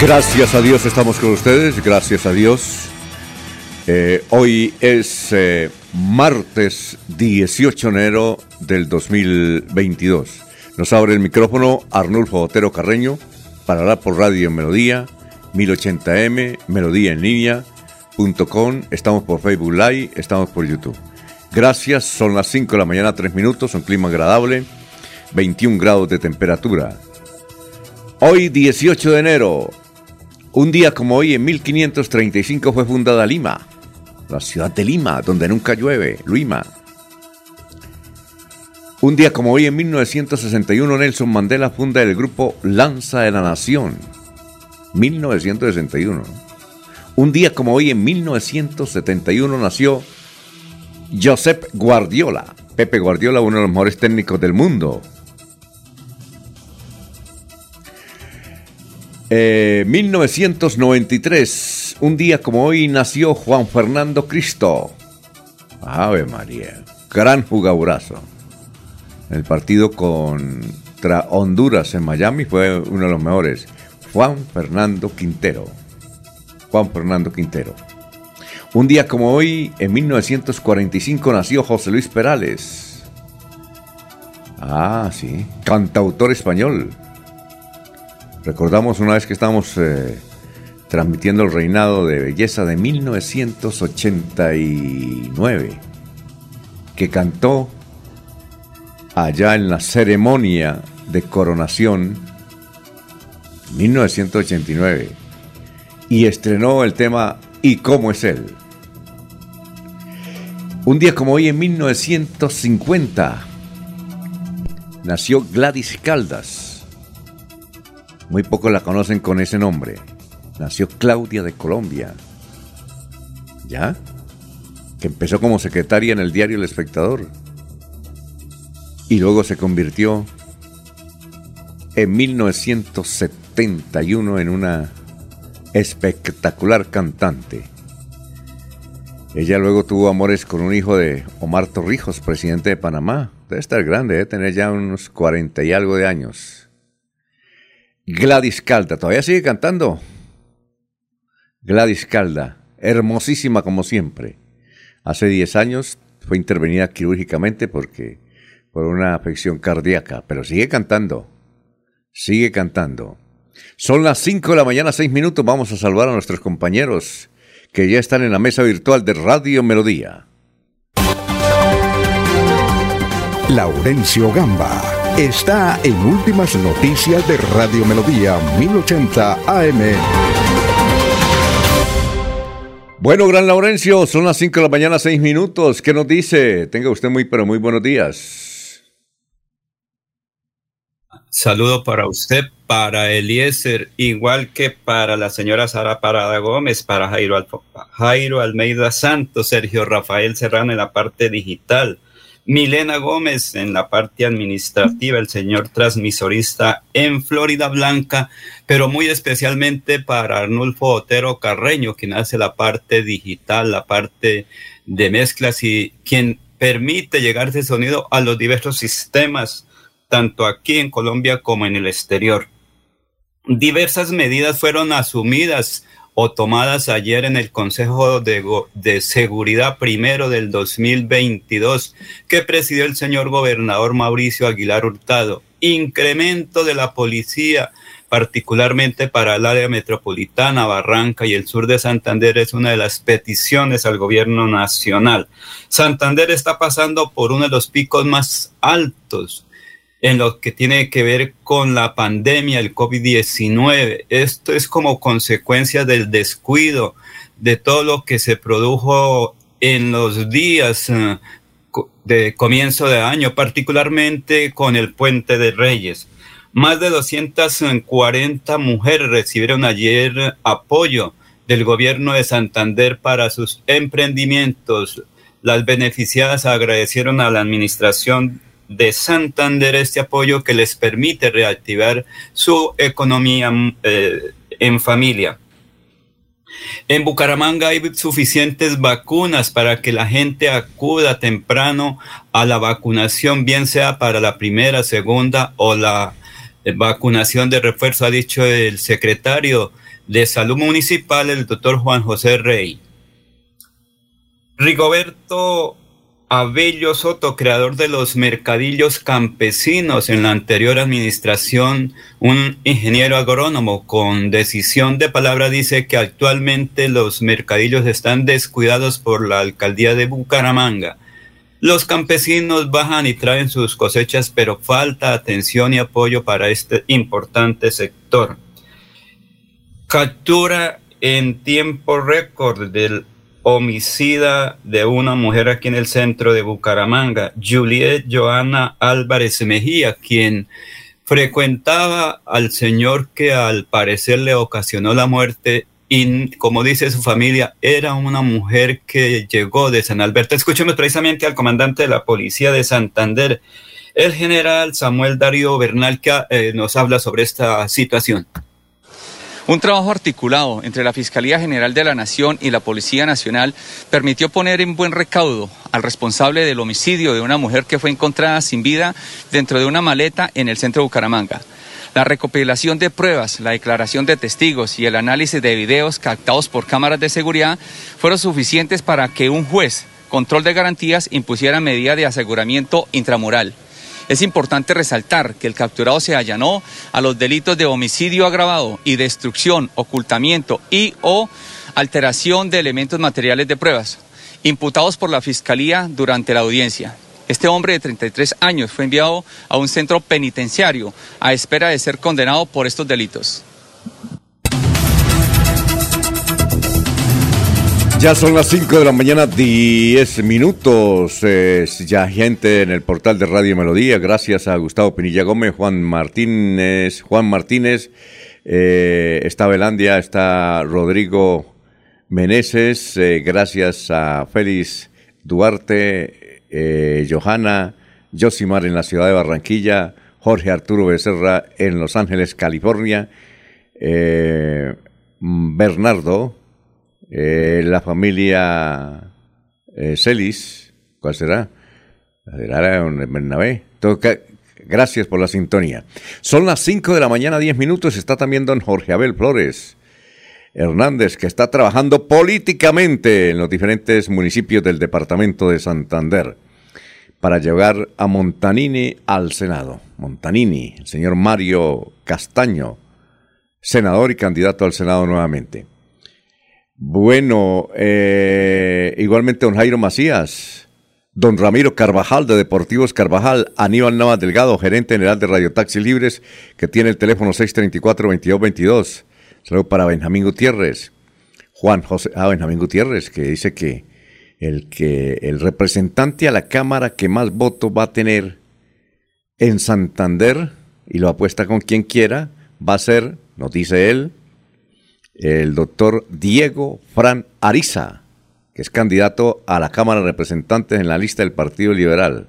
Gracias a Dios estamos con ustedes, gracias a Dios. Eh, hoy es eh, martes 18 de enero del 2022. Nos abre el micrófono Arnulfo Otero Carreño para hablar por Radio Melodía, 1080m, Melodía en línea.com. Estamos por Facebook Live, estamos por YouTube. Gracias, son las 5 de la mañana, 3 minutos, un clima agradable, 21 grados de temperatura. Hoy 18 de enero, un día como hoy, en 1535, fue fundada Lima, la ciudad de Lima, donde nunca llueve, Lima. Un día como hoy, en 1961, Nelson Mandela funda el grupo Lanza de la Nación. 1961. Un día como hoy, en 1971, nació Josep Guardiola. Pepe Guardiola, uno de los mejores técnicos del mundo. 1993, un día como hoy, nació Juan Fernando Cristo. Ave María, gran jugadorazo. El partido contra Honduras en Miami fue uno de los mejores. Juan Fernando Quintero. Juan Fernando Quintero. Un día como hoy, en 1945, nació José Luis Perales. Ah, sí, cantautor español. Recordamos una vez que estábamos eh, transmitiendo el reinado de belleza de 1989, que cantó allá en la ceremonia de coronación 1989 y estrenó el tema ¿Y cómo es él? Un día como hoy en 1950 nació Gladys Caldas muy pocos la conocen con ese nombre. Nació Claudia de Colombia. ¿Ya? Que empezó como secretaria en el diario El Espectador. Y luego se convirtió en 1971 en una espectacular cantante. Ella luego tuvo amores con un hijo de Omar Torrijos, presidente de Panamá. Debe estar grande, debe tener ya unos 40 y algo de años. Gladys Calda, ¿todavía sigue cantando? Gladys Calda, hermosísima como siempre. Hace 10 años fue intervenida quirúrgicamente porque por una afección cardíaca, pero sigue cantando. Sigue cantando. Son las 5 de la mañana, 6 minutos. Vamos a salvar a nuestros compañeros que ya están en la mesa virtual de Radio Melodía. Laurencio Gamba está en Últimas Noticias de Radio Melodía 1080 AM. Bueno, Gran Laurencio, son las 5 de la mañana, 6 minutos. ¿Qué nos dice? Tenga usted muy, pero muy buenos días. Saludo para usted, para Eliezer, igual que para la señora Sara Parada Gómez, para Jairo, Jairo Almeida Santos, Sergio Rafael Serrano en la parte digital Milena Gómez en la parte administrativa, el señor transmisorista en Florida Blanca, pero muy especialmente para Arnulfo Otero Carreño, quien hace la parte digital, la parte de mezclas y quien permite llegar ese sonido a los diversos sistemas, tanto aquí en Colombia como en el exterior. Diversas medidas fueron asumidas o tomadas ayer en el Consejo de, Seguridad primero del 2022 que presidió el señor gobernador Mauricio Aguilar Hurtado. Incremento de la policía particularmente para el área metropolitana, Barranca y el sur de Santander, es una de las peticiones al gobierno nacional. Santander está pasando por uno de los picos más altos en lo que tiene que ver con la pandemia, el COVID-19. Esto es como consecuencia del descuido de todo lo que se produjo en los días eh, de comienzo de año, particularmente con el puente de Reyes. Más de 240 mujeres recibieron ayer apoyo del gobierno de Santander para sus emprendimientos. Las beneficiadas agradecieron a la administración de Santander este apoyo que les permite reactivar su economía eh, en familia. En Bucaramanga hay suficientes vacunas para que la gente acuda temprano a la vacunación, bien sea para la primera, segunda o la eh, vacunación de refuerzo, ha dicho el secretario de Salud Municipal, el doctor Juan José Rey. Rigoberto Abello Soto, creador de los mercadillos campesinos en la anterior administración, un ingeniero agrónomo con decisión de palabra dice que actualmente los mercadillos están descuidados por la alcaldía de Bucaramanga. Los campesinos bajan y traen sus cosechas, pero falta atención y apoyo para este importante sector. Captura en tiempo récord del homicida de una mujer aquí en el centro de Bucaramanga, Juliet Joana Álvarez Mejía, quien frecuentaba al señor que al parecer le ocasionó la muerte y como dice su familia, era una mujer que llegó de San Alberto. Escuchemos precisamente al comandante de la policía de Santander, el general Samuel Darío Bernal, que eh, nos habla sobre esta situación. Un trabajo articulado entre la Fiscalía General de la Nación y la Policía Nacional permitió poner en buen recaudo al responsable del homicidio de una mujer que fue encontrada sin vida dentro de una maleta en el centro de Bucaramanga. La recopilación de pruebas, la declaración de testigos y el análisis de videos captados por cámaras de seguridad fueron suficientes para que un juez, control de garantías, impusiera medida de aseguramiento intramural. Es importante resaltar que el capturado se allanó a los delitos de homicidio agravado y destrucción, ocultamiento y o alteración de elementos materiales de pruebas, imputados por la Fiscalía durante la audiencia. Este hombre de 33 años fue enviado a un centro penitenciario a espera de ser condenado por estos delitos. Ya son las 5 de la mañana, 10 minutos. ya gente en el portal de Radio Melodía. Gracias a Gustavo Pinilla Gómez, Juan Martínez, Juan Martínez, eh, está Belandia, está Rodrigo Meneses. Eh, gracias a Félix Duarte, eh, Johanna, Josimar en la ciudad de Barranquilla, Jorge Arturo Becerra en Los Ángeles, California, Bernardo. Eh, la familia eh, Celis, ¿cuál será? ¿Será Bernabé? Gracias por la sintonía. Son las 5 de la mañana, 10 minutos. Está también don Jorge Abel Flores Hernández, que está trabajando políticamente en los diferentes municipios del departamento de Santander para llevar a Montanini al Senado. Montanini, el señor Mario Castaño, senador y candidato al Senado nuevamente. Bueno, eh, igualmente don Jairo Macías, don Ramiro Carvajal de Deportivos Carvajal, Aníbal Navas Delgado, gerente general de Radio Taxi Libres, que tiene el teléfono 634-2222. Saludos para Benjamín Gutiérrez. Juan José, ah, Benjamín Gutiérrez, que dice que el, que el representante a la Cámara que más votos va a tener en Santander, y lo apuesta con quien quiera, va a ser, nos dice él, el doctor Diego Fran Ariza, que es candidato a la Cámara de Representantes en la lista del Partido Liberal.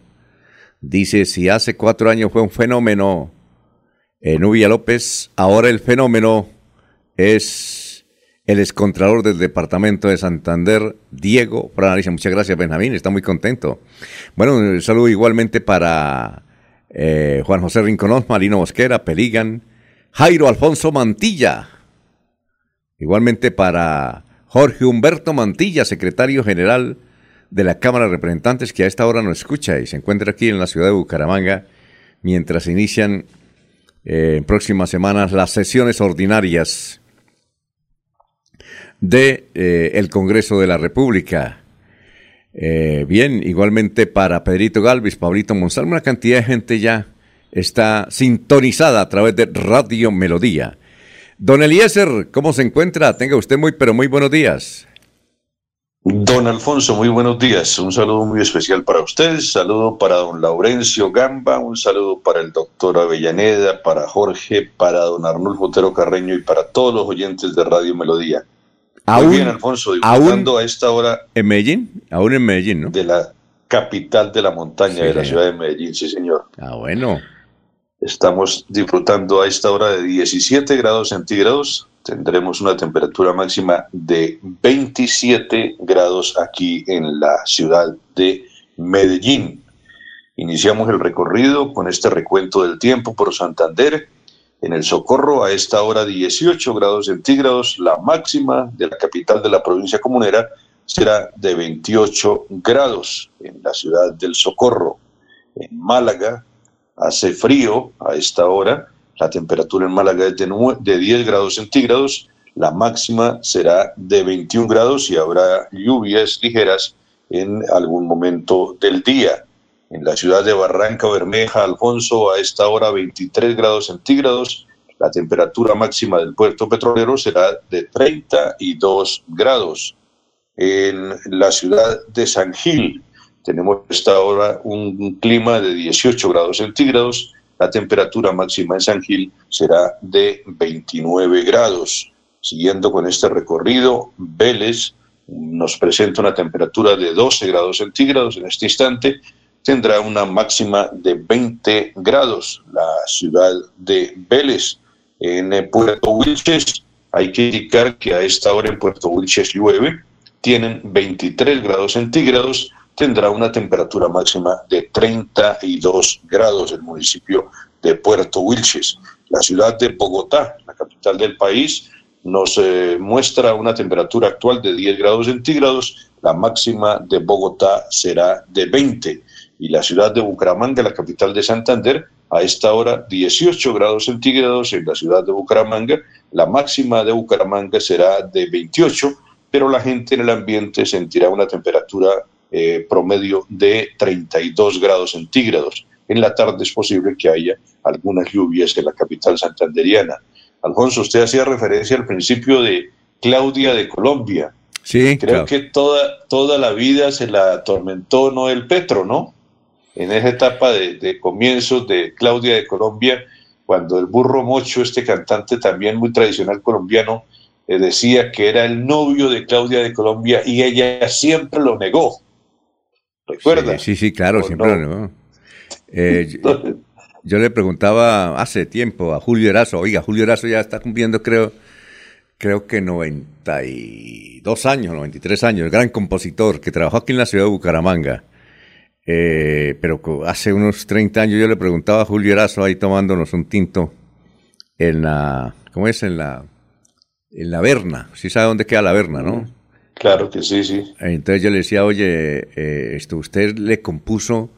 Dice, si hace cuatro años fue un fenómeno en Ubia López, ahora el fenómeno es el excontralor del Departamento de Santander, Diego Fran Ariza. Muchas gracias, Benjamín, está muy contento. Bueno, saludo igualmente para eh, Juan José Rinconós, Marino Mosquera, Peligan, Jairo Alfonso Mantilla, Igualmente para Jorge Humberto Mantilla, secretario general de la Cámara de Representantes, que a esta hora nos escucha y se encuentra aquí en la ciudad de Bucaramanga, mientras inician eh, en próximas semanas las sesiones ordinarias de eh, el Congreso de la República. Eh, bien, igualmente para Pedrito Galvis, Pablito Monsalvo, una cantidad de gente ya está sintonizada a través de Radio Melodía. Don Eliezer, ¿cómo se encuentra? Tenga usted muy, pero muy buenos días. Don Alfonso, muy buenos días. Un saludo muy especial para ustedes. Saludo para don Laurencio Gamba. Un saludo para el doctor Avellaneda, para Jorge, para don Arnulfo Otero Carreño y para todos los oyentes de Radio Melodía. Aún, muy bien, Alfonso, disfrutando a esta hora. ¿En Medellín? Aún en Medellín, ¿no? De la capital de la montaña Sí, de la señor. ciudad de Medellín, sí, señor. Ah, bueno. Estamos disfrutando a esta hora de 17 grados centígrados. Tendremos una temperatura máxima de 27 grados aquí en la ciudad de Medellín. Iniciamos el recorrido con este recuento del tiempo por Santander. En el Socorro a esta hora 18 grados centígrados. La máxima de la capital de la provincia comunera será de 28 grados en la ciudad del Socorro. En Málaga hace frío a esta hora. La temperatura en Málaga es de, nue- de 10 grados centígrados. La máxima será de 21 grados y habrá lluvias ligeras en algún momento del día. En la ciudad de Barranca Bermeja, Alfonso, a esta hora 23 grados centígrados. La temperatura máxima del puerto petrolero será de 32 grados. En la ciudad de San Gil, tenemos esta hora un clima de 18 grados centígrados. La temperatura máxima en San Gil será de 29 grados. Siguiendo con este recorrido, Vélez nos presenta una temperatura de 12 grados centígrados en este instante. Tendrá una máxima de 20 grados la ciudad de Vélez. En Puerto Wilches hay que indicar que a esta hora en Puerto Wilches llueve. Tienen 23 grados centígrados tendrá una temperatura máxima de 32 grados el municipio de Puerto Wilches. La ciudad de Bogotá, la capital del país, nos eh, muestra una temperatura actual de 10 grados centígrados, la máxima de Bogotá será de 20 y la ciudad de Bucaramanga, la capital de Santander, a esta hora 18 grados centígrados. En la ciudad de Bucaramanga, la máxima de Bucaramanga será de 28, pero la gente en el ambiente sentirá una temperatura eh, promedio de 32 grados centígrados. En la tarde es posible que haya algunas lluvias en la capital santanderiana. Alfonso, usted hacía referencia al principio de Claudia de Colombia. Sí, Creo claro. que toda, toda la vida se la atormentó Noel Petro, ¿no? En esa etapa de, de comienzos de Claudia de Colombia, cuando el burro mocho, este cantante también muy tradicional colombiano, eh, decía que era el novio de Claudia de Colombia y ella siempre lo negó. Sí, sí, sí, claro, ¿O siempre. no? ¿no? Eh, yo, yo le preguntaba hace tiempo a Julio Erazo, oiga, Julio Erazo ya está cumpliendo, creo, creo que 92 años, 93 años, el gran compositor que trabajó aquí en la ciudad de Bucaramanga. Eh, pero hace unos 30 años yo le preguntaba a Julio Erazo ahí tomándonos un tinto en la, ¿cómo es? En la, en la Verna. Sí sabe dónde queda la Verna, ¿no? Claro que sí, sí. Entonces yo le decía, oye, eh, esto, usted le compuso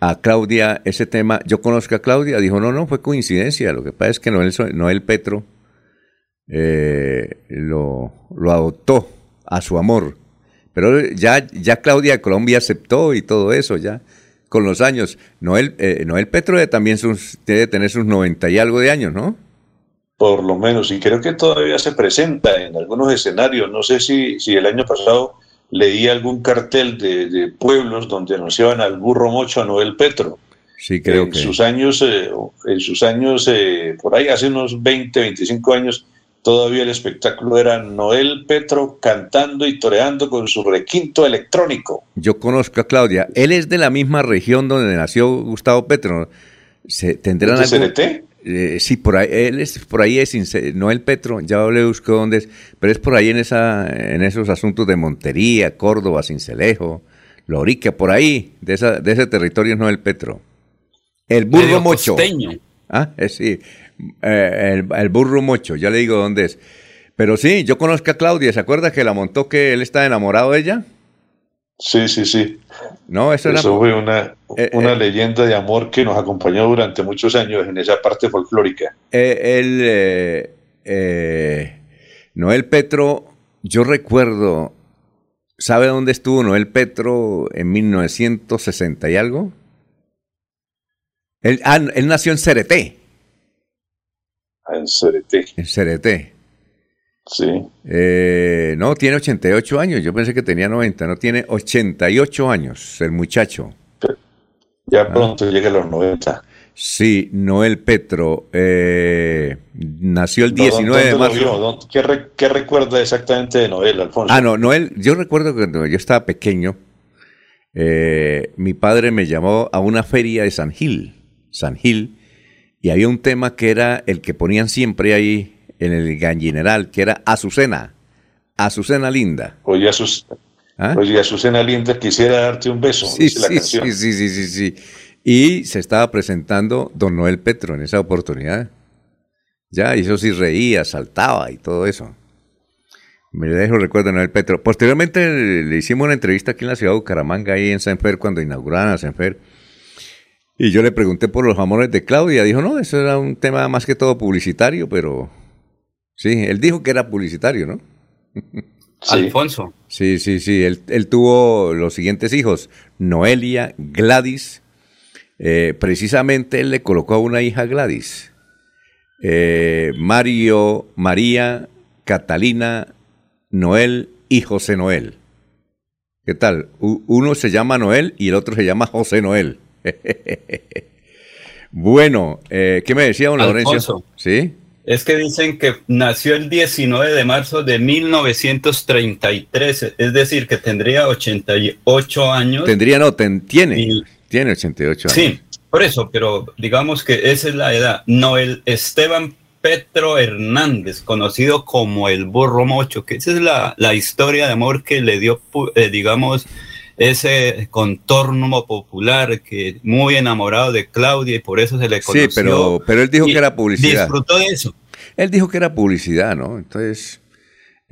a Claudia ese tema. Yo conozco a Claudia. Dijo, no, no, fue coincidencia. Lo que pasa es que Noel, Noel Petro eh, lo, lo adoptó a su amor. Pero ya, ya Claudia Colombia aceptó y todo eso, ya con los años. Noel, eh, Noel Petro también sus, debe tener sus 90 y algo de años, ¿no? Por lo menos, y creo que todavía se presenta en algunos escenarios. No sé si, si el año pasado leí algún cartel de, de pueblos donde anunciaban al burro mocho a Noel Petro. Sí, creo en que. sus años, eh, en sus años, eh, por ahí hace unos 20, 25 años, todavía el espectáculo era Noel Petro cantando y toreando con su requinto electrónico. Yo conozco a Claudia. Él es de la misma región donde nació Gustavo Petro. ¿Se, ¿Tendrán ¿Es de algún- CNT? Eh, sí, por ahí, él es por ahí es Noel Petro, ya le busco dónde es, pero es por ahí en esa, en esos asuntos de Montería, Córdoba, Cincelejo, Lorica, por ahí, de esa, de ese territorio es Noel Petro. El burro Medio mocho. costeño. Ah, eh, sí, eh, el, el burro mocho, ya le digo dónde es. Pero sí, yo conozco a Claudia, ¿se acuerda que la montó que él está enamorado de ella? Sí, sí, sí. No, eso, era, Eso fue una, Eh, una eh. leyenda de amor que nos acompañó durante muchos años en esa parte folclórica. Eh, él, eh, eh, Noel Petro, yo recuerdo, ¿sabe dónde estuvo Noel Petro en 1960 y algo? Él, ah, él nació en Cereté, En Cereté, en Cereté. Sí. Eh, no, tiene 88 años, yo pensé que tenía 90, no, tiene 88 años el muchacho. Ah. Ya pronto llega a los 90. Sí, Noel Petro, eh, nació el ¿Dónde- 19 de marzo. ¿Qué, re- qué recuerda exactamente de Noel, Alfonso? Ah, no, Noel, yo recuerdo que cuando yo estaba pequeño, eh, mi padre me llamó a una feria de San Gil, San Gil, y había un tema que era el que ponían siempre ahí en el gallineral, que era Azucena, Azucena linda. Oye, Azus- ¿Ah? oye, Azucena Linda, quisiera darte un beso. Sí, dice la sí, canción. sí, sí, sí, sí, sí. Y se estaba presentando don Noel Petro en esa oportunidad. Ya, y eso sí reía, saltaba y todo eso. Me dejo recuerdo de Noel Petro. Posteriormente le, le hicimos una entrevista aquí en la ciudad de Bucaramanga, ahí en Sanfer, cuando inauguraron a Sanfer. Y yo le pregunté por los amores de Claudia. Dijo, no, eso era un tema más que todo publicitario, pero... Sí, él dijo que era publicitario, ¿no? Sí. Alfonso. Sí, sí, sí. Él, él tuvo los siguientes hijos: Noelia, Gladys. Eh, precisamente él le colocó a una hija Gladys. Eh, Mario, María, Catalina, Noel y José Noel. ¿Qué tal? U- uno se llama Noel y el otro se llama José Noel. bueno, eh, ¿qué me decía don Laurencio? Alfonso. ¿Sí? Es que dicen que nació el 19 de marzo de 1933, es decir, que tendría 88 años. Tendría, no, ten- tiene, Y- tiene 88 años. Sí, por eso, pero digamos que esa es la edad. Noel Esteban Petro Hernández, conocido como el burro mocho, que esa es la, la historia de amor que le dio, eh, digamos, ese contorno popular, que muy enamorado de Claudia y por eso se le conoció. Sí, pero, pero él dijo que era publicidad. Disfrutó de eso, Él dijo que era publicidad, ¿no? Entonces.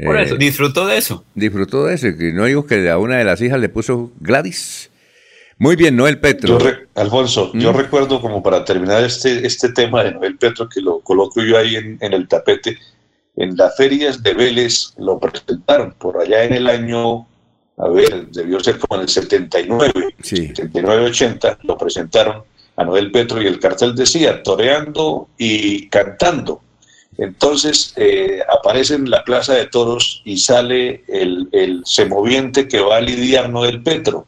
por eh, eso, disfrutó de eso. disfrutó de eso. Que no digo que a una de las hijas le puso Gladys. Muy bien, Noel Petro. Yo re- Alfonso, ¿Mm? yo recuerdo como para terminar este, este tema de Noel Petro, que lo coloco yo ahí en, en el tapete, en las ferias de Vélez lo presentaron por allá en el año, a ver, debió ser como en el 79, Sí. 79-80, lo presentaron a Noel Petro y el cartel decía, toreando y cantando. Entonces eh, aparece en la Plaza de Toros y sale el, el semoviente que va a lidiar Noel Petro.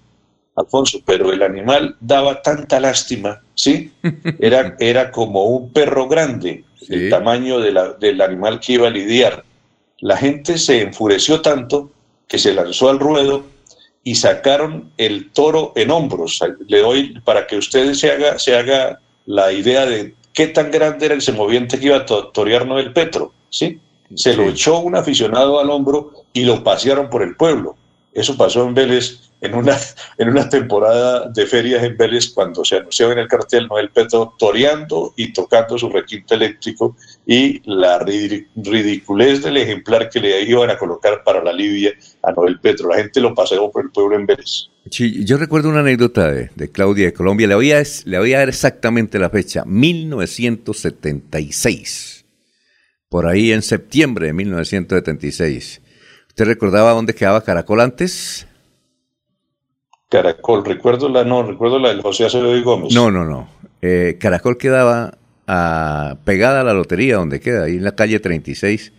Alfonso, pero el animal daba tanta lástima, ¿sí? Era, era como un perro grande, Sí. el tamaño de la- del animal que iba a lidiar. La gente se enfureció tanto que se lanzó al ruedo y sacaron el toro en hombros. Le doy para que ustedes se haga, se haga la idea de qué tan grande era el semoviente que iba a to- torear Noel Petro, ¿sí? Se lo echó un aficionado al hombro y lo pasearon por el pueblo. Eso pasó en Vélez en una, en una temporada de ferias en Vélez cuando se anunció en el cartel Noel Petro toreando y tocando su requinto eléctrico y la ri- ridiculez del ejemplar que le iban a colocar para la Libia a Noel Petro. La gente lo paseó por el pueblo en Vélez. Sí, yo recuerdo una anécdota de, de Claudia de Colombia. Le voy, a, le voy a dar exactamente la fecha: 1976. Por ahí en septiembre de 1976. ¿Usted recordaba dónde quedaba Caracol antes? Caracol, recuerdo la, no, recuerdo la del José Acevedo y Gómez. No, no, no. Eh, Caracol quedaba ah, pegada a la lotería, donde queda, ahí en la calle 36,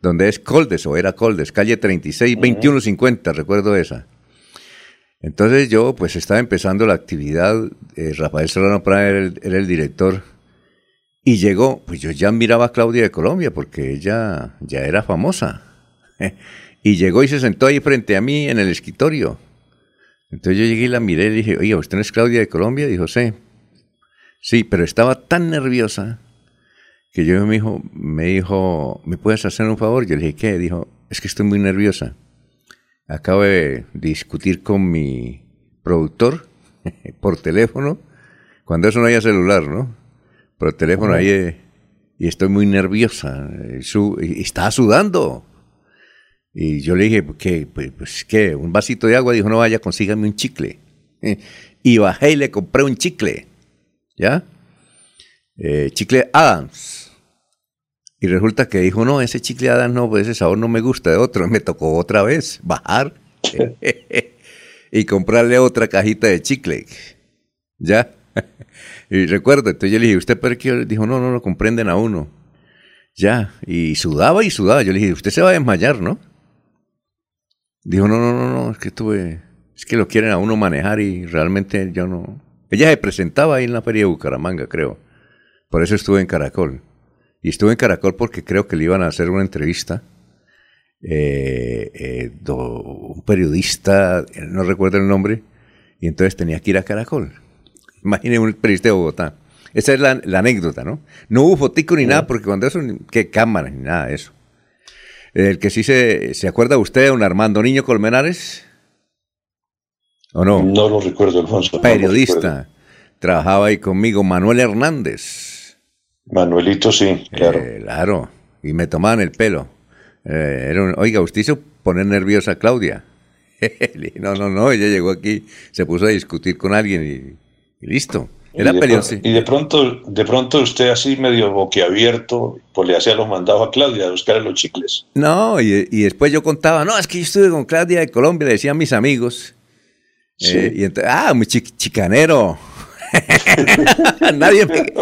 donde es Coldes, o era Coldes, calle 36, 2150, recuerdo esa. Entonces yo, pues estaba empezando la actividad, eh, Rafael Serrano Prada era el, director, y llegó, pues yo ya miraba a Claudia de Colombia, porque ella ya era famosa. y llegó y se sentó ahí frente a mí en el escritorio. Entonces yo llegué y la miré y dije, oye, ¿usted no es Claudia de Colombia? Dijo, sí. Sí, pero estaba tan nerviosa que yo me dijo, me dijo, ¿me puedes hacer un favor? Yo le dije, ¿qué? Dijo, es que estoy muy nerviosa. Acabo de discutir con mi productor por teléfono, cuando eso no haya celular, ¿no? Por teléfono ahí, eh, y estoy muy nerviosa. eh, su- y estaba sudando. Y yo le dije, ¿qué? Pues, pues, ¿qué? ¿Un vasito de agua? Dijo, no vaya, consígame un chicle. Y bajé y le compré un chicle. ¿Ya? Eh, chicle Adams. Y resulta que dijo, no, ese chicle Adams no, pues ese sabor no me gusta de otro. Me tocó otra vez bajar y comprarle otra cajita de chicle. ¿Ya? y recuerdo, entonces yo le dije, ¿usted por qué? Dijo, no, no lo comprenden a uno. Ya, y sudaba y sudaba. Yo le dije, usted se va a desmayar, ¿no? Dijo, no, no, no, no, es que tuve, es que lo quieren a uno manejar y realmente yo no. Ella se presentaba ahí en la feria de Bucaramanga, creo. Por eso estuve en Caracol. Y estuve en Caracol porque creo que le iban a hacer una entrevista. Eh, eh, un periodista, no recuerdo el nombre, y entonces tenía que ir a Caracol. Imagínense un periodista de Bogotá. Esa es la, anécdota, ¿no? No hubo fotico ni nada, porque cuando eso, qué cámara, ni nada de eso. El que sí se, ¿se acuerda usted de un Armando Niño Colmenares? ¿O no? No lo recuerdo, Alfonso. Periodista. Trabajaba ahí conmigo Manuel Hernández. Manuelito, sí, claro. Eh, claro. Y me tomaban el pelo. Eh, era oiga, usted hizo poner nerviosa a Claudia. no, no, no, ella llegó aquí, se puso a discutir con alguien y listo. Era y de, y de pronto, de pronto usted así medio boquiabierto, pues le hacía los mandados a Claudia a buscar los chicles. No, y, después yo contaba, no, es que yo estuve con Claudia de Colombia, le decían mis amigos. Eh, y entonces, ah, muy chicanero. Nadie me...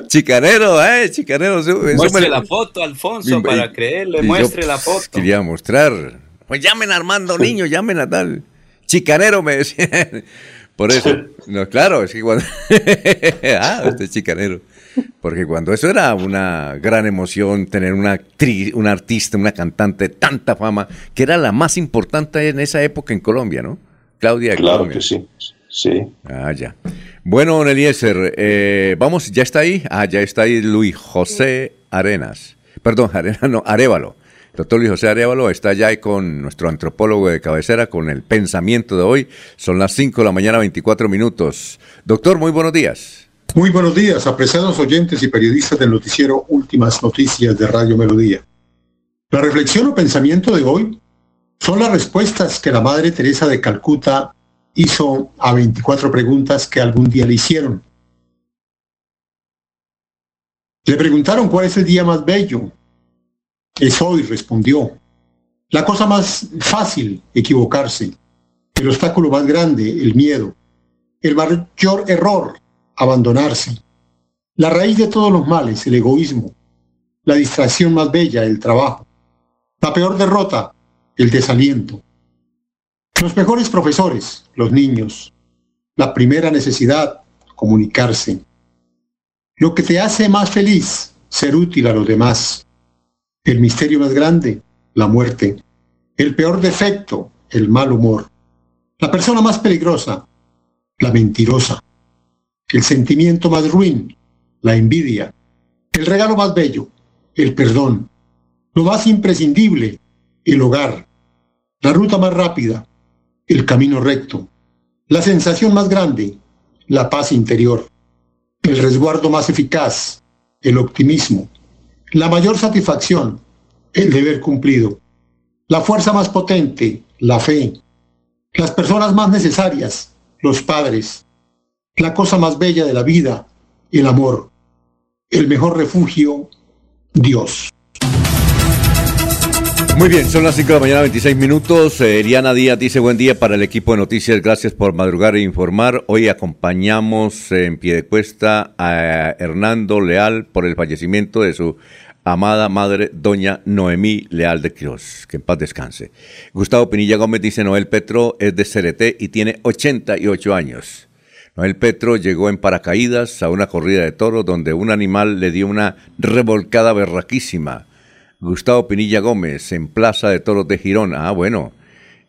chicanero, eh, chicanero. muestre la foto, Alfonso, para creerle, muestre la foto. Quería mostrar. Pues llamen a Armando Niño, llamen a tal. Chicanero me decían. Por eso, no, claro, es que cuando. ah, este chicanero. Porque cuando eso era una gran emoción, tener una actriz, un artista, una cantante de tanta fama, que era la más importante en esa época en Colombia, ¿no? Claudia Claro que sí, sí. Ah, ya. Bueno, don Eliezer, eh, vamos, ¿ya está ahí? Ah, ya está ahí Luis José Arenas. Perdón, Arenas, no, Arevalo. Doctor Luis José Arevalo está ya ahí con nuestro antropólogo de cabecera con el pensamiento de hoy. Son las 5 de la mañana, 24 minutos. Doctor, muy buenos días. Muy buenos días, apreciados oyentes y periodistas del noticiero Últimas Noticias de Radio Melodía. La reflexión o pensamiento de hoy son las respuestas que la Madre Teresa de Calcuta hizo a 24 preguntas que algún día le hicieron. Le preguntaron cuál es el día más bello, es hoy, respondió. La cosa más fácil, equivocarse. El obstáculo más grande, el miedo. El mayor error, abandonarse. La raíz de todos los males, el egoísmo. La distracción más bella, el trabajo. La peor derrota, el desaliento. Los mejores profesores, los niños. La primera necesidad, comunicarse. Lo que te hace más feliz, ser útil a los demás. El misterio más grande, la muerte. El peor defecto, el mal humor. La persona más peligrosa, la mentirosa. El sentimiento más ruin, la envidia. El regalo más bello, el perdón. Lo más imprescindible, el hogar. La ruta más rápida, el camino recto. La sensación más grande, la paz interior. El resguardo más eficaz, el optimismo. La mayor satisfacción, el deber cumplido. La fuerza más potente, la fe. Las personas más necesarias, los padres. La cosa más bella de la vida, el amor. El mejor refugio, Dios. Muy bien, son las 5 de la mañana, 26 minutos. Eh, Eriana Díaz dice buen día para el equipo de noticias. Gracias por madrugar e informar. Hoy acompañamos en pie de cuesta a Hernando Leal por el fallecimiento de su amada madre, doña Noemí Leal de Quiroz. Que en paz descanse. Gustavo Pinilla Gómez dice Noel Petro es de CRT y tiene 88 años. Noel Petro llegó en paracaídas a una corrida de toros donde un animal le dio una revolcada berraquísima Gustavo Pinilla Gómez, en Plaza de Toros de Girón. Ah, bueno.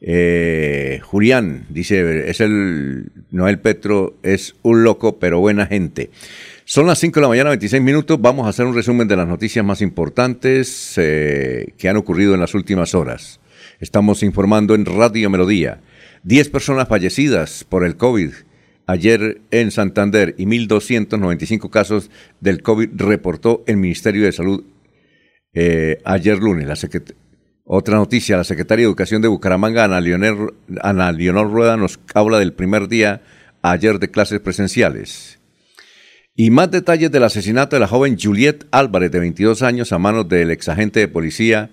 Eh, Julián dice, es el Noel Petro, es un loco, pero buena gente. Son las 5 de la mañana, 26 minutos. Vamos a hacer un resumen de las noticias más importantes eh, que han ocurrido en las últimas horas. Estamos informando en Radio Melodía. 10 personas fallecidas por el COVID ayer en Santander y 1.295 casos del COVID reportó el Ministerio de Salud eh, ayer lunes, la Otra noticia, la secretaria de Educación de Bucaramanga, Ana Leonor, Rueda, nos habla del primer día ayer de clases presenciales. Y más detalles del asesinato de la joven Juliet Álvarez, de 22 años, a manos del exagente de policía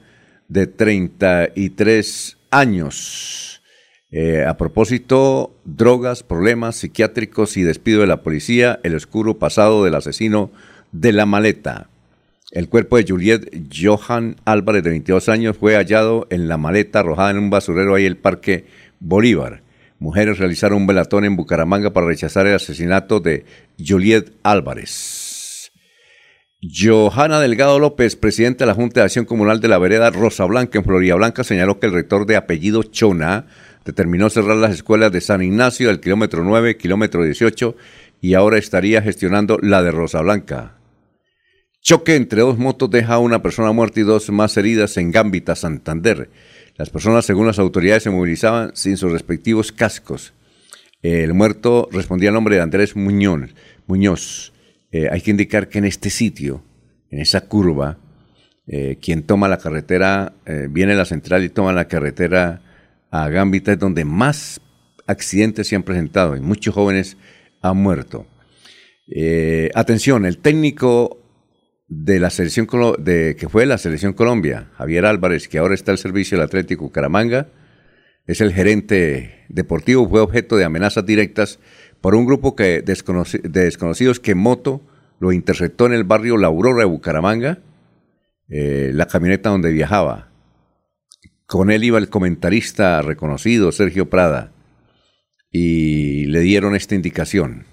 de 33 años. Eh, a propósito, drogas, problemas psiquiátricos y despido de la policía, el oscuro pasado del asesino de la maleta. El cuerpo de Juliet Johan Álvarez, de 22 años, fue hallado en la maleta arrojada en un basurero ahí en el Parque Bolívar. Mujeres realizaron un velatón en Bucaramanga para rechazar el asesinato de Juliet Álvarez. Johanna Delgado López, presidenta de la Junta de Acción Comunal de la Vereda Rosa Blanca en Florida Blanca, señaló que el rector de apellido Chona determinó cerrar las escuelas de San Ignacio del kilómetro 9, kilómetro 18 y ahora estaría gestionando la de Rosa Blanca. Choque entre dos motos deja a una persona muerta y dos más heridas en Gambita, Santander. Las personas, según las autoridades, se movilizaban sin sus respectivos cascos. El muerto respondía al nombre de Andrés Muñoz. Muñoz. Eh, hay que indicar que en este sitio, en esa curva, eh, quien toma la carretera, eh, viene a la central y toma la carretera a Gambita, es donde más accidentes se han presentado y muchos jóvenes han muerto. atención, el técnico de la selección de, que fue la selección Colombia, Javier Álvarez, que ahora está al servicio del Atlético Caramanga, es el gerente deportivo, fue objeto de amenazas directas por un grupo que de desconocidos que moto lo interceptó en el barrio La Aurora de Bucaramanga, eh, la camioneta donde viajaba. Con él iba el comentarista reconocido Sergio Prada y le dieron esta indicación.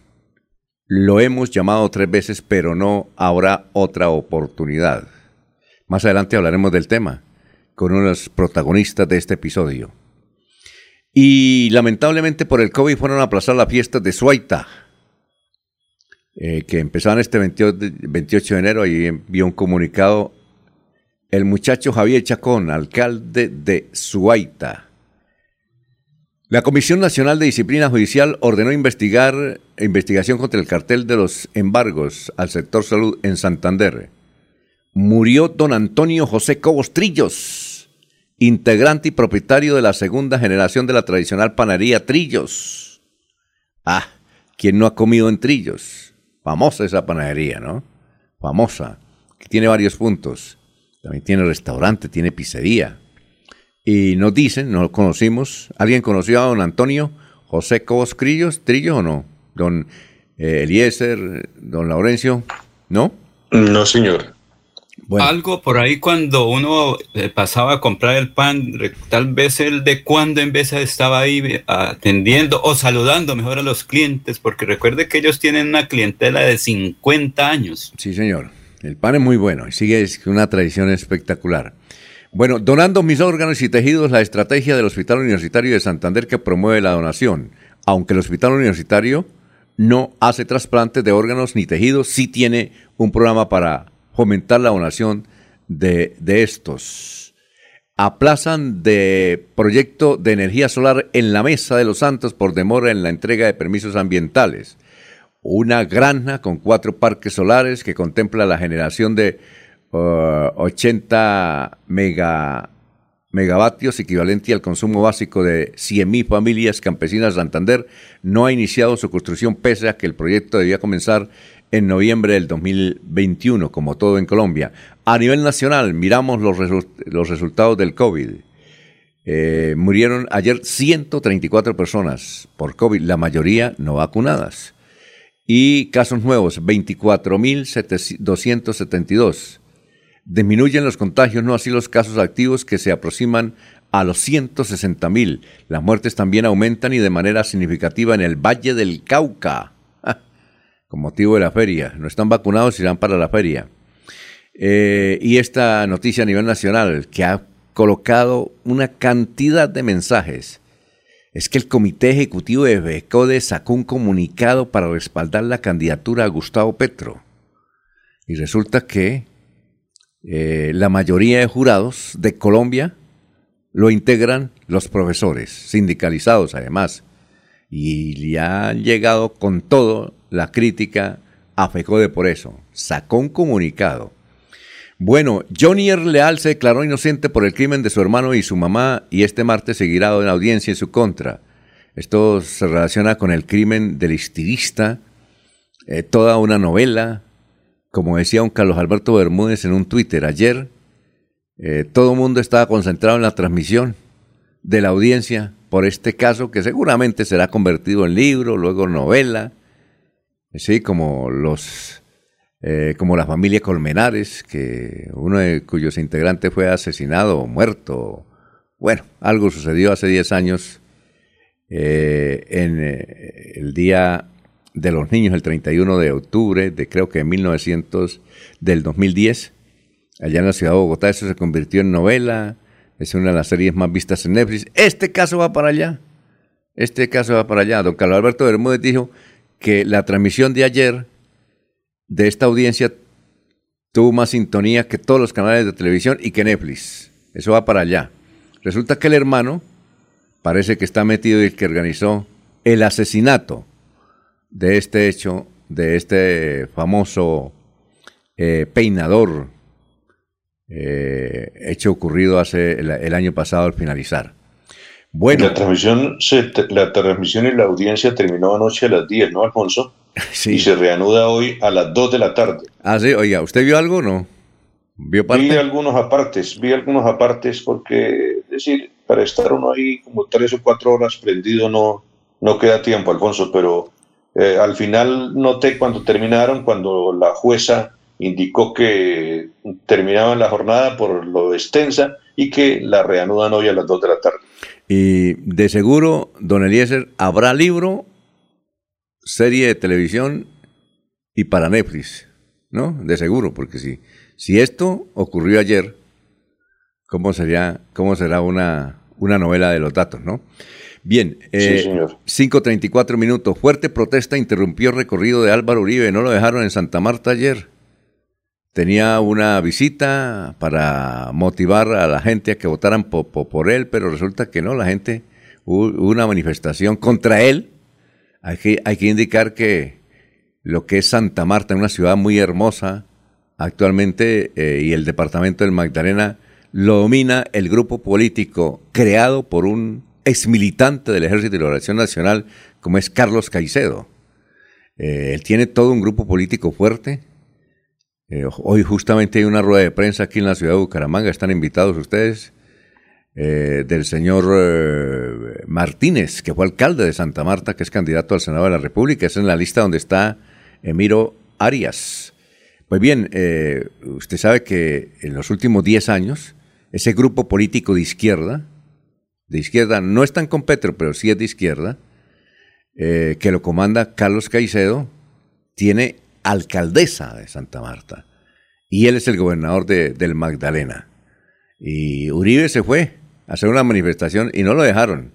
Lo hemos llamado tres veces, pero no habrá otra oportunidad. Más adelante hablaremos del tema con uno de los protagonistas de este episodio. Y lamentablemente por el COVID fueron a aplazar las fiestas de Suaita, eh, que empezaban este 28 de enero. Ahí envió un comunicado el muchacho Javier Chacón, alcalde de Suaita. La Comisión Nacional de Disciplina Judicial ordenó investigar investigación contra el cartel de los embargos al sector salud en Santander. Murió don Antonio José Cobos Trillos, integrante y propietario de la segunda generación de la tradicional panadería Trillos. Ah, ¿quién no ha comido en Trillos? Famosa esa panadería, ¿no? Famosa, que tiene varios puntos. También tiene restaurante, tiene pizzería y nos dicen, no lo conocimos, ¿alguien conoció a don Antonio José Cobos Trillos, Trillo o no? Don eh, Eliezer, don Laurencio, ¿no? No, señor. Algo por ahí cuando uno eh, pasaba a comprar el pan, tal vez el de cuando en vez estaba ahí eh, atendiendo o saludando mejor a los clientes, porque recuerde que ellos tienen una clientela de 50 años. Sí, señor. El pan es muy bueno y sigue una tradición espectacular. Bueno, donando mis órganos y tejidos, la estrategia del Hospital Universitario de Santander que promueve la donación. Aunque el Hospital Universitario no hace trasplantes de órganos ni tejidos, sí tiene un programa para fomentar la donación de, de estos. Aplazan de proyecto de energía solar en la Mesa de los Santos por demora en la entrega de permisos ambientales. Una granja con cuatro parques solares que contempla la generación de 80 mega, megavatios, equivalente al consumo básico de 100.000 familias campesinas de Santander, no ha iniciado su construcción pese a que el proyecto debía comenzar en noviembre del 2021, como todo en Colombia. A nivel nacional, miramos los, los resultados del COVID. Eh, murieron ayer 134 personas por COVID, la mayoría no vacunadas. Y casos nuevos, 24.272. Disminuyen los contagios, no así los casos activos que se aproximan a los 160 mil. Las muertes también aumentan y de manera significativa en el Valle del Cauca, con motivo de la feria. No están vacunados, irán para la feria. Eh, y esta noticia a nivel nacional, que ha colocado una cantidad de mensajes, es que el Comité Ejecutivo de BECODE sacó un comunicado para respaldar la candidatura a Gustavo Petro. Y resulta que eh, la mayoría de jurados de Colombia lo integran los profesores, sindicalizados además, y le han llegado con todo la crítica a FECODE por eso. Sacó un comunicado. Bueno, Johnny R. Leal se declaró inocente por el crimen de su hermano y su mamá y este martes seguirá en audiencia en su contra. Esto se relaciona con el crimen del estilista, eh, toda una novela, como decía un Carlos Alberto Bermúdez en un Twitter ayer, eh, todo el mundo estaba concentrado en la transmisión de la audiencia por este caso que seguramente será convertido en libro, luego novela, así como los eh, como la familia Colmenares, que uno de cuyos integrantes fue asesinado o muerto. Bueno, algo sucedió hace 10 años eh, en el Día de los Niños, el 31 de octubre de creo que en 1900, del 2010, allá en la ciudad de Bogotá. Eso se convirtió en novela, es una de las series más vistas en Netflix. Este caso va para allá. Este caso va para allá. Don Carlos Alberto Bermúdez dijo que la transmisión de ayer de esta audiencia tuvo más sintonía que todos los canales de televisión y que Netflix. Eso va para allá. Resulta que el hermano parece que está metido y el que organizó el asesinato de este hecho, de este famoso eh, peinador, eh, hecho ocurrido hace el, año pasado al finalizar. Bueno. La transmisión, la transmisión y la audiencia terminó anoche a las 10, ¿no, Alfonso? Y se reanuda hoy a las 2 de la tarde. Ah, sí, oiga, ¿usted vio algo o no? ¿Vio parte? Vi algunos apartes, vi algunos apartes porque, es decir, para estar uno ahí como tres o cuatro horas prendido no, no queda tiempo, Alfonso, pero eh, al final noté cuando terminaron, cuando la jueza indicó que terminaban la jornada por lo extensa y que la reanudan hoy a las 2 de la tarde. Y de seguro, don Eliezer, ¿habrá libro serie de televisión y para Netflix, ¿no? De seguro, porque si, si esto ocurrió ayer, ¿cómo, sería, cómo será una, una novela de los datos, no? Bien, eh, sí, 5.34 minutos. Fuerte protesta interrumpió el recorrido de Álvaro Uribe. No lo dejaron en Santa Marta ayer. Tenía una visita para motivar a la gente a que votaran por, por él, pero resulta que no, la gente, hubo una manifestación contra él hay que, indicar que lo que es Santa Marta, una ciudad muy hermosa actualmente, eh, y el departamento del Magdalena, lo domina el grupo político creado por un exmilitante del Ejército de Liberación Nacional, como es Carlos Caicedo. Eh, él tiene todo un grupo político fuerte. Eh, hoy justamente hay una rueda de prensa aquí en la ciudad de Bucaramanga, están invitados ustedes. Eh, del señor Martínez, que fue alcalde de Santa Marta, que es candidato al Senado de la República. Es en la lista donde está Emiro Arias. Pues bien, usted sabe que en los últimos 10 años, ese grupo político de izquierda, de izquierda, no es tan con Petro, pero sí es de izquierda, que lo comanda Carlos Caicedo, tiene alcaldesa de Santa Marta. Y él es el gobernador de, del Magdalena. Y Uribe se fue hacer una manifestación y no lo dejaron.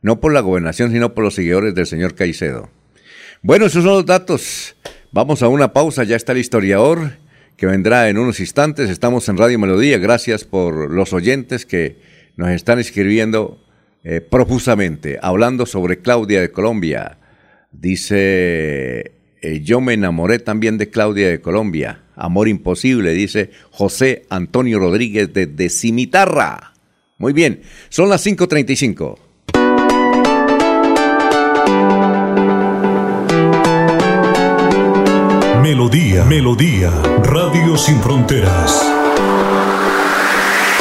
No por la gobernación, sino por los seguidores del señor Caicedo. Bueno, esos son los datos. Vamos a una pausa, ya está el historiador que vendrá en unos instantes. Estamos en Radio Melodía. Gracias por los oyentes que nos están escribiendo eh, profusamente, hablando sobre Claudia de Colombia. Dice, eh, yo me enamoré también de Claudia de Colombia. Amor imposible, dice José Antonio Rodríguez de Cimitarra. Muy bien, son las 5.35. Melodía, Melodía, Radio Sin Fronteras.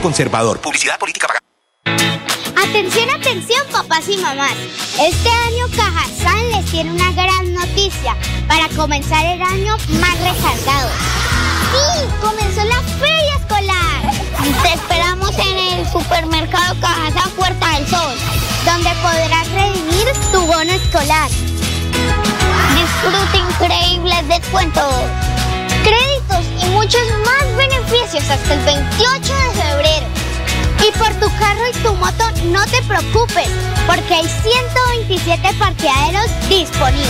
conservador. Publicidad política pagada. Atención, atención, papás y mamás. Este año Cajazán les tiene una gran noticia para comenzar el año más recargado. ¡Sí! ¡Comenzó la feria escolar! Te esperamos en el supermercado Cajazán Puerta del Sol, donde podrás redimir tu bono escolar. Disfruta increíbles descuentos, créditos y muchos más beneficios hasta el 28 de. Y por tu carro y tu moto no te preocupes, porque hay 127 parqueaderos disponibles.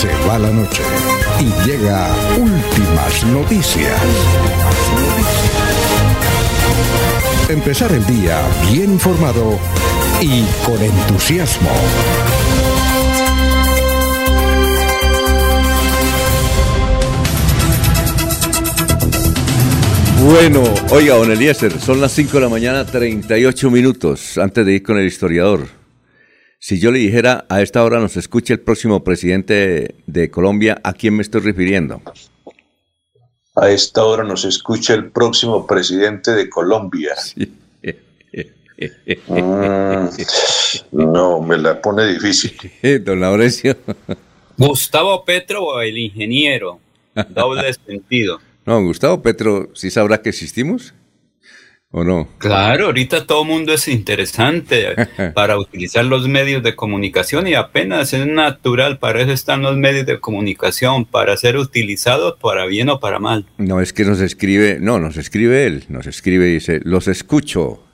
Se va la noche y llega últimas noticias. Empezar el día bien informado y con entusiasmo. Bueno, oiga, don Eliezer, son las 5 de la mañana, 38 minutos antes de ir con el historiador. Si yo le dijera a esta hora nos escucha el próximo presidente de Colombia, ¿a quién me estoy refiriendo? A esta hora nos escucha el próximo presidente de Colombia. Mm, no, me la pone difícil. Don Laurencio. Gustavo Petro o el ingeniero. Doble sentido. No, Gustavo Petro, ¿sí sabrá que existimos? ¿O no? Claro, ahorita todo mundo es interesante para utilizar los medios de comunicación y apenas es natural, para eso están los medios de comunicación, para ser utilizados para bien o para mal. No, es que nos escribe, no, nos escribe él, nos escribe y dice, los escucho,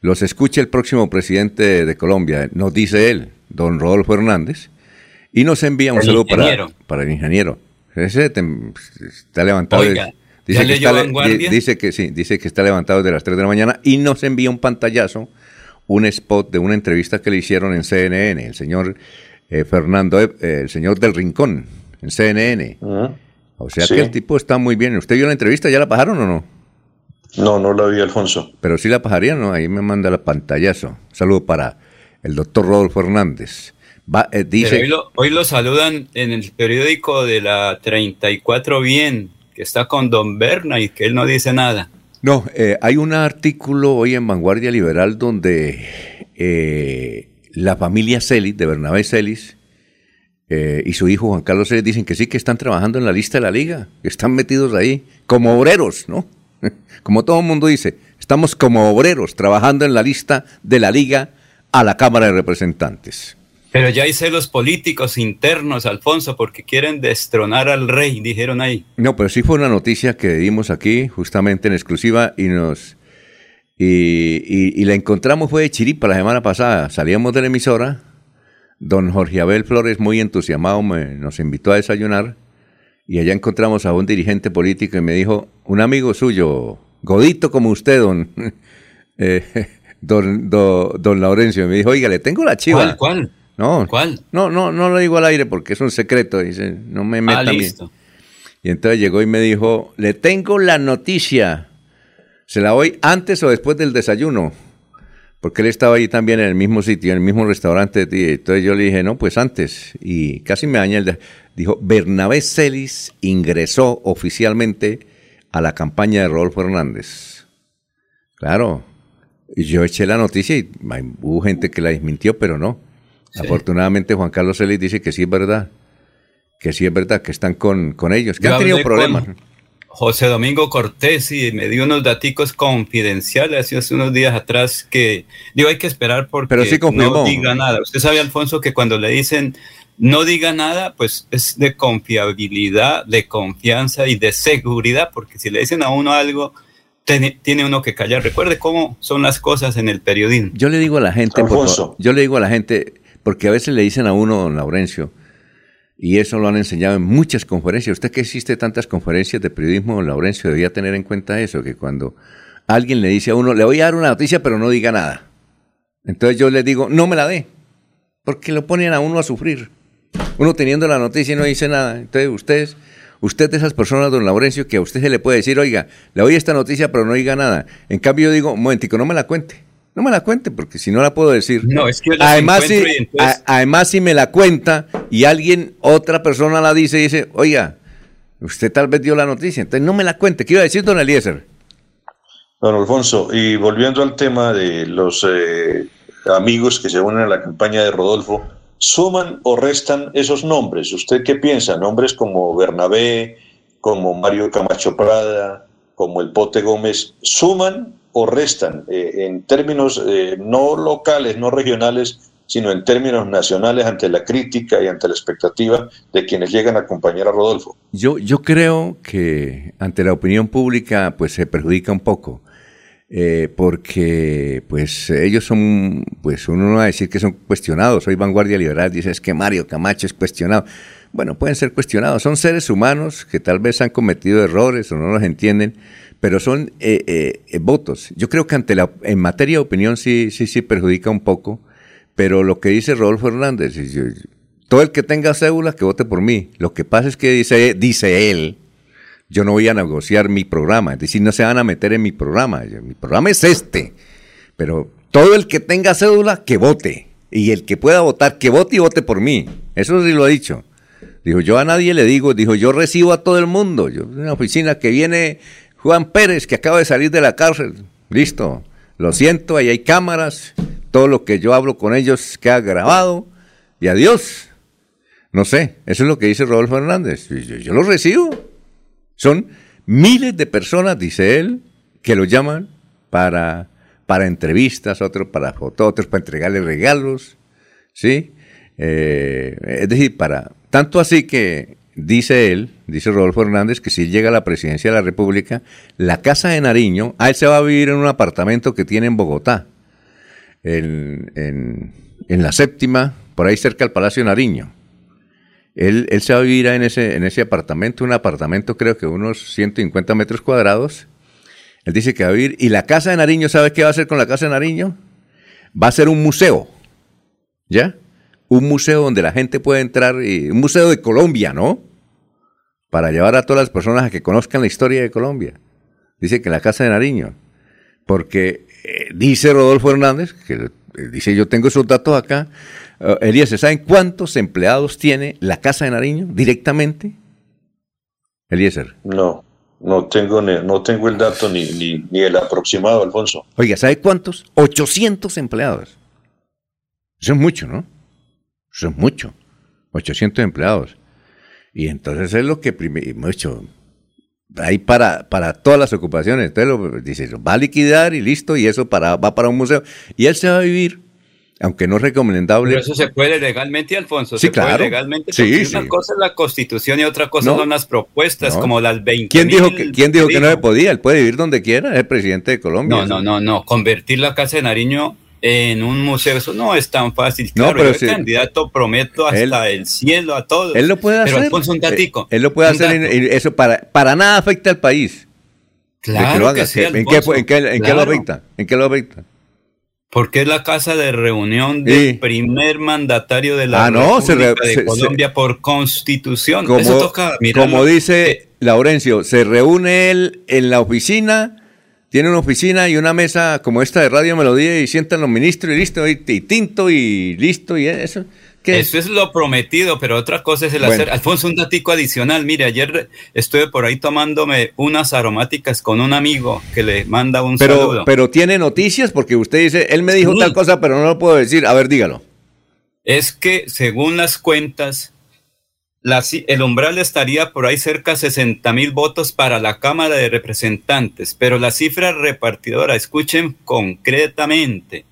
los escucha el próximo presidente de Colombia, nos dice él, don Rodolfo Hernández, y nos envía un El saludo para el ingeniero. Ese está levantado. Oiga, de- ¿ya dice, que está, le- Vanguardia? di- dice que sí, dice que está levantado desde las 3 de la mañana y nos envía un pantallazo, un spot de una entrevista que le hicieron en CNN, el señor eh, Fernando, eh, el señor del Rincón, en CNN. O sea Sí. que el tipo está muy bien. ¿Usted vio la entrevista? ¿Ya la pasaron o no? No, no la vi, Alfonso. Pero sí la pasarían, ¿no? Ahí me manda la pantallazo. Un saludo para el doctor Rodolfo Hernández. Va, eh, dice, hoy, lo, hoy lo saludan en el periódico de la 34 Bien, que está con Don Berna y que él no dice nada. no, eh, hay un artículo hoy en Vanguardia Liberal donde eh, la familia Celis, de Bernabé Celis, y su hijo Juan Carlos Celis dicen que sí, que están trabajando en la lista de la liga, que están metidos ahí como obreros, ¿no? Como todo el mundo dice, estamos como obreros trabajando en la lista de la liga a la Cámara de Representantes. Pero ya hay celos políticos internos, Alfonso, porque quieren destronar al rey, dijeron ahí. No, pero sí fue una noticia que dimos aquí, justamente en exclusiva, y nos y, y- y la encontramos fue de Chiripa la semana pasada. Salíamos de la emisora, don Jorge Abel Flores, muy entusiasmado, me- nos invitó a desayunar, y allá encontramos a un dirigente político y me dijo, un amigo suyo, godito como usted, don, eh, don, do- don Laurencio, me dijo, oiga, le tengo la chiva. ¿Cuál, cuál? No, ¿Cuál? No, no, no lo digo al aire porque es un secreto, dice, no me meta Ah, a mí. listo. Y entonces llegó y me dijo, le tengo la noticia, ¿se la doy antes o después del desayuno? Porque él estaba ahí también en el mismo sitio, en el mismo restaurante. Y entonces yo le dije, no, pues antes. Y casi me daña el... Dijo, Bernabé Celis ingresó oficialmente a la campaña de Rodolfo Hernández. Claro. Y yo eché la noticia y hubo gente que la desmintió, pero no. Afortunadamente Juan Carlos Celis dice que sí es verdad. Que sí es verdad, que están con, con ellos, que Yo han tenido hablé problemas. con José Domingo Cortés y me dio unos daticos confidenciales hace unos días atrás que digo hay que esperar porque Pero sí confirmó. no diga nada. Usted sabe, Alfonso, que cuando le dicen no diga nada, pues es de confiabilidad, de confianza y de seguridad, porque si le dicen a uno algo, tiene, tiene uno que callar. Recuerde cómo son las cosas en el periodismo. Yo le digo a la gente, por Alfonso. favor, yo le digo a la gente, porque a veces le dicen a uno, don Laurencio, y eso lo han enseñado en muchas conferencias. Usted que existe tantas conferencias de periodismo, don Laurencio, debía tener en cuenta eso, que cuando alguien le dice a uno, le voy a dar una noticia, pero no diga nada. Entonces yo le digo, no me la dé, porque lo ponen a uno a sufrir. Uno teniendo la noticia y no dice nada. Entonces ustedes, usted de esas personas, don Laurencio, que a usted se le puede decir, oiga, le doy esta noticia, pero no diga nada. En cambio yo digo, momentico, no me la cuente. No me la cuente, porque si no la puedo decir. No, es que yo además, si, entonces- a- además, si me la cuenta y alguien, otra persona la dice y dice, oiga, Usted tal vez dio la noticia, entonces no me la cuente. ¿Qué iba a decir, don Eliezer? Don Alfonso, y volviendo al tema de los eh, amigos que se unen a la campaña de Rodolfo, ¿suman o restan esos nombres? ¿Usted qué piensa? Nombres como Bernabé, como Mario Camacho Prada, como el Pote Gómez, ¿suman o restan eh, en términos eh, no locales, no regionales, sino en términos nacionales ante la crítica y ante la expectativa de quienes llegan a acompañar a Rodolfo? Yo, yo creo que ante la opinión pública pues se perjudica un poco. Eh, porque pues ellos son, pues uno no va a decir que son cuestionados, soy vanguardia liberal, dice es que Mario Camacho es cuestionado. Bueno, pueden ser cuestionados, son seres humanos que tal vez han cometido errores o no los entienden, pero son eh, eh, votos. Yo creo que ante la, en materia de opinión sí, sí, sí perjudica un poco, pero lo que dice Rodolfo Hernández, todo el que tenga cédula que vote por mí. Lo que pasa es que dice, dice él, yo no voy a negociar mi programa, es decir, no se van a meter en mi programa, mi programa es este, pero todo el que tenga cédula, que vote, y el que pueda votar, que vote y vote por mí, eso sí lo ha dicho. Dijo, yo a nadie le digo, dijo, yo recibo a todo el mundo, yo una oficina que viene Juan Pérez, que acaba de salir de la cárcel, listo, lo siento, ahí hay cámaras, todo lo que yo hablo con ellos queda grabado, y adiós. No sé, eso es lo que dice Rodolfo Hernández, yo, lo recibo. Son miles de personas, dice él, que lo llaman para, para entrevistas, otros para fotos, otros para entregarle regalos, ¿sí? Eh, es decir, para tanto así que dice él, dice Rodolfo Hernández, que si llega a la presidencia de la República, la casa de Nariño, a él se va a vivir en un apartamento que tiene en Bogotá, en, en la séptima, por ahí cerca del Palacio de Nariño. Él, él se va a vivir en ese, en ese apartamento, un apartamento creo que unos 150 metros cuadrados. Él dice que va a vivir. Y la casa de Nariño, ¿sabe qué va a hacer con la casa de Nariño? Va a ser un museo. ¿Ya? Un museo donde la gente puede entrar, y, un museo de Colombia, ¿no? Para llevar a todas las personas a que conozcan la historia de Colombia. Dice que la casa de Nariño. Porque eh, dice Rodolfo Hernández, que eh, dice yo tengo esos datos acá, Uh, Elías, ¿saben cuántos empleados tiene la Casa de Nariño directamente? Eliezer. No, no tengo, no tengo el dato ni, ni, el aproximado, Alfonso. Oiga, ¿sabe cuántos? 800 empleados. Eso es mucho, ¿no? Eso es mucho. 800 empleados. Y entonces es lo que hecho. Ahí para, para todas las ocupaciones. Entonces lo, dice, va a liquidar y listo, y eso para, va para un museo. Y él se va a vivir aunque no es recomendable. Pero eso se puede legalmente, Alfonso. Sí, claro. Puede legalmente. Sí, Una cosa es la constitución y otra cosa son las propuestas, como las 20. ¿Quién dijo que, quién dijo que no se podía? Él puede vivir donde quiera, es el presidente de Colombia. No, no, no, no. Convertir la Casa de Nariño en un museo, eso no es tan fácil. no, pero yo el candidato prometo hasta el cielo a todos. Él lo puede hacer. Pero Alfonso, un datico. Él, lo puede hacer, y eso para, para nada afecta al país. Claro que, sí, ¿En, qué, en, qué, en qué lo afecta? ¿En qué lo afecta? Porque es la casa de reunión del primer mandatario de la ah, no, República de Colombia por constitución. Como, Eso toca, como dice eh, Laurencio, se reúne él en la oficina, tiene una oficina y una mesa como esta de Radio Melodía y sientan los ministros y listo, y, y tinto y listo y eso. Eso es lo prometido, pero otra cosa es el hacer. Alfonso, un datico adicional. Mire, ayer estuve por ahí tomándome unas aromáticas con un amigo que le manda un pero, saludo. Pero tiene noticias porque usted dice, él me dijo tal cosa, pero no lo puedo decir. A ver, dígalo. Es que según las cuentas, el umbral estaría por ahí cerca de 60 mil votos para la Cámara de Representantes, pero la cifra repartidora, escuchen concretamente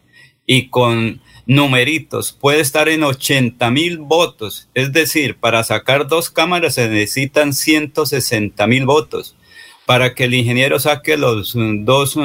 y con numeritos, puede estar en 80 mil votos. Es decir, para sacar dos cámaras se necesitan 160 mil votos. Para que el ingeniero saque los dos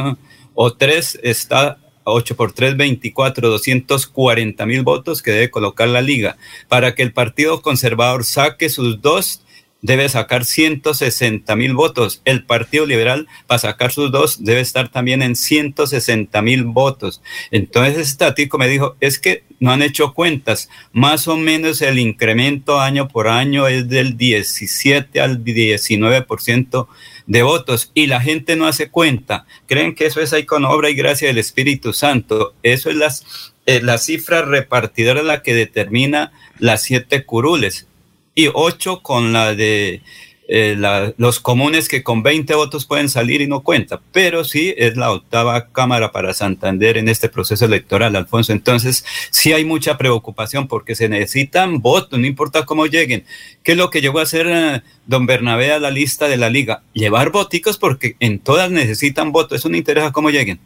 o tres, está 8 por 3, 24, 240 mil votos que debe colocar la liga. Para que el Partido Conservador saque sus dos, debe sacar 160 mil votos. El Partido Liberal, para sacar sus dos, debe estar también en 160 mil votos. Entonces, este tático me dijo, es que no han hecho cuentas. Más o menos el incremento año por año es del 17 al 19% de votos y la gente no hace cuenta. Creen que eso es ahí con obra y gracia del Espíritu Santo. Eso es las, eh, la cifra repartidora la que determina las siete curules y ocho con la de eh, la, los comunes que con 20 votos pueden salir y no cuenta, pero sí es la octava Cámara para Santander en este proceso electoral, Alfonso. Entonces, sí hay mucha preocupación porque se necesitan votos, no importa cómo lleguen. ¿Qué es lo que llegó a hacer eh, don Bernabé a la lista de la liga? Llevar voticos porque en todas necesitan votos, eso no interesa cómo lleguen.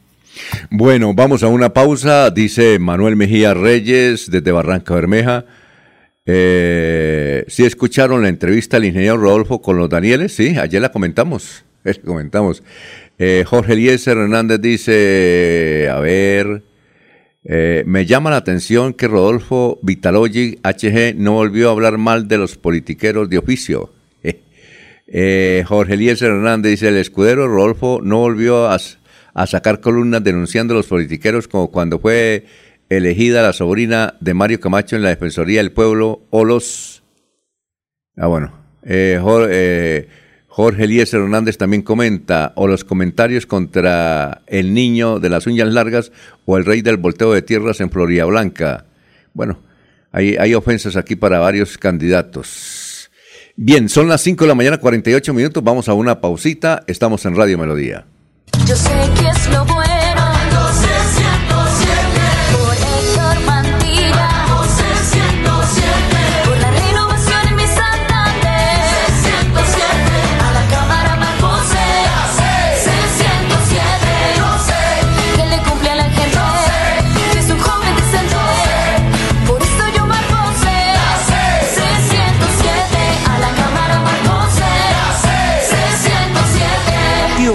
Bueno, vamos a una pausa, dice Manuel Mejía Reyes desde Barranca Bermeja. Eh, ¿Sí escucharon la entrevista al ingeniero Rodolfo con los Danieles? Sí, ayer la comentamos. comentamos. Eh, Jorge Eliezer Hernández dice, a ver, eh, me llama la atención que Rodolfo Vitalogi, HG, no volvió a hablar mal de los politiqueros de oficio. Eh, Jorge Eliezer Hernández dice, el escudero Rodolfo no volvió a sacar columnas denunciando a los politiqueros como cuando fue elegida la sobrina de Mario Camacho en la Defensoría del Pueblo, o los... Ah, bueno. Eh, Jorge, eh, Jorge Eliezer Hernández también comenta, o los comentarios contra el niño de las uñas largas o el rey del volteo de tierras en Florida Blanca. Bueno, hay, hay ofensas aquí para varios candidatos. Bien, son las 5 de la mañana, 48 minutos. Vamos a una pausita. Estamos en Radio Melodía. Yo sé que es lo bueno.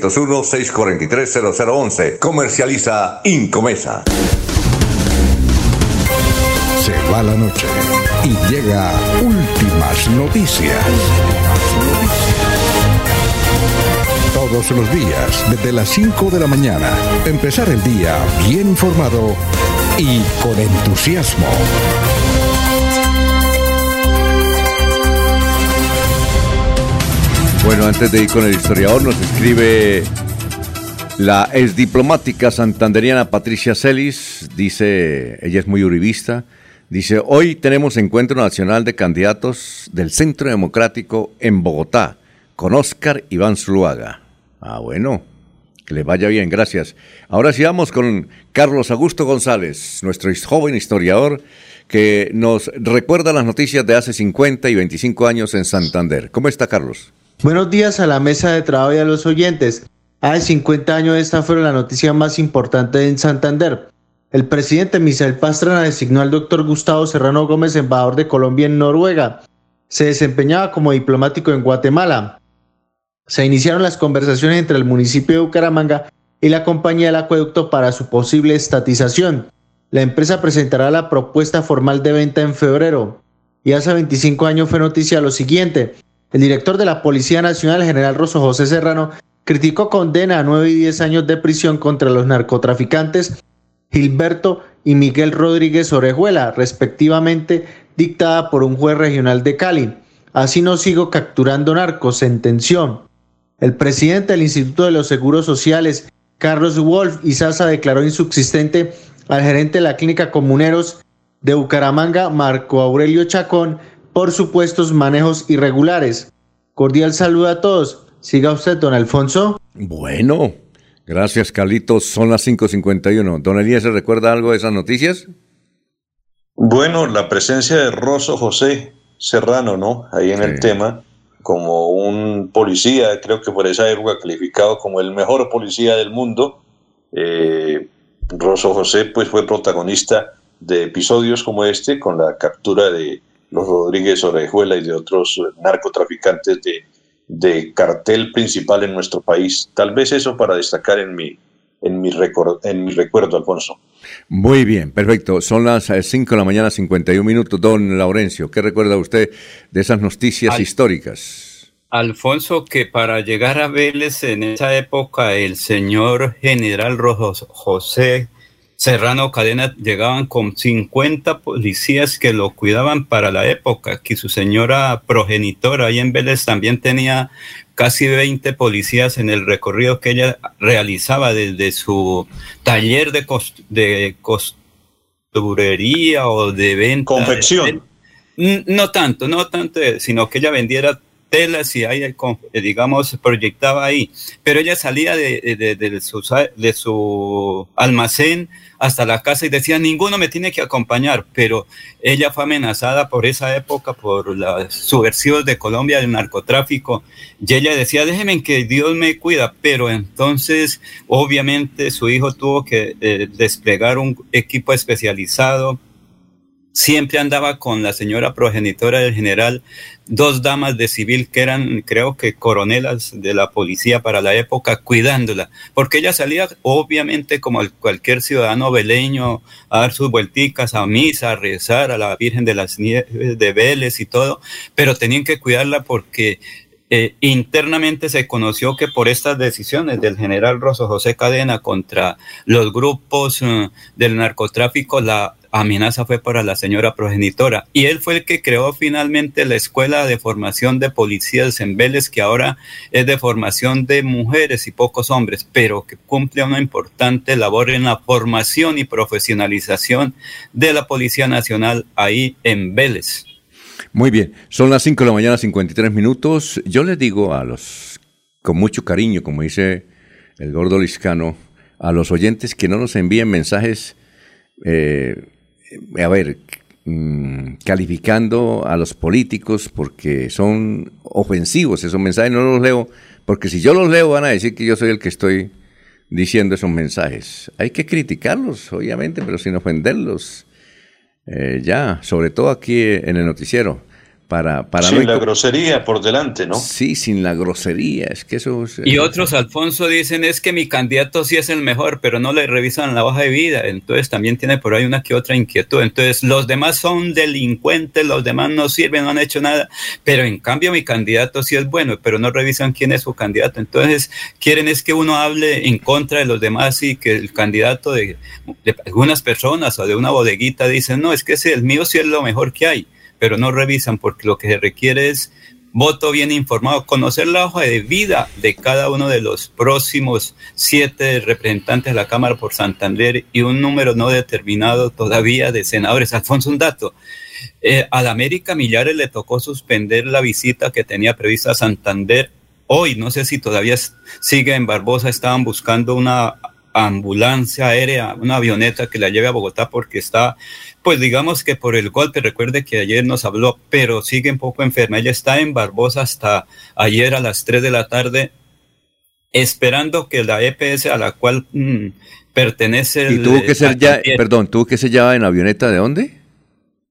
301-643-0011. Comercializa Incomesa. Se va la noche y llega últimas noticias. Todos los días, desde las 5 de la mañana, empezar el día bien informado y con entusiasmo. Bueno, antes de ir con el historiador, nos escribe la ex diplomática santanderiana Patricia Celis. Dice, ella es muy uribista. Dice, hoy tenemos encuentro nacional de candidatos del Centro Democrático en Bogotá con Oscar Iván Zuluaga. Ah, bueno, que le vaya bien, gracias. Ahora sí vamos con Carlos Augusto González, nuestro joven historiador que nos recuerda las noticias de hace 50 y 25 años en Santander. ¿Cómo está, Carlos? Buenos días a la mesa de trabajo y a los oyentes. Hace 50 años esta fue la noticia más importante en Santander. El presidente Misael Pastrana designó al doctor Gustavo Serrano Gómez embajador de Colombia en Noruega. Se desempeñaba como diplomático en Guatemala. Se iniciaron las conversaciones entre el municipio de Bucaramanga y la compañía del acueducto para su posible estatización. La empresa presentará la propuesta formal de venta en febrero. Y hace 25 años fue noticia lo siguiente. El director de la Policía Nacional, general Rosso José Serrano, criticó condena a 9 y 10 años de prisión contra los narcotraficantes Gilberto y Miguel Rodríguez Orejuela, respectivamente, dictada por un juez regional de Cali. Así no sigo capturando narcos, sentenció. El presidente del Instituto de los Seguros Sociales, Carlos Wolf Izaza, declaró insubsistente al gerente de la clínica Comuneros de Bucaramanga, Marco Aurelio Chacón, por supuestos manejos irregulares. Cordial saludo a todos. Siga usted, don Alfonso. Bueno, gracias, Carlitos. Son las 5.51. Don Elías, ¿se recuerda algo de esas noticias? Bueno, la presencia de Rosso José Serrano, ¿no? Ahí en el tema, como un policía, creo que por esa época calificado como el mejor policía del mundo. Eh, Rosso José, pues fue protagonista de episodios como este, con la captura de los Rodríguez Orejuela y de otros narcotraficantes de, de cartel principal en nuestro país. Tal vez eso para destacar en mi, en mi, recor- en mi recuerdo, Alfonso. Muy bien, perfecto. Son las 5 de la mañana, 51 minutos. Don Laurencio, ¿qué recuerda usted de esas noticias Al- históricas? Alfonso, que para llegar a Vélez en esa época el señor general Rojo José Serrano Cadena llegaban con 50 policías que lo cuidaban para la época, que su señora progenitora ahí en Vélez también tenía casi 20 policías en el recorrido que ella realizaba desde su taller de, cost- de costurería o de venta. Confección. No tanto, no tanto, sino que ella vendiera telas y ahí, con- eh, digamos, proyectaba ahí. Pero ella salía de, de- de su, de su almacén hasta la casa y decía, ninguno me tiene que acompañar, pero ella fue amenazada por esa época, por las subversivos de Colombia, del narcotráfico, y ella decía, déjenme que Dios me cuida, pero entonces, obviamente, su hijo tuvo que eh, desplegar un equipo especializado, siempre andaba con la señora progenitora del general, dos damas de civil que eran, creo que coronelas de la policía para la época, cuidándola, porque ella salía obviamente como cualquier ciudadano veleño a dar sus vuelticas a misa, a rezar a la Virgen de las Nieves de Vélez y todo, pero tenían que cuidarla porque eh, internamente se conoció que por estas decisiones del general Rosso José Cadena contra los grupos eh, del narcotráfico, la amenaza fue para la señora progenitora. Y él fue el que creó finalmente la Escuela de Formación de Policías en Vélez, que ahora es de formación de mujeres y pocos hombres, pero que cumple una importante labor en la formación y profesionalización de la Policía Nacional ahí en Vélez. Muy bien, son las 5 de la mañana, 53 minutos. Yo les digo a los, con mucho cariño, como dice el gordo Liscano, a los oyentes que no nos envíen mensajes, eh, a ver, mm, calificando a los políticos porque son ofensivos esos mensajes. No los leo, porque si yo los leo van a decir que yo soy el que estoy diciendo esos mensajes. Hay que criticarlos, obviamente, pero sin ofenderlos. Eh, ya, sobre todo aquí en el noticiero, para, para Sin la grosería por delante, ¿no? Sí, sin la grosería, es que eso es... Y otros, Alfonso, dicen es que mi candidato sí es el mejor, pero no le revisan la hoja de vida. Entonces también tiene por ahí una que otra inquietud. Entonces los demás son delincuentes, los demás no sirven, no han hecho nada. Pero en cambio mi candidato sí es bueno, pero no revisan quién es su candidato. Entonces quieren es que uno hable en contra de los demás y que el candidato de, de algunas personas o de una bodeguita dicen, no, es que ese, el mío sí es lo mejor que hay, pero no revisan porque lo que se requiere es voto bien informado, conocer la hoja de vida de cada uno de los próximos siete representantes de la Cámara por Santander y un número no determinado todavía de senadores. Alfonso, un dato. Eh, a la América Millares le tocó suspender la visita que tenía prevista a Santander hoy. No sé si todavía sigue en Barbosa. Estaban buscando una ambulancia aérea, una avioneta que la lleve a Bogotá porque está, pues digamos que por el golpe, recuerde que ayer nos habló, pero sigue un poco enferma. Ella está en Barbosa hasta ayer a las 3 de la tarde esperando que la EPS a la cual mm, pertenece Y el- tuvo que ser ya, perdón, tuvo que ser ya en avioneta de dónde?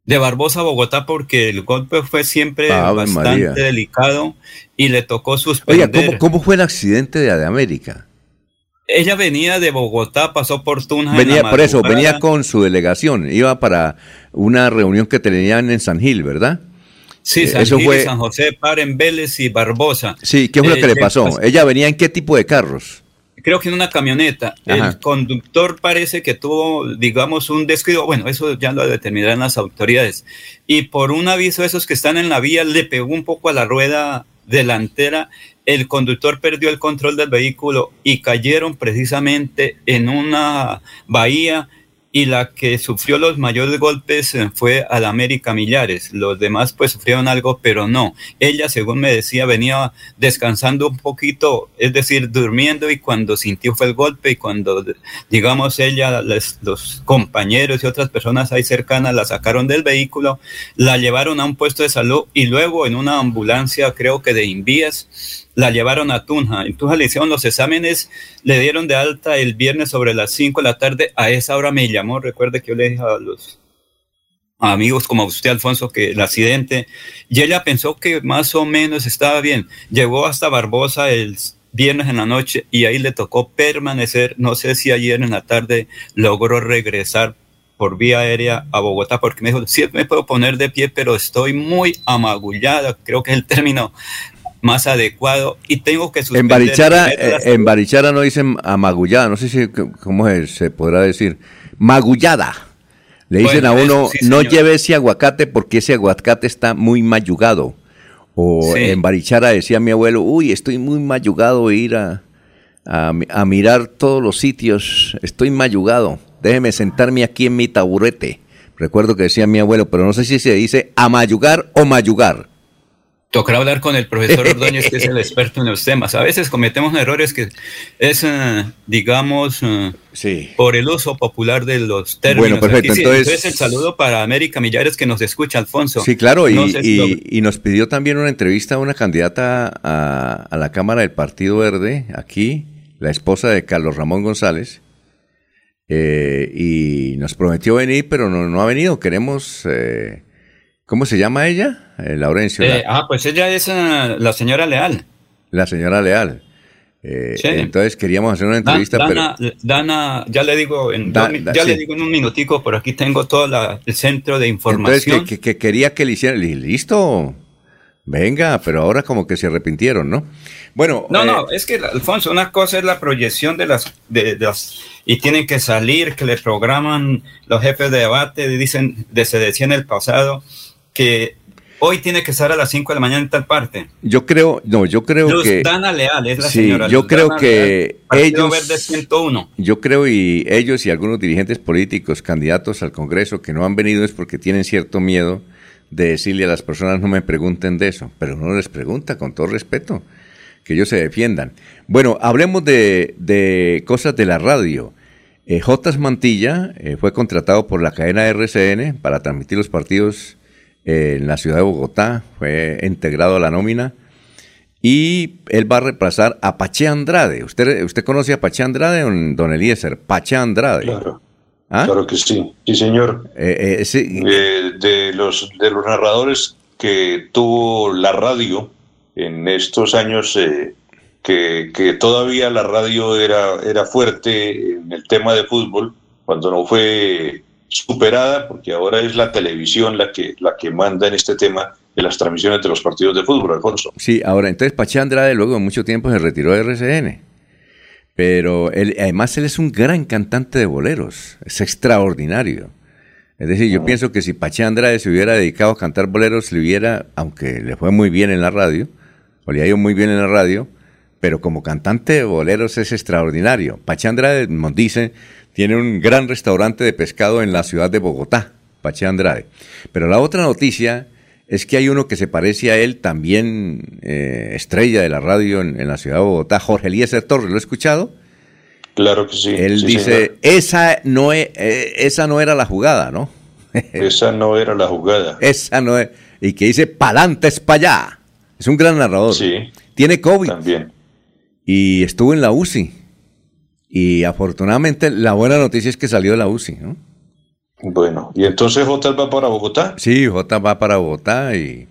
de Barbosa a Bogotá porque el golpe fue siempre Ave bastante María. delicado y le tocó Oiga, suspender. ¿cómo, cómo fue el accidente de, de América? Ella venía de Bogotá, pasó por Tunja. en Venía, la por eso, venía con su delegación, iba para una reunión que tenían en San Gil, ¿verdad? Sí, Eh, San eso Gil fue- San José, Paren, Vélez y Barbosa. Sí, ¿qué fue lo que le eh, pasó? pues, ¿Ella venía en qué tipo de carros? creo que en una camioneta. Ajá. El conductor parece que tuvo, digamos, un descuido. Bueno, eso ya lo determinarán las autoridades. Y por un aviso de esos que están en la vía, le pegó un poco a la rueda delantera. El conductor perdió el control del vehículo y cayeron precisamente en una bahía. Y la que sufrió los mayores golpes fue a la América Millares. Los demás pues sufrieron algo, pero no. Ella, según me decía, venía descansando un poquito, es decir, durmiendo y cuando sintió fue el golpe y cuando, digamos, ella, los compañeros y otras personas ahí cercanas la sacaron del vehículo, la llevaron a un puesto de salud y luego en una ambulancia, creo que de Invías, la llevaron a Tunja. En Tunja le hicieron los exámenes, le dieron de alta el viernes sobre las 5 de la tarde. A esa hora me llamó, recuerde que yo le dije a los amigos como usted, Alfonso, que el accidente, y ella pensó que más o menos estaba bien. Llegó hasta Barbosa el viernes en la noche y ahí le tocó permanecer, no sé si ayer en la tarde logró regresar por vía aérea a Bogotá, porque me dijo, sí me puedo poner de pie, pero estoy muy amagullada, creo que es el término más adecuado y tengo que En suspender Barichara, primero las- eh, en Barichara no dicen amagullada, no sé si cómo es- se podrá decir. Magullada. Le dicen Bueno, a uno, sí, no lleve ese aguacate porque ese aguacate está muy mayugado. O Sí. en Barichara decía mi abuelo, uy, estoy muy mayugado de ir a, a a mirar todos los sitios, estoy mayugado, déjeme sentarme aquí en mi taburete. Recuerdo que decía mi abuelo, pero no sé si se dice amayugar o mayugar. Tocará hablar con el profesor Ordóñez, que es el experto en los temas. A veces cometemos errores que es, eh, digamos, eh, Sí. por el uso popular de los términos. Bueno, perfecto, sí, entonces- el saludo para América Millares que nos escucha, Alfonso. Sí, claro, y, No sé si y- lo- y nos pidió también una entrevista a una candidata a, a la Cámara del Partido Verde, aquí, la esposa de Carlos Ramón González, eh, y nos prometió venir, pero no, no ha venido. Queremos, eh, ¿cómo se llama ella? Eh, Laurencio, Eh, la, ah, pues ella es eh, la señora Leal. la señora Leal. Eh, Sí. Entonces queríamos hacer una entrevista, Dana, pero... Dana, ya le digo en, Da- da- ya le digo en un minutico, por aquí tengo todo la- el centro de Entonces, información. que, que- que quería que le hicieran, listo, venga, pero ahora como que se arrepintieron, ¿no? Bueno, No, eh, no, es que Alfonso, una cosa es la proyección de las, de, de las y tienen que salir, que le programan los jefes de debate, dicen, de, se decía en el pasado, que hoy tiene que estar a las 5 de la mañana en tal parte. Yo creo, no, yo creo Luz que Dana Leal es la sí, señora. yo Luz creo Dana que Leal, ellos- Verde 101. yo creo y ellos y algunos dirigentes políticos, candidatos al Congreso que no han venido es porque tienen cierto miedo de decirle a las personas no me pregunten de eso, pero uno les pregunta con todo respeto, que ellos se defiendan. Bueno, hablemos de, de cosas de la radio. Eh, Jotas Mantilla eh, fue contratado por la cadena RCN para transmitir los partidos eh, en la ciudad de Bogotá, fue integrado a la nómina y él va a reemplazar a Pache Andrade. ¿Usted, usted conoce a Pache Andrade, don, Eliezer? Pache Andrade. Claro, ¿Ah? claro que sí. Sí, señor. Eh, eh, sí, Eh, de, los, de los narradores que tuvo la radio en estos años eh, que, que todavía la radio era, era fuerte en el tema de fútbol, cuando no fue superada, porque ahora es la televisión la que, la que manda en este tema de las transmisiones de los partidos de fútbol, Alfonso. Sí, ahora, entonces Pache Andrade luego de mucho tiempo se retiró de RCN. Pero él, además él es un gran cantante de boleros, es extraordinario. Es decir, yo pienso que si Pache Andrade se hubiera dedicado a cantar boleros, le hubiera, aunque le fue muy bien en la radio, o le ha ido muy bien en la radio, pero como cantante de boleros es extraordinario. Pache Andrade, nos dice, tiene un gran restaurante de pescado en la ciudad de Bogotá, Pache Andrade. Pero la otra noticia es que hay uno que se parece a él, también eh, estrella de la radio en, en la ciudad de Bogotá, Jorge Eliezer Torres, ¿lo he escuchado? Claro que sí. Él sí, dice, señor. esa no, e- eh, esa no era la jugada, ¿no? Esa no era la jugada. esa no es. Y que dice, pa'lantes pa' allá. Es un gran narrador. Sí, Tiene COVID también. y estuvo en la UCI. Y afortunadamente la buena noticia es que salió de la UCI, ¿no? Bueno, y entonces J va para Bogotá. Sí, J va para Bogotá y,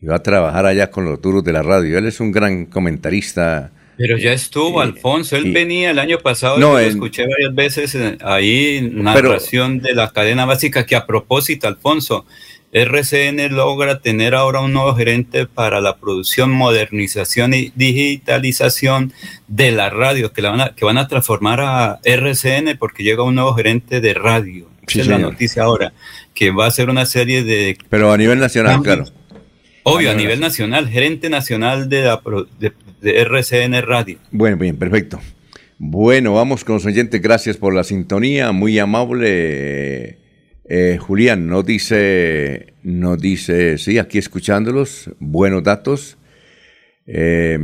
y va a trabajar allá con los duros de la radio. Él es un gran comentarista. Pero ya estuvo, Y- Alfonso. Él y- venía el año pasado, No, yo lo en- escuché varias veces eh, ahí, Pero- narración de la cadena básica, que a propósito, Alfonso, RCN logra tener ahora un nuevo gerente para la producción, modernización y digitalización de la radio, que, la van, a, que van a transformar a RCN porque llega un nuevo gerente de radio. Sí, Esa es la noticia ahora, que va a ser una serie de Pero a nivel nacional, Cambios. claro. Obvio, a nivel nivel nacional, gerente nacional de, la, de, de RCN Radio. Bueno, bien, perfecto. Bueno, vamos con los oyentes. Gracias por la sintonía. Muy amable. Eh, Julián nos dice, nos dice, sí, aquí escuchándolos. Buenos datos. Eh,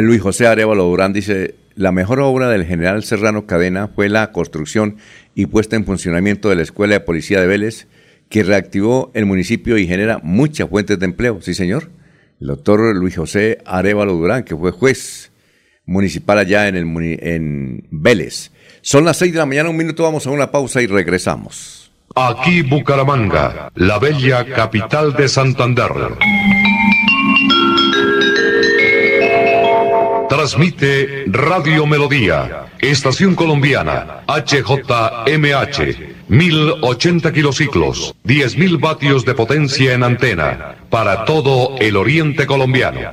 Luis José Arevalo Durán dice, la mejor obra del general Serrano Cadena fue la construcción y puesta en funcionamiento de la Escuela de Policía de Vélez, que reactivó el municipio y genera muchas fuentes de empleo. Sí, señor. El doctor Luis José Arevalo Durán, que fue juez municipal allá en, el, en Vélez. Son las seis de la mañana, un minuto, vamos a una pausa y regresamos. Aquí Bucaramanga, la bella capital de Santander. Transmite Radio Melodía, Estación Colombiana, HJMH, 1080 kilociclos, 10.000 vatios de potencia en antena, para todo el oriente colombiano.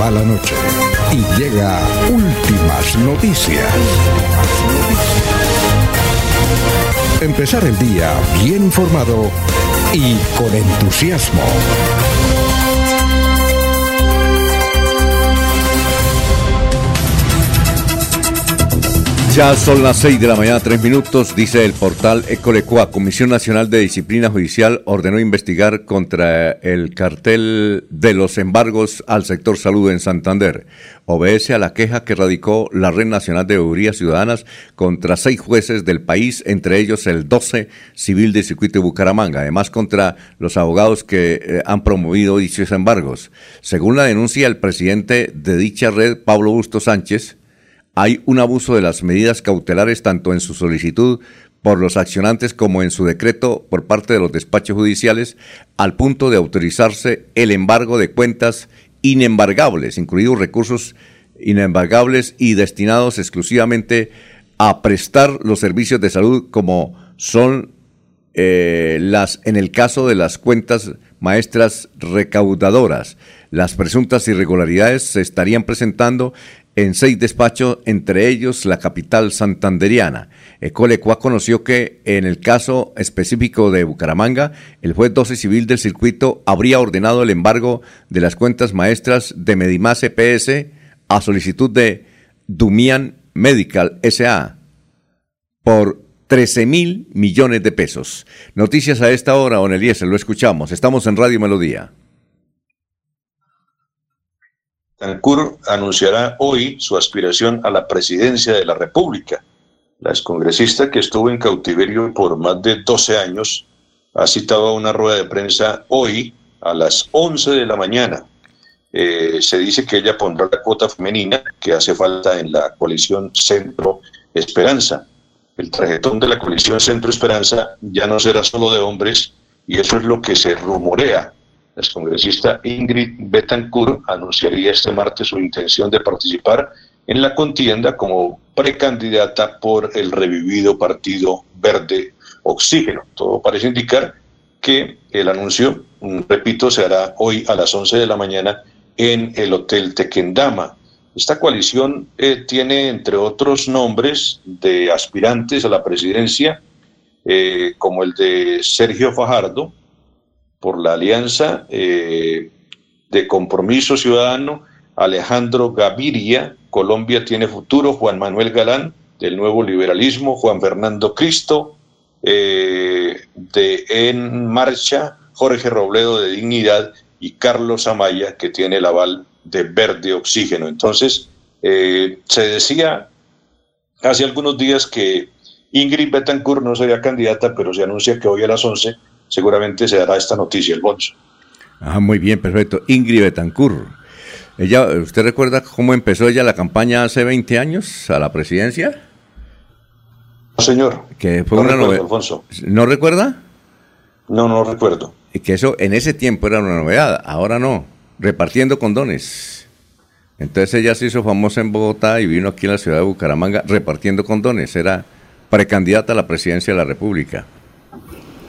Va la noche y llega últimas noticias. Empezar el día bien informado y con entusiasmo. Ya son las 6 de la mañana, 3 minutos, dice el portal Ecolecua. Comisión Nacional de Disciplina Judicial ordenó investigar contra el cartel de los embargos al sector salud en Santander. Obedece a la queja que radicó la Red Nacional de Deudías Ciudadanas contra seis jueces del país, entre ellos el 12 Civil de Circuito de Bucaramanga, además contra los abogados que eh, han promovido dichos embargos. Según la denuncia, el presidente de dicha red, Pablo Busto Sánchez, hay un abuso de las medidas cautelares tanto en su solicitud por los accionantes como en su decreto por parte de los despachos judiciales al punto de autorizarse el embargo de cuentas inembargables, incluidos recursos inembargables y destinados exclusivamente a prestar los servicios de salud como son eh, las en el caso de las cuentas maestras recaudadoras. Las presuntas irregularidades se estarían presentando en seis despachos, entre ellos la capital santanderiana. Ecolecua conoció que en el caso específico de Bucaramanga, el juez 12 civil del circuito habría ordenado el embargo de las cuentas maestras de Medimás EPS a solicitud de Dumian Medical SA por 13 mil millones de pesos. Noticias a esta hora, Don Eliezer, lo escuchamos. Estamos en Radio Melodía. Tancur anunciará hoy su aspiración a la presidencia de la República. La excongresista que estuvo en cautiverio por más de 12 años ha citado a una rueda de prensa hoy a las 11 de la mañana. Eh, se dice que ella pondrá la cuota femenina que hace falta en la coalición Centro Esperanza. El trajetón de la coalición Centro Esperanza ya no será solo de hombres y eso es lo que se rumorea. La excongresista Ingrid Betancourt anunciaría este martes su intención de participar en la contienda como precandidata por el revivido Partido Verde Oxígeno. Todo parece indicar que el anuncio, mm, repito, se hará hoy a las 11 de la mañana en el Hotel Tequendama. Esta coalición eh, tiene, entre otros nombres de aspirantes a la presidencia, eh, como el de Sergio Fajardo, por la Alianza eh, de Compromiso Ciudadano, Alejandro Gaviria, Colombia tiene futuro, Juan Manuel Galán, del Nuevo Liberalismo, Juan Fernando Cristo, eh, de En Marcha, Jorge Robledo de Dignidad y Carlos Amaya, que tiene el aval de Verde Oxígeno. Entonces, eh, se decía hace algunos días que Ingrid Betancourt no sería candidata, pero se anuncia que hoy a las 11 seguramente se dará esta noticia, Alfonso. Ah, muy bien, perfecto. Ingrid Betancourt. Ella, ¿Usted recuerda cómo empezó ella la campaña hace 20 años a la presidencia? No, señor. Que fue No una recuerdo, novedad. Alfonso. ¿No recuerda? No, no recuerdo. Y que eso en ese tiempo era una novedad, ahora no. Repartiendo condones. Entonces ella se hizo famosa en Bogotá y vino aquí a la ciudad de Bucaramanga repartiendo condones. Era precandidata a la presidencia de la República.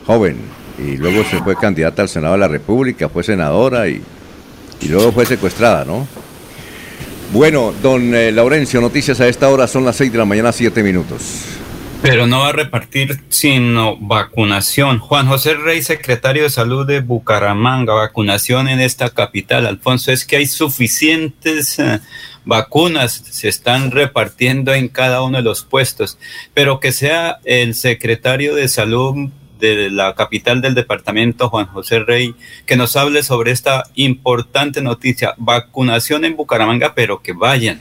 Joven. Y luego se fue candidata al Senado de la República, fue senadora y, y luego fue secuestrada, ¿no? Bueno, don eh, Laurencio, noticias a esta hora son las 6 de la mañana, 7 minutos. Pero no va a repartir sino vacunación. Juan José Rey, secretario de Salud de Bucaramanga, vacunación en esta capital. Alfonso, es que hay suficientes eh, vacunas, se están repartiendo en cada uno de los puestos, pero que sea el secretario de Salud de la capital del departamento, Juan José Rey, que nos hable sobre esta importante noticia, vacunación en Bucaramanga, pero que vayan.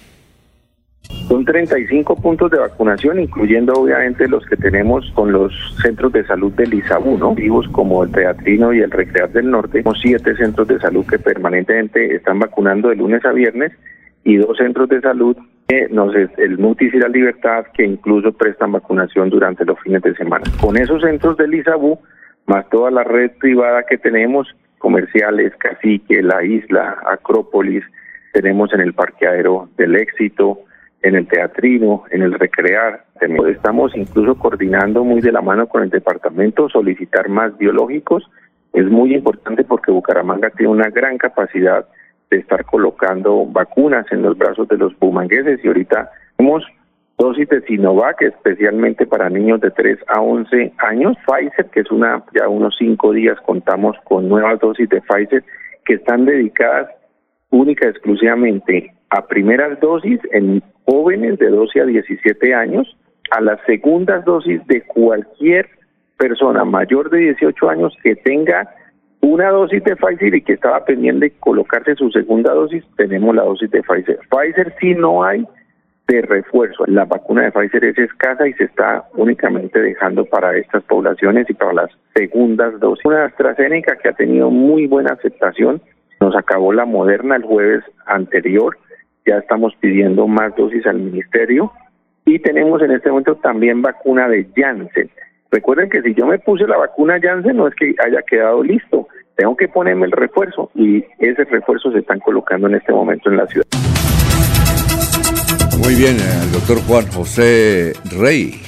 Son 35 puntos de vacunación, incluyendo obviamente los que tenemos con los centros de salud del ISABU, ¿no? Vivos como el Teatrino y el Recrear del Norte. Tenemos siete centros de salud que permanentemente están vacunando de lunes a viernes y dos centros de salud, nos, el Mutis y la Libertad, que incluso prestan vacunación durante los fines de semana. Con esos centros del ISABU, más toda la red privada que tenemos, comerciales, Cacique, La Isla, Acrópolis, tenemos en el parqueadero del Éxito, en el Teatrino, en el Recrear. Estamos incluso coordinando muy de la mano con el departamento solicitar más biológicos. Es muy importante porque Bucaramanga tiene una gran capacidad de estar colocando vacunas en los brazos de los bumangueses. Y ahorita tenemos dosis de Sinovac especialmente para niños de 3 a 11 años, Pfizer que es una ya unos 5 días contamos con nuevas dosis de Pfizer que están dedicadas única y exclusivamente a primeras dosis en jóvenes de 12 a 17 años, a las segundas dosis de cualquier persona mayor de 18 años que tenga una dosis de Pfizer y que estaba pendiente de colocarse su segunda dosis, tenemos la dosis de Pfizer. Pfizer sí no hay de refuerzo. La vacuna de Pfizer es escasa y se está únicamente dejando para estas poblaciones y para las segundas dosis. Una AstraZeneca que ha tenido muy buena aceptación. Nos acabó la Moderna el jueves anterior. Ya estamos pidiendo más dosis al ministerio. Y tenemos en este momento también vacuna de Janssen. Recuerden que si yo me puse la vacuna Janssen no es que haya quedado listo. Tengo que ponerme el refuerzo y ese refuerzo se están colocando en este momento en la ciudad. Muy bien, eh, el doctor Juan José Rey.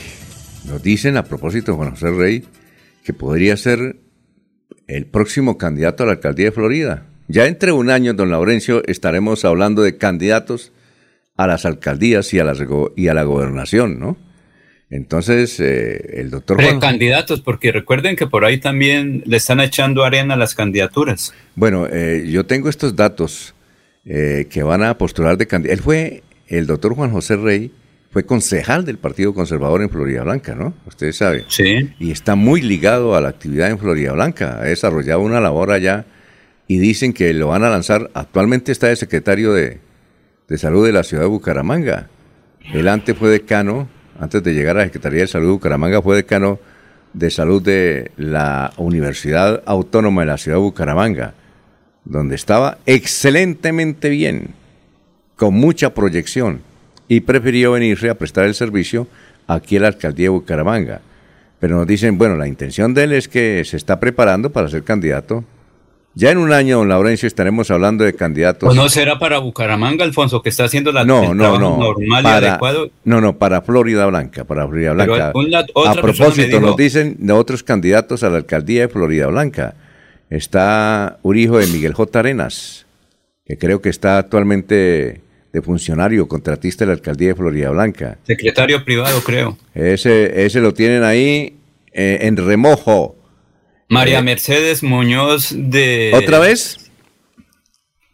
Nos dicen a propósito de Juan José Rey que podría ser el próximo candidato a la alcaldía de Florida. Ya entre un año, don Laurencio, estaremos hablando de candidatos a las alcaldías y a, las y a la gobernación, ¿no? Entonces, eh, el doctor Juan... Precandidatos, porque recuerden que por ahí también le están echando arena a las candidaturas. Bueno, eh, yo tengo estos datos eh, que van a postular de candidato. Él fue, el doctor Juan José Rey, fue concejal del Partido Conservador en Florida Blanca, ¿no? Ustedes saben. Sí. Y está muy ligado a la actividad en Florida Blanca. Ha desarrollado una labor allá y dicen que lo van a lanzar. Actualmente está de secretario de, de Salud de la ciudad de Bucaramanga. Él antes fue decano, antes de llegar a la Secretaría de Salud de Bucaramanga, fue decano de salud de la Universidad Autónoma de la ciudad de Bucaramanga, donde estaba excelentemente bien, con mucha proyección, y prefirió venirse a prestar el servicio aquí a la alcaldía de Bucaramanga. Pero nos dicen, bueno, la intención de él es que se está preparando para ser candidato. Ya en un año, don Laurencio, estaremos hablando de candidatos. ¿O no será para Bucaramanga, Alfonso, que está haciendo la, No, normal y adecuado? no, no, para Florida Blanca, para Florida Pero Blanca. una- a propósito, dijo- nos dicen de otros candidatos a la alcaldía de Florida Blanca. Está un hijo de Miguel J. Arenas, que creo que está actualmente de funcionario contratista de la alcaldía de Florida Blanca. Secretario privado, creo. Ese, ese lo tienen ahí eh, en remojo. María Eh, Mercedes Muñoz de... ¿Otra vez?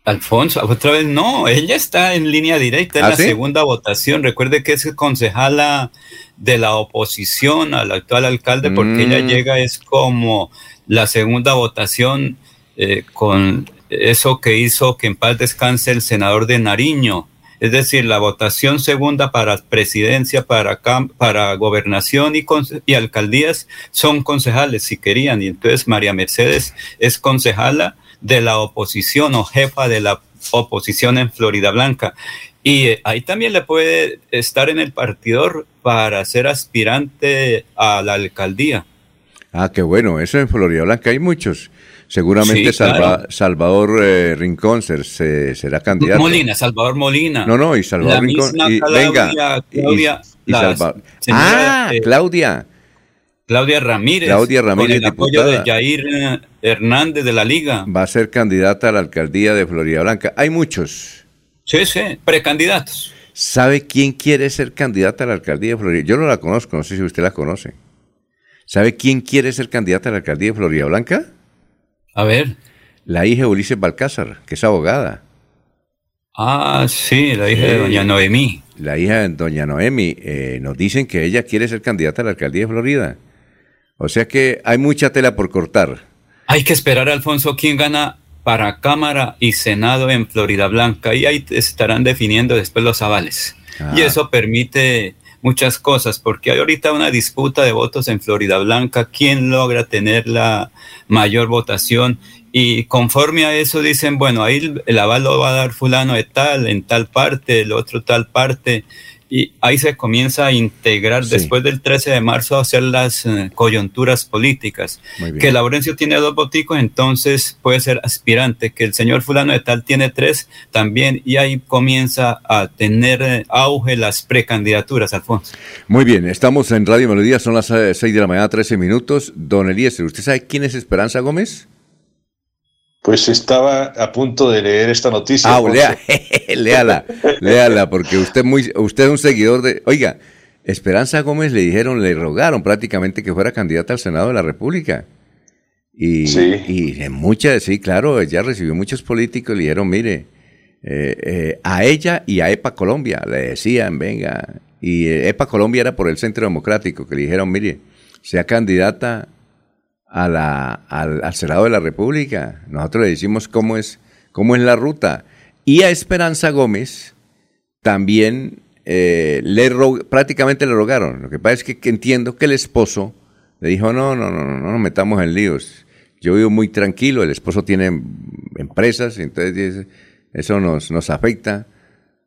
Alfonso, otra vez no, ella está en línea directa en ¿Ah, la sí? segunda votación. Recuerde que es concejala de la oposición al actual alcalde porque Mm. ella llega es como la segunda votación eh, con eso que hizo que en paz descanse el senador de Nariño, Es decir, la votación segunda para presidencia, para, para gobernación y, y alcaldías son concejales si querían. Y entonces María Mercedes es concejala de la oposición o jefa de la oposición en Florida Blanca. Y eh, ahí también le puede estar en el partidor para ser aspirante a la alcaldía. Ah, qué bueno, eso en Florida Blanca hay muchos. Seguramente Sí, claro. Salva- Salvador eh, Rincón ser- se- será candidato. Molina, Salvador Molina. No, no, y Salvador La Rincón. misma y, Claudia- venga, y- Claudia, y señora, Ah, eh, Claudia. Claudia Ramírez. Claudia Ramírez, con el apoyo de Jair Hernández de la Liga. Va a ser candidata a la alcaldía de Florida Blanca. Hay muchos. Sí, sí, precandidatos. ¿Sabe quién quiere ser candidata a la alcaldía de Florida? Yo no la conozco, no sé si usted la conoce. ¿Sabe quién quiere ser candidata a la alcaldía de Florida Blanca? A ver. La hija de Ulises Balcázar, que es abogada. Ah, sí, la hija de doña Noemí. La hija de doña Noemi. eh, nos dicen que ella quiere ser candidata a la alcaldía de Florida. O sea que hay mucha tela por cortar. Hay que esperar, Alfonso, quién gana para Cámara y Senado en Florida Blanca. Y ahí estarán definiendo después los avales. Ah. Y eso permite muchas cosas, porque hay ahorita una disputa de votos en Florida Blanca, quién logra tener la mayor votación. Y conforme a eso dicen, bueno, ahí el- aval lo va a dar fulano de tal, en tal parte, el otro tal parte. Y ahí se comienza a integrar Sí. después del 13 de marzo a hacer las eh, coyunturas políticas. Que Laurencio tiene dos boticos, entonces puede ser aspirante. Que el señor fulano de tal tiene tres también. Y ahí comienza a tener eh, auge las precandidaturas, Alfonso. Muy bien, estamos en Radio Melodía, son las 6 de la mañana, 13 minutos. Don Eliezer, ¿usted sabe quién es Esperanza Gómez? Pues estaba a punto de leer esta noticia. Ah, lea, léala, léala, porque usted, muy, usted es un seguidor de... Oiga, Esperanza Gómez le dijeron, le rogaron prácticamente que fuera candidata al Senado de la República. Y, Sí. y en muchas, sí, claro, ella recibió muchos políticos y le dijeron, mire, eh, eh, a ella y a EPA Colombia le decían, venga, y eh, EPA Colombia era por el Centro Democrático, que le dijeron, mire, sea candidata a al, al Senado de la República. Nosotros le decimos cómo es, cómo es la ruta. Y a Esperanza Gómez también eh, le prácticamente le rogaron. Lo que pasa es que, entiendo que el esposo le dijo, no, no, no, no, no nos metamos en líos. Yo vivo muy tranquilo, el esposo tiene em- empresas, entonces eso nos, nos afecta.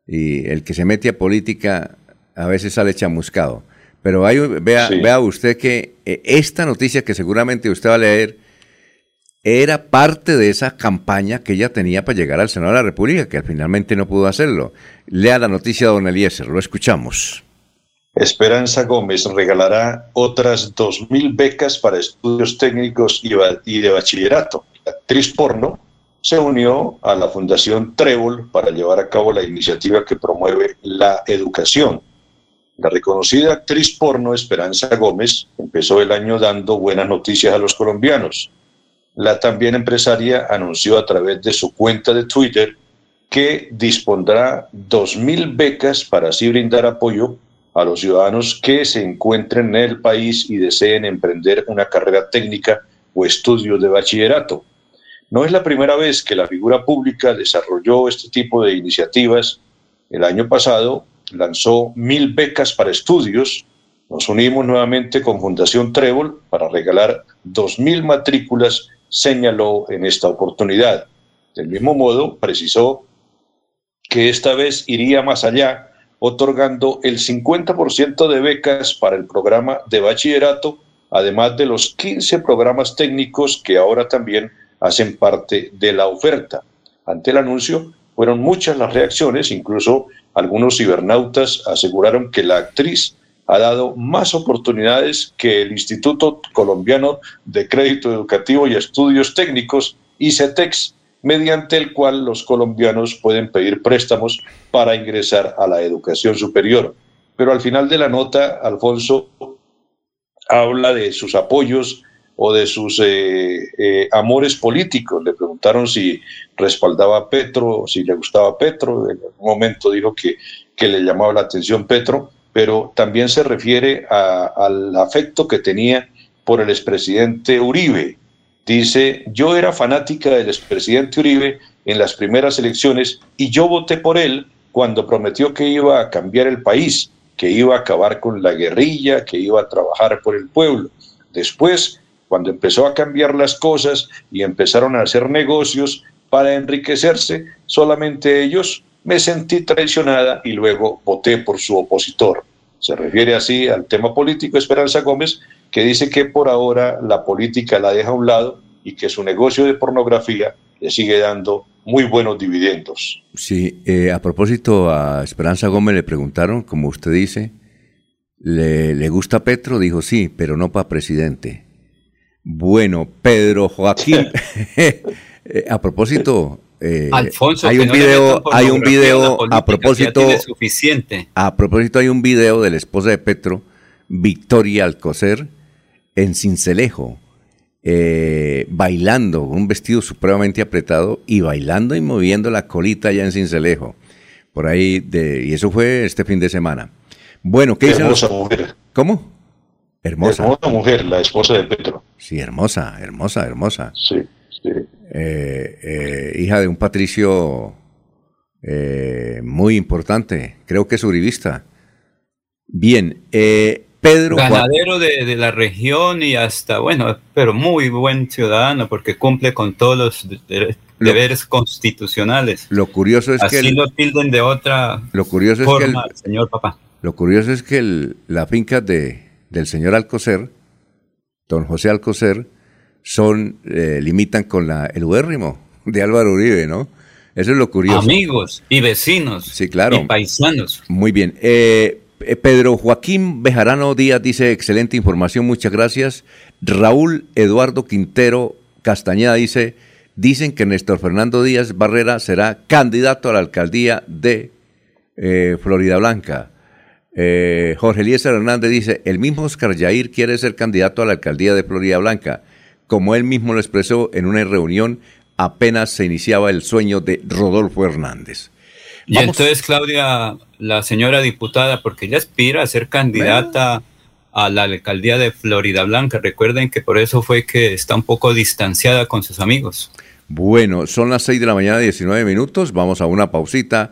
Y el que se mete a política a veces sale chamuscado. Pero hay, vea, Sí. vea usted que eh, esta noticia que seguramente usted va a leer era parte de esa campaña que ella tenía para llegar al Senado de la República, que finalmente no pudo hacerlo. Lea la noticia, don Eliezer, lo escuchamos. Esperanza Gómez regalará otras 2.000 becas para estudios técnicos y de bachillerato. La actriz porno se unió a la Fundación Trébol para llevar a cabo la iniciativa que promueve la educación. La reconocida actriz porno Esperanza Gómez empezó el año dando buenas noticias a los colombianos. La también empresaria anunció a través de su cuenta de Twitter que dispondrá 2.000 becas para así brindar apoyo a los ciudadanos que se encuentren en el país y deseen emprender una carrera técnica o estudios de bachillerato. No es la primera vez que la figura pública desarrolló este tipo de iniciativas. El año pasado lanzó mil becas para estudios. Nos unimos nuevamente con Fundación Trébol para regalar dos mil matrículas, señaló en esta oportunidad. Del mismo modo, precisó que esta vez iría más allá, otorgando el 50% de becas para el programa de bachillerato, además de los 15 programas técnicos que ahora también hacen parte de la oferta. Ante el anuncio, fueron muchas las reacciones, incluso algunos cibernautas aseguraron que la actriz ha dado más oportunidades que el Instituto Colombiano de Crédito Educativo y Estudios Técnicos, ICETEX, mediante el cual los colombianos pueden pedir préstamos para ingresar a la educación superior. Pero al final de la nota, Alfonso habla de sus apoyos o de sus eh, eh, amores políticos. Le preguntaron si respaldaba a Petro, si le gustaba Petro. En algún momento dijo que, que le llamaba la atención Petro, pero también se refiere a- al afecto que tenía por el expresidente Uribe. Dice, yo era fanática del expresidente Uribe en las primeras elecciones y yo voté por él cuando prometió que iba a cambiar el país, que iba a acabar con la guerrilla, que iba a trabajar por el pueblo. Después, cuando empezó a cambiar las cosas y empezaron a hacer negocios para enriquecerse, solamente ellos, me sentí traicionada y luego voté por su opositor. Se refiere así al tema político Esperanza Gómez, que dice que por ahora la política la deja a un lado y que su negocio de pornografía le sigue dando muy buenos dividendos. Sí, eh, a propósito, a Esperanza Gómez le preguntaron, como usted dice, ¿le, le gusta Petro? Dijo sí, pero no para presidente. Bueno, Pedro Joaquín, eh, a propósito, eh, Alfonso, hay un no video, hay un video política, a propósito, suficiente. a propósito hay un video de la esposa de Petro, Victoria Alcocer, en Cincelejo, eh, bailando, con un vestido supremamente apretado y bailando y moviendo la colita allá en Cincelejo. Por ahí, de, y eso fue este fin de semana. Bueno, ¿qué dicen los- mujer. ¿Cómo? Hermosa. Hermosa mujer, la esposa de Petro. Sí, hermosa, hermosa, hermosa. Sí, sí. Eh, eh, hija de un patricio eh, muy importante, creo que es uribista. Bien, eh, Pedro Ganadero de, de la región y hasta, bueno, pero muy buen ciudadano porque cumple con todos los de- de- Lo- deberes constitucionales. lo curioso es que Así el- lo tilden de otra lo curioso es que el- forma, señor papá. Lo curioso es que el- la finca de, del señor Alcocer, don José Alcocer, son, eh, limitan con la, el ubérrimo de Álvaro Uribe, ¿no? Eso es lo curioso. Amigos y vecinos Sí, claro. y paisanos. Muy bien. Eh, eh, Pedro Joaquín Bejarano Díaz dice, excelente información, muchas gracias. Raúl Eduardo Quintero Castañeda dice, dicen que Néstor Fernando Díaz Barrera será candidato a la alcaldía de eh, Florida Blanca. Eh, Jorge Eliezer Hernández dice, el mismo Oscar Yair quiere ser candidato a la alcaldía de Florida Blanca, como él mismo lo expresó en una reunión apenas se iniciaba el sueño de Rodolfo Hernández. Y entonces Claudia, la señora diputada, porque ella aspira a ser candidata a la alcaldía de Florida Blanca. Recuerden que por eso fue que está un poco distanciada con sus amigos. Bueno, son las 6 de la mañana, 19 minutos. Vamos a una pausita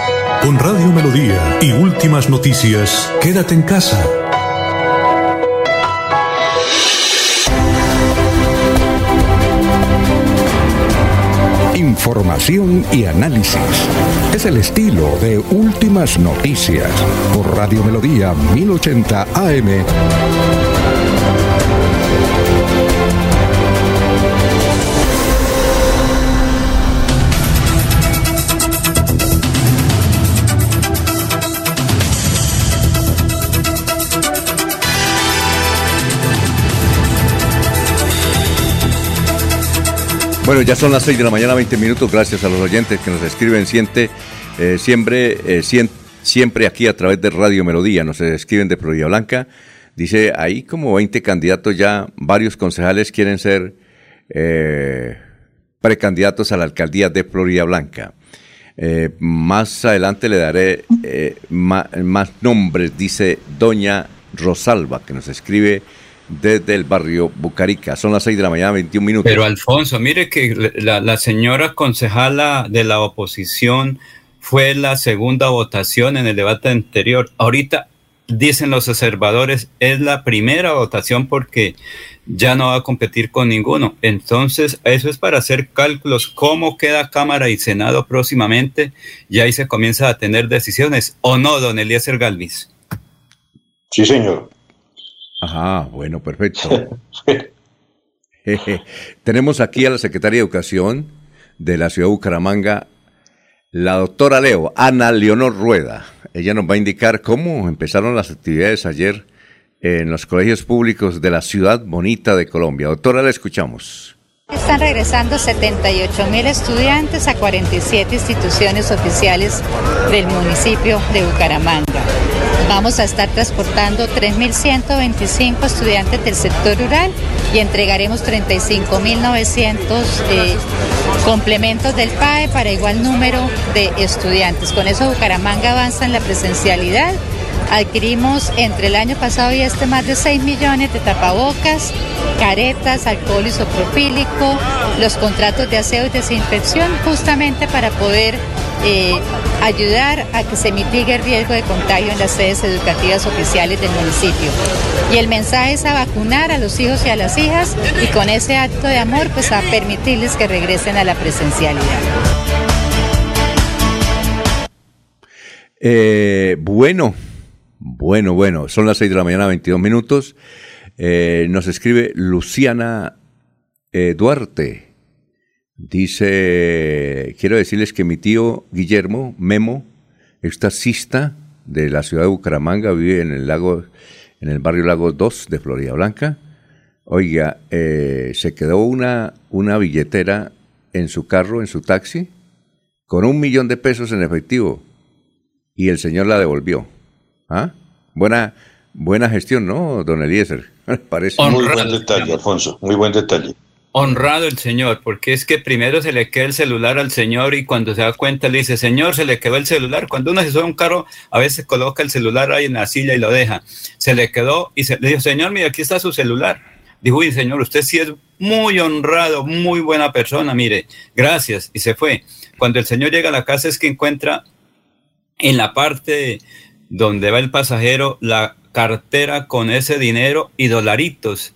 Con Radio Melodía y últimas noticias, quédate en casa. Información y análisis. Es el estilo de Últimas Noticias por Radio Melodía 1080 AM. Bueno, ya son las 6 de la mañana, 20 minutos. Gracias a los oyentes que nos escriben siempre, eh, siempre, eh, siempre aquí a través de Radio Melodía. Nos escriben de Florida Blanca. Dice, ahí como 20 candidatos ya, varios concejales quieren ser eh, precandidatos a la alcaldía de Florida Blanca. Eh, más adelante le daré ma- más nombres, dice Doña Rosalba, que nos escribe desde el barrio Bucarica. Son las 6 de la mañana, 21 minutos. Pero Alfonso, mire que la, la señora concejala de la oposición fue la segunda votación en el debate anterior. Ahorita dicen los observadores, es la primera votación porque ya no va a competir con ninguno. Entonces, eso es para hacer cálculos, cómo queda Cámara y Senado próximamente, y ahí se comienza a tener decisiones, ¿o no, don Eliezer Galvis? Sí, señor. Ajá, bueno, perfecto. Tenemos aquí a la secretaria de Educación de la ciudad de Bucaramanga, la doctora Leo, Ana Leonor Rueda. Ella nos va a indicar cómo empezaron las actividades ayer en los colegios públicos de la ciudad bonita de Colombia. Doctora, la escuchamos. Están regresando 78 mil estudiantes a 47 instituciones oficiales del municipio de Bucaramanga. Vamos a estar transportando 3.125 estudiantes del sector rural y entregaremos 35.900 eh, complementos del PAE para igual número de estudiantes. Con eso Bucaramanga avanza en la presencialidad. Adquirimos entre el año pasado y este más de 6 millones de tapabocas, caretas, alcohol isopropílico, los contratos de aseo y desinfección, justamente para poder eh, ayudar a que se mitigue el riesgo de contagio en las sedes educativas oficiales del municipio. Y el mensaje es a vacunar a los hijos y a las hijas y con ese acto de amor pues a permitirles que regresen a la presencialidad. Eh, bueno, bueno, bueno, son las 6 de la mañana, 22 minutos. Eh, nos escribe Luciana eh, Duarte. Dice, quiero decirles que mi tío Guillermo Memo es taxista de la ciudad de Bucaramanga, vive en el lago, en el barrio Lago 2 de Florida Blanca. Oiga, eh, se quedó una, una billetera en su carro, en su taxi, con un millón de pesos en efectivo y el señor la devolvió. ¿Ah? Buena, buena gestión, ¿no, don Eliezer? Parece Muy buen detalle, Alfonso. Muy buen detalle. Honrado el señor, porque es que primero se le queda el celular al señor y cuando se da cuenta le dice, señor, se le quedó el celular. Cuando uno se sube a un carro, a veces coloca el celular ahí en la silla y lo deja. Se le quedó y se, le dijo, señor, mire, aquí está su celular. Dijo, uy, señor, usted sí es muy honrado, muy buena persona, mire, gracias. Y se fue. Cuando el señor llega a la casa es que encuentra en la parte donde va el pasajero la cartera con ese dinero y dolaritos.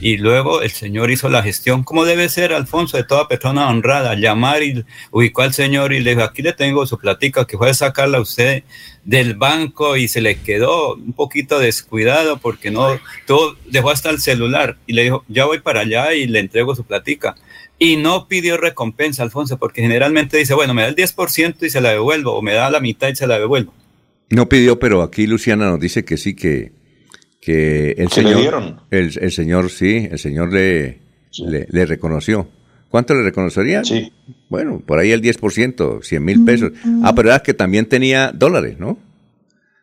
Y luego el señor hizo la gestión, como debe ser, Alfonso, de toda persona honrada, llamar y ubicó al señor y le dijo, aquí le tengo su platica, que fue a sacarla usted del banco y se le quedó un poquito descuidado porque no, todo, dejó hasta el celular y le dijo, ya voy para allá y le entrego su platica. Y no pidió recompensa, Alfonso, porque generalmente dice, bueno, me da el 10% y se la devuelvo, o me da la mitad y se la devuelvo. No pidió, pero aquí Luciana nos dice que sí, que, que el Se le señor, dieron. el, el señor sí, el señor le, le, le reconoció. ¿Cuánto le reconocería? Sí. Bueno, por ahí el 10%, 100 mil pesos. Ah, pero era que también tenía dólares, ¿no?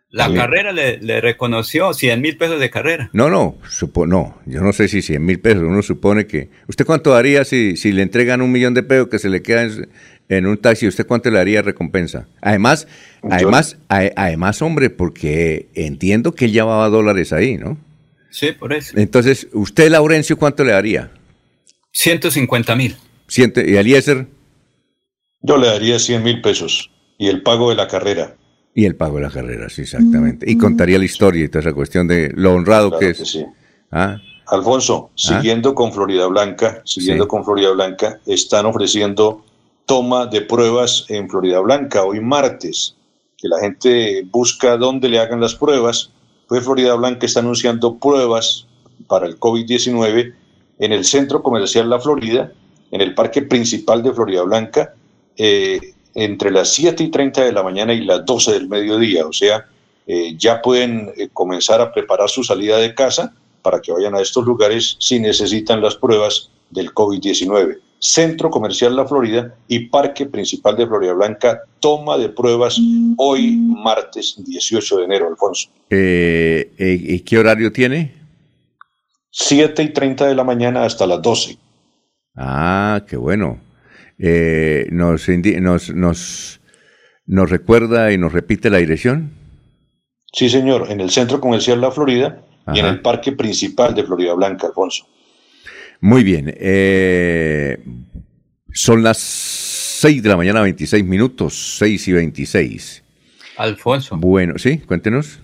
La Sí. carrera le, le reconoció 100 mil pesos de carrera. No, no, supo, no, yo no sé si 100 mil pesos, uno supone que... ¿Usted cuánto daría si, si le entregan un millón de pesos que se le queda en, en un taxi? ¿Usted cuánto le daría recompensa? Además, además, a- además, hombre, porque entiendo que él llevaba dólares ahí, ¿no? Sí, por eso. Entonces, ¿usted, Laurencio, cuánto le daría? 150 mil. ¿Y Eliezer? Yo le daría 100 mil pesos y el pago de la carrera. Y el pago de la carrera, sí, exactamente. Y contaría la historia y toda esa cuestión de lo honrado Claro que es. que sí. ¿Ah? Alfonso, siguiendo con Florida Blanca, siguiendo Sí. con Florida Blanca, están ofreciendo toma de pruebas en Florida Blanca hoy martes, que la gente busca dónde le hagan las pruebas. Pues Florida Blanca está anunciando pruebas para el COVID-19 en el Centro Comercial La Florida, en el Parque Principal de Florida Blanca, eh, entre las 7 y 30 de la mañana y las 12 del mediodía. O sea, eh, ya pueden eh, comenzar a preparar su salida de casa para que vayan a estos lugares si necesitan las pruebas del COVID-19. Centro Comercial La Florida y Parque Principal de Florida Blanca, toma de pruebas hoy martes 18 de enero, Alfonso. Eh, eh, ¿Y qué horario tiene? 7 y 30 de la mañana hasta las 12. Ah, qué bueno. Eh, nos, nos, nos, ¿Nos recuerda y nos repite la dirección? Sí, señor, en el Centro Comercial La Florida y en el Parque Principal de Florida Blanca, Alfonso. Muy bien. eh, son las 6 de la mañana, 26 minutos, 6 y 26. Alfonso. Bueno, sí, cuéntenos.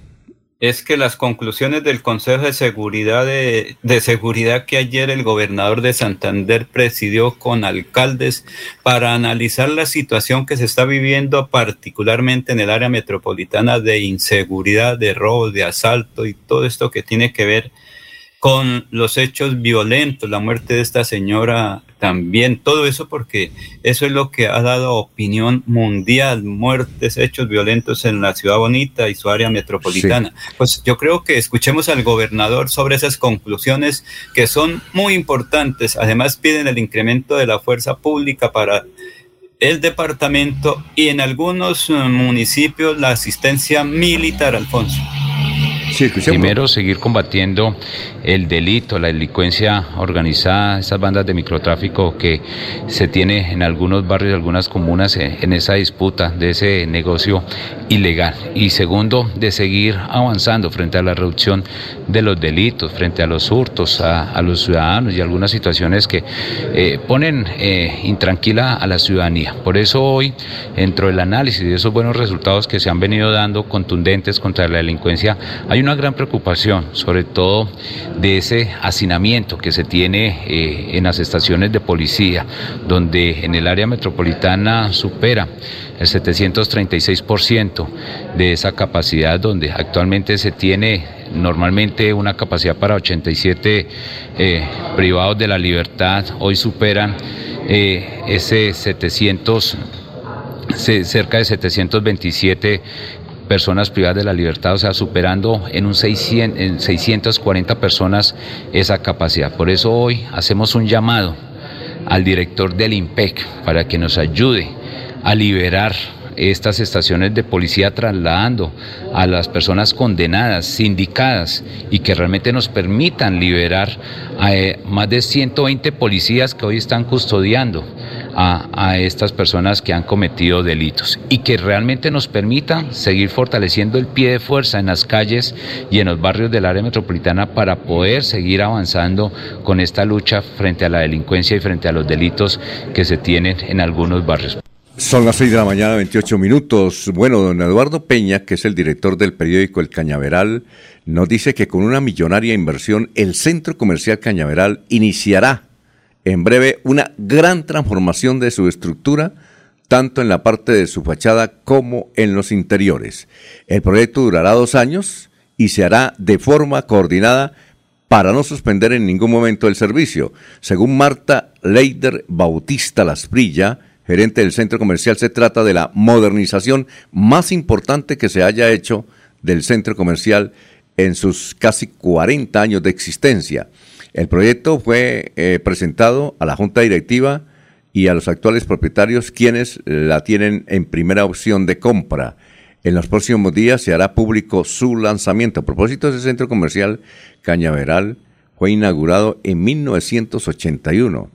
es que las conclusiones del Consejo de Seguridad de, de, Seguridad que ayer el gobernador de Santander presidió con alcaldes para analizar la situación que se está viviendo particularmente en el área metropolitana de inseguridad, de robo, de asalto y todo esto que tiene que ver con los hechos violentos, la muerte de esta señora también, todo eso porque eso es lo que ha dado opinión mundial, muertes, hechos violentos en la ciudad bonita y su área metropolitana. Sí. Pues yo creo que escuchemos al gobernador sobre esas conclusiones que son muy importantes. Además piden el incremento de la fuerza pública para el departamento y en algunos municipios la asistencia militar, Alfonso. Primero, seguir combatiendo el delito, la delincuencia organizada, esas bandas de microtráfico que se tiene en algunos barrios, algunas comunas, eh, en esa disputa de ese negocio ilegal. Y segundo, de seguir avanzando frente a la reducción de los delitos, frente a los hurtos a, a los ciudadanos y algunas situaciones que eh, ponen eh, intranquila a la ciudadanía. Por eso hoy, dentro del análisis de esos buenos resultados que se han venido dando contundentes contra la delincuencia, hay una gran preocupación, sobre todo de ese hacinamiento que se tiene eh, en las estaciones de policía, donde en el área metropolitana supera el 736% de esa capacidad, donde actualmente se tiene normalmente una capacidad para 87 eh, privados de la libertad, hoy superan eh, ese 700, cerca de 727 personas privadas de la libertad, o sea, superando en un 600, en 640 personas esa capacidad. Por eso hoy hacemos un llamado al director del IMPEC para que nos ayude a liberar estas estaciones de policía trasladando a las personas condenadas, sindicadas y que realmente nos permitan liberar a eh, más de 120 policías que hoy están custodiando a, estas personas que han cometido delitos y que realmente nos permita seguir fortaleciendo el pie de fuerza en las calles y en los barrios del área metropolitana para poder seguir avanzando con esta lucha frente a la delincuencia y frente a los delitos que se tienen en algunos barrios. Son las 6 de la mañana, 28 minutos. Bueno, don Eduardo Peña, que es el director del periódico El Cañaveral, nos dice que con una millonaria inversión, el Centro Comercial Cañaveral iniciará en breve una gran transformación de su estructura, tanto en la parte de su fachada como en los interiores. El proyecto durará dos años y se hará de forma coordinada para no suspender en ningún momento el servicio. Según Marta Leider Bautista Lasprilla, gerente del centro comercial, se trata de la modernización más importante que se haya hecho del centro comercial en sus casi 40 años de existencia. El proyecto fue eh, presentado a la Junta Directiva y a los actuales propietarios, quienes la tienen en primera opción de compra. En los próximos días se hará público su lanzamiento. A propósito, ese centro comercial Cañaveral fue inaugurado en 1981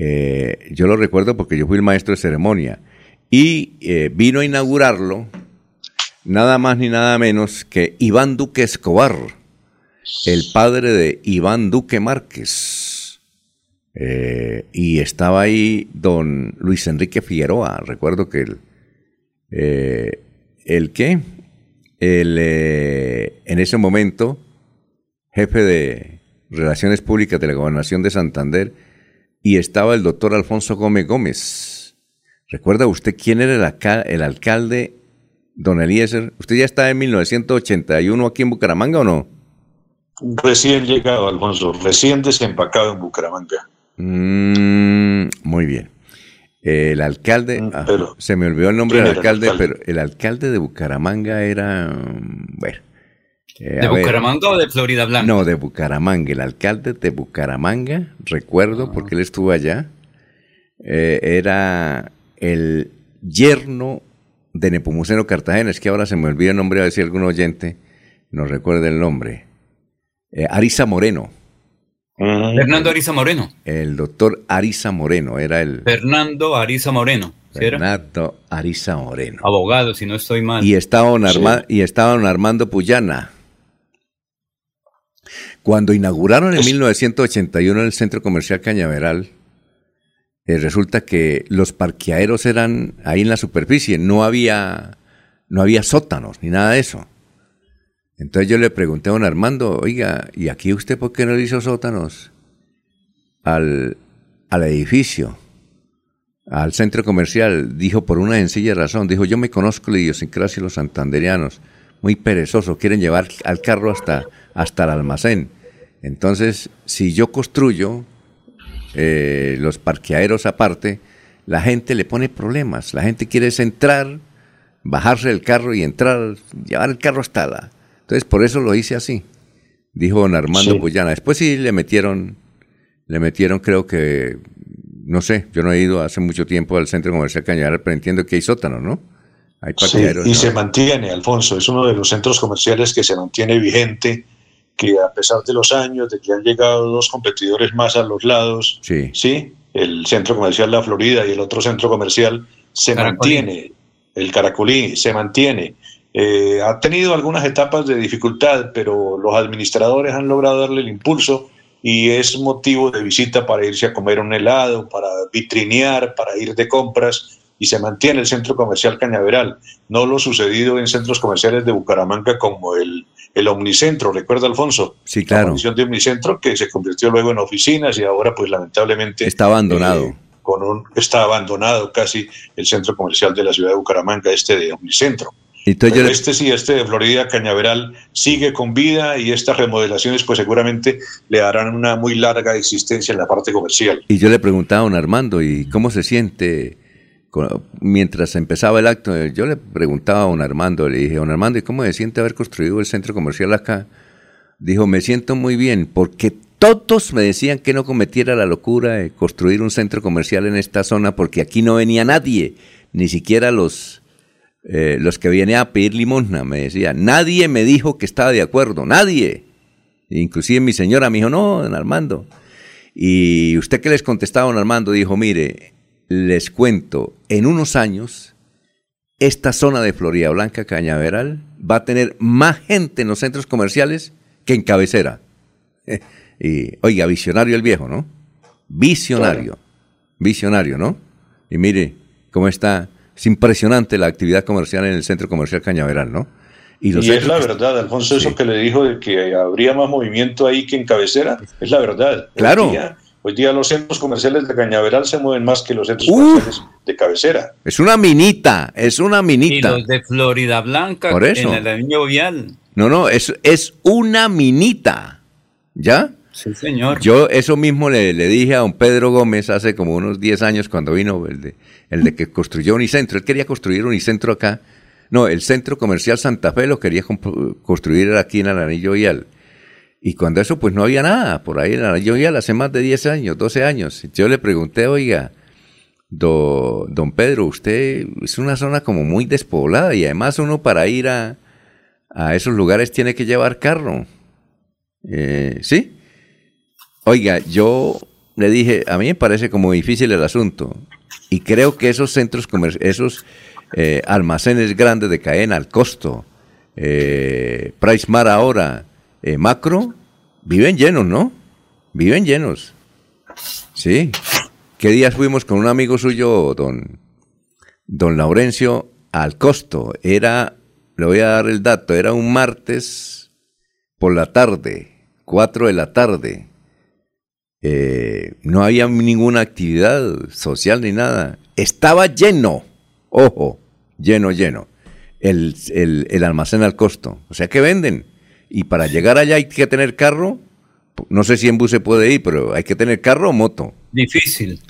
eh, yo lo recuerdo porque yo fui el maestro de ceremonia. Y eh, vino a inaugurarlo nada más ni nada menos que Iván Duque Escobar, el padre de Iván Duque Márquez. Eh, y estaba ahí don Luis Enrique Figueroa. Recuerdo que el, el que, el, en ese momento, jefe de Relaciones Públicas de la Gobernación de Santander, y estaba el doctor Alfonso Gómez Gómez. ¿Recuerda usted quién era el, alca el alcalde, don Eliezer? ¿Usted ya está en 1981 aquí en Bucaramanga o no? Recién llegado, Alfonso, recién desempacado en Bucaramanga. Mm, muy bien. El alcalde, ah, se me olvidó el nombre del alcalde, alcalde, pero el alcalde de Bucaramanga era, bueno, eh, ¿De Bucaramanga ver, o de Florida Blanca? No, de Bucaramanga. El alcalde de Bucaramanga, recuerdo, ah. porque él estuvo allá, eh, era el yerno de Nepomuceno Cartagena. Es que ahora se me olvida el nombre, a ver si algún oyente nos recuerda el nombre. Eh, Arisa Moreno. Fernando Arisa Moreno. El doctor Arisa Moreno era el. Fernando Arisa Moreno. ¿sí Fernando Arisa Moreno. Abogado, si no estoy mal. Y estaba don, Arma sí. y estaba don Armando Puyana. Cuando inauguraron en 1981 el centro comercial Cañaveral, eh, resulta que los parqueaderos eran ahí en la superficie, no había, no había sótanos ni nada de eso. Entonces yo le pregunté a don Armando, oiga, ¿y aquí usted por qué no le hizo sótanos al, al edificio, al centro comercial? Dijo por una sencilla razón, dijo, yo me conozco la idiosincrasia de los santanderianos, muy perezosos, quieren llevar al carro hasta, hasta el almacén. Entonces, si yo construyo eh, los parqueaderos aparte, la gente le pone problemas, la gente quiere es entrar, bajarse del carro y entrar, llevar el carro hasta la entonces, por eso lo hice así, dijo don Armando Sí. Puyana. Después sí le metieron, le metieron, creo que, no sé, yo no he ido hace mucho tiempo al centro comercial Cañaveral, pero entiendo que hay sótano, ¿no? Hay Sí, y ¿no? se mantiene, Alfonso, es uno de los centros comerciales que se mantiene vigente, que a pesar de los años, de que han llegado dos competidores más a los lados, sí, el centro comercial La Florida y el otro centro comercial, se Caracolí. mantiene, el Caracolí se mantiene. Eh, ha tenido algunas etapas de dificultad, pero los administradores han logrado darle el impulso y es motivo de visita para irse a comer un helado, para vitrinear, para ir de compras y se mantiene el centro comercial Cañaveral. No lo sucedido en centros comerciales de Bucaramanga como el, el Omnicentro, ¿recuerda Alfonso? Sí, La claro. condición de Omnicentro que se convirtió luego en oficinas y ahora pues lamentablemente Está abandonado. eh, con un, está abandonado casi el centro comercial de la ciudad de Bucaramanga, este de Omnicentro. Entonces Pero este sí, este de Florida Cañaveral sigue con vida y estas remodelaciones pues seguramente le darán una muy larga existencia en la parte comercial. Y yo le preguntaba a don Armando, ¿y cómo se siente? Mientras empezaba el acto, yo le preguntaba a don Armando, le dije, don Armando, ¿y cómo se siente haber construido el centro comercial acá? Dijo, me siento muy bien, porque todos me decían que no cometiera la locura de construir un centro comercial en esta zona, porque aquí no venía nadie, ni siquiera los, eh, los que vienen a pedir limosna, me decía. Nadie me dijo que estaba de acuerdo, nadie. Inclusive mi señora me dijo, no, don Armando. Y usted que les contestaba, don Armando, dijo, mire, les cuento, en unos años, esta zona de Florida Blanca, Cañaveral, va a tener más gente en los centros comerciales que en cabecera. y, oiga, visionario el viejo, ¿no? Visionario. Visionario, ¿no? Y mire cómo está. Es impresionante la actividad comercial en el centro comercial Cañaveral, ¿no? Y, es la verdad, Alfonso, eso que le dijo de que habría más movimiento ahí que en cabecera, es la verdad. Claro. Hoy día los centros comerciales de Cañaveral se mueven más que los centros comerciales de cabecera. Es una minita, es una Y minita. los de Florida Blanca Por eso. en el año vial. No, no, es, es una minita. ¿Ya? Sí, señor. Yo eso mismo le, le dije a don Pedro Gómez hace como unos 10 años cuando vino el de, el de que construyó Unicentro. Él quería construir Unicentro acá. No, el centro comercial Santa Fe lo quería construir aquí en el Anillo Vial. Y cuando eso, pues no había nada por ahí Anillo Vial hace más de 10 años, 12 años. Yo le pregunté, oiga, do- don Pedro, usted es una zona como muy despoblada y además uno para ir a, a esos lugares tiene que llevar carro. Eh, ¿Sí? Oiga, yo le dije, a mí me parece como difícil el asunto y creo que esos centros comerciales, esos eh, almacenes grandes de cadena al costo, eh, Price Mar ahora, eh, Macro, viven llenos, ¿no? Viven llenos. Sí. ¿Qué días fuimos con un amigo suyo, don, don Laurencio, al costo? Era, le voy a dar el dato, era un martes por la tarde, 4 de la tarde. Eh, no había ninguna actividad social ni nada. Estaba lleno, ojo, lleno, lleno. El, el- el almacén al costo. O sea que venden. Y para llegar allá hay que tener carro. No sé si en bus se puede ir, pero hay que tener carro o moto. Difícil.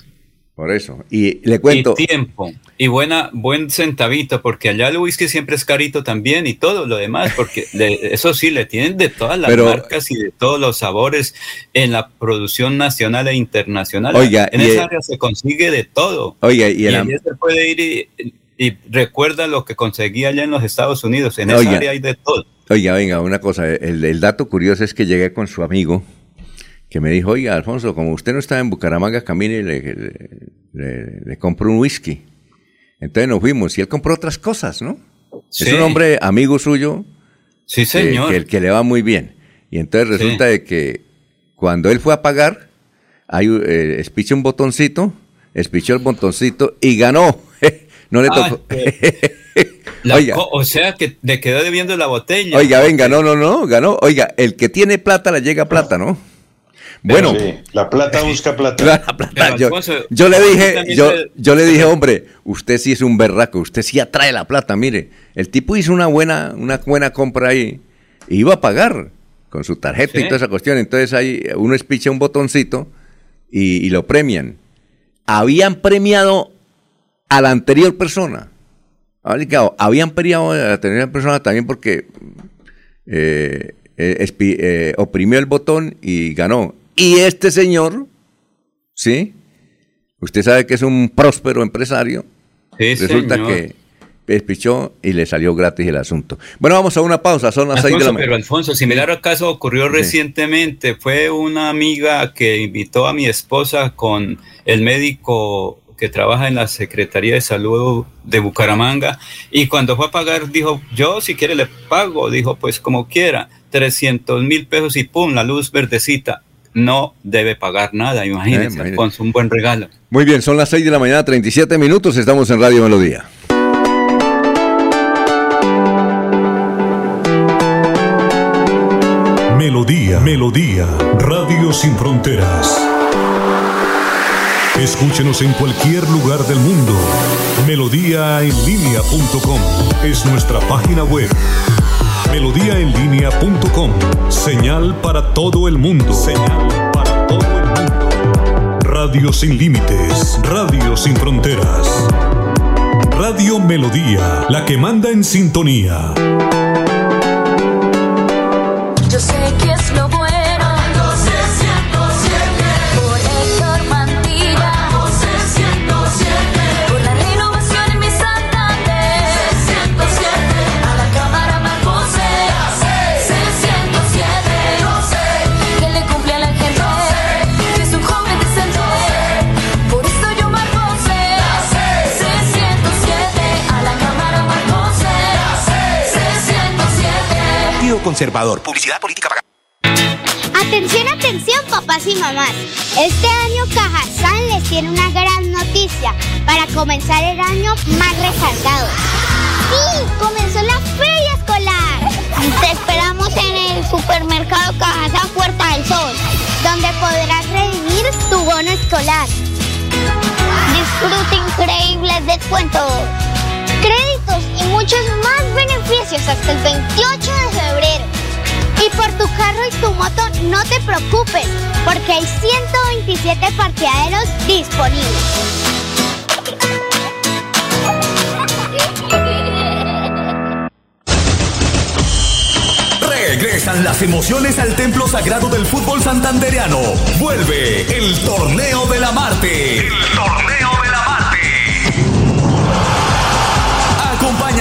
Por eso. Y le cuento. Y tiempo. Y buena, buen centavito, porque allá el whisky siempre es carito también y todo lo demás, porque le- eso sí, le tienen de todas las Pero- marcas y de todos los sabores en la producción nacional e internacional. Oiga, en esa área se consigue de todo. Oiga, y el am- se puede ir y, y recuerda lo que conseguía allá en los Estados Unidos. En esa Oiga. área hay de todo. Oiga, venga, una cosa, el, el dato curioso es que llegué con su amigo que me dijo, oiga, Alfonso, como usted no está en Bucaramanga, camine y le, le, le- le compro un whisky. Entonces nos fuimos y él compró otras cosas, ¿no? Sí. Es un hombre amigo suyo. Sí, que- señor. Que, que le va muy bien. Y entonces Sí. resulta de que cuando él fue a pagar, hay, eh, espichó un botoncito, espichó el botoncito y ganó. no le Ah, tocó. La Oiga. co- o sea que le quedó debiendo la botella. Oiga, venga, no, no, no, ganó. Oiga, el que tiene plata le llega plata, ¿no? Bueno, Sí, la plata busca plata. la plata. Yo, le dije, yo, yo le dije, hombre, usted sí es un berraco, usted sí atrae la plata, mire. El tipo hizo una buena, una buena compra ahí. e Iba a pagar con su tarjeta y toda esa cuestión. Entonces ahí uno espicha un botoncito y, y lo premian. Habían premiado a la anterior persona. Oiga, Habían premiado a la anterior persona también porque eh, eh, espi- eh, oprimió el botón y ganó. Y este señor, ¿sí? Usted sabe que es un próspero empresario. Sí, Resulta señor. que despichó y le salió gratis el asunto. Bueno, vamos a una pausa, son las seis de la Alfonso, pero mañana. Alfonso, similar al caso ocurrió Sí. recientemente. Fue una amiga que invitó a mi esposa con el médico que trabaja en la Secretaría de Salud de Bucaramanga y cuando fue a pagar dijo, yo si quiere le pago, dijo pues como quiera, 300 mil pesos y pum, la luz verdecita. No debe pagar nada, imagínese, Eh. Alfonso, un buen regalo. Muy bien, son las 6 de la mañana, 37 minutos, estamos en Radio Melodía. Melodía, Melodía, Radio Sin Fronteras. Escúchenos en cualquier lugar del mundo. Melodíaenlínea.com es nuestra página web. Melodíaenlínea.com, señal para todo el mundo. Señal para todo el mundo. Radio sin límites, Radio sin fronteras. Radio Melodía, la que manda en sintonía. Yo sé que es lo bueno. Conservador. Publicidad política pagada. Atención, atención, papás y mamás. Este año Cajazán les tiene una gran noticia para comenzar el año más recargado. ¡Sí! ¡Comenzó la feria escolar! Te esperamos en el supermercado Cajazán Puerta del Sol, donde podrás redimir tu bono escolar. Disfruta increíbles descuentos, créditos y muchos más beneficios hasta el 28 de febrero. Y por tu carro y tu moto no te preocupes, porque hay 127 parqueaderos disponibles. Regresan las emociones al templo sagrado del fútbol santandereano. Vuelve el torneo de la Marte. El torneo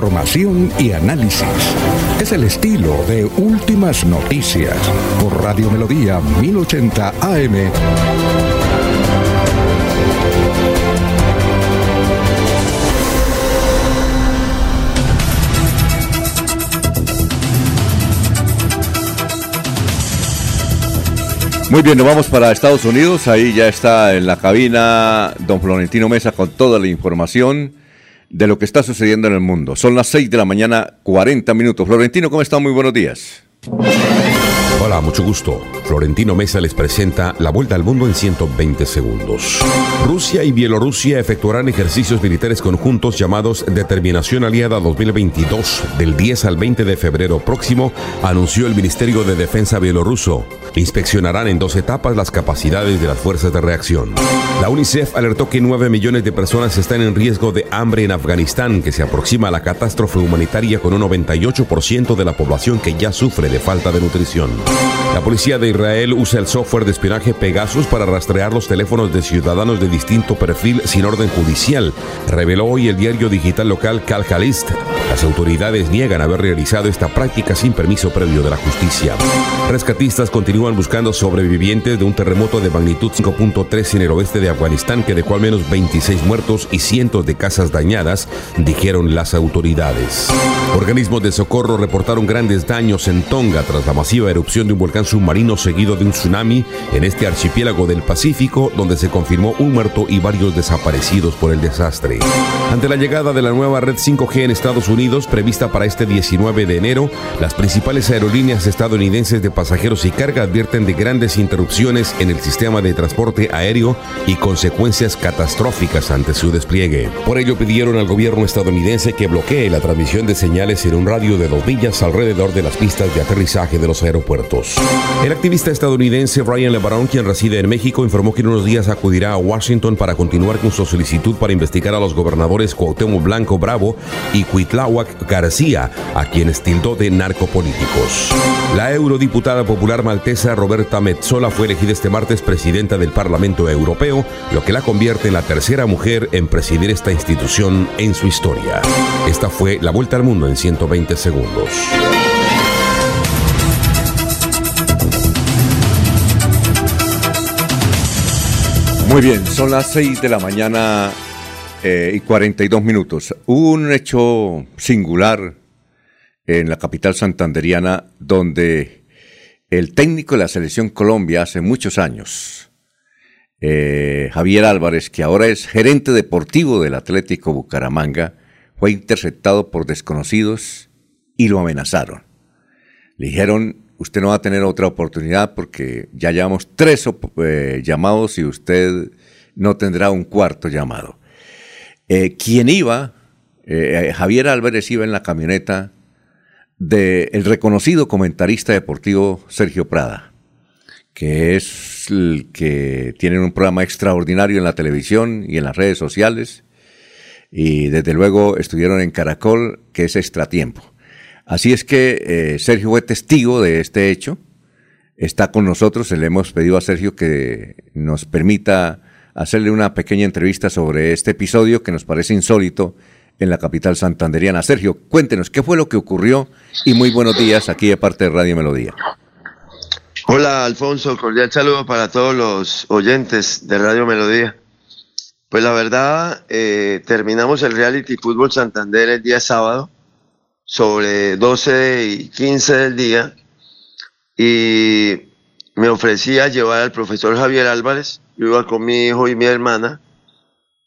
Información y análisis. Es el estilo de Últimas Noticias por Radio Melodía 1080 AM. Muy bien, nos vamos para Estados Unidos. Ahí ya está en la cabina don Florentino Mesa con toda la información de lo que está sucediendo en el mundo. Son las 6 de la mañana, 40 minutos. Florentino, ¿cómo está? Muy buenos días. Hola, mucho gusto. Florentino Mesa les presenta la vuelta al mundo en 120 segundos. Rusia y Bielorrusia efectuarán ejercicios militares conjuntos llamados Determinación Aliada 2022 del 10 al 20 de febrero próximo, anunció el Ministerio de Defensa bielorruso. Inspeccionarán en dos etapas las capacidades de las fuerzas de reacción. La UNICEF alertó que 9 millones de personas están en riesgo de hambre en Afganistán, que se aproxima a la catástrofe humanitaria con un 98% de la población que ya sufre de falta de nutrición. La policía de Israel usa el software de espionaje Pegasus para rastrear los teléfonos de ciudadanos de distinto perfil sin orden judicial, reveló hoy el diario digital local Calcalist. Las autoridades niegan haber realizado esta práctica sin permiso previo de la justicia. Rescatistas continúan buscando sobrevivientes de un terremoto de magnitud 5.3 en el oeste de Afganistán que dejó al menos 26 muertos y cientos de casas dañadas, dijeron las autoridades. Organismos de socorro reportaron grandes daños en Tonga tras la masiva erupción de un volcán submarino seguido de un tsunami en este archipiélago del Pacífico, donde se confirmó un muerto y varios desaparecidos por el desastre. Ante la llegada de la nueva red 5G en Estados Unidos, prevista para este 19 de enero, las principales aerolíneas estadounidenses de pasajeros y carga advierten de grandes interrupciones en el sistema de transporte aéreo y consecuencias catastróficas ante su despliegue. Por ello pidieron al gobierno estadounidense que bloquee la transmisión de señales en un radio de dos millas alrededor de las pistas de aterrizaje de los aeropuertos. El activista estadounidense Brian LeBaron, quien reside en México, informó que en unos días acudirá a Washington para continuar con su solicitud para investigar a los gobernadores Cuauhtémoc Blanco Bravo y Cuitláhuac García, a quienes tildó de narcopolíticos. La eurodiputada popular maltesa Roberta Metsola fue elegida este martes presidenta del Parlamento Europeo, lo que la convierte en la tercera mujer en presidir esta institución en su historia. Esta fue la vuelta al mundo en 120 segundos. Muy bien, son las 6 de la mañana eh, y 42 minutos. Un hecho singular en la capital santanderiana donde el técnico de la selección Colombia hace muchos años, eh, Javier Álvarez, que ahora es gerente deportivo del Atlético Bucaramanga, fue interceptado por desconocidos y lo amenazaron. Le dijeron, usted no va a tener otra oportunidad porque ya llevamos tres eh, llamados y usted no tendrá un cuarto llamado. Eh, quien iba, eh, Javier Álvarez iba en la camioneta del reconocido comentarista deportivo Sergio Prada, que es el que tiene un programa extraordinario en la televisión y en las redes sociales, y desde luego estuvieron en Caracol, que es extratiempo. Así es que eh, Sergio fue testigo de este hecho, está con nosotros, le hemos pedido a Sergio que nos permita hacerle una pequeña entrevista sobre este episodio que nos parece insólito en la capital santanderiana. Sergio, cuéntenos qué fue lo que ocurrió y muy buenos días aquí de parte de Radio Melodía. Hola Alfonso, cordial saludo para todos los oyentes de Radio Melodía. Pues la verdad, eh, terminamos el reality Fútbol Santander el día sábado sobre 12 y 15 del día y me ofrecía llevar al profesor Javier Álvarez, yo iba con mi hijo y mi hermana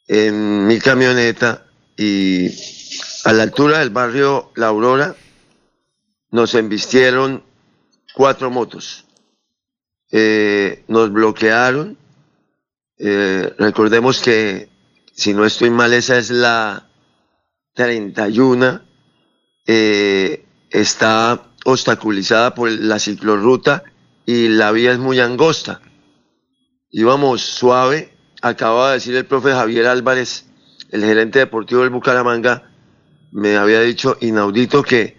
en mi camioneta y a la altura del barrio La Aurora nos embistieron cuatro motos. Eh, nos bloquearon. Eh, recordemos que, si no estoy mal, esa es la 31 eh, está obstaculizada por la ciclorruta y la vía es muy angosta. Íbamos suave, acaba de decir el profe Javier Álvarez, el gerente deportivo del Bucaramanga, me había dicho inaudito que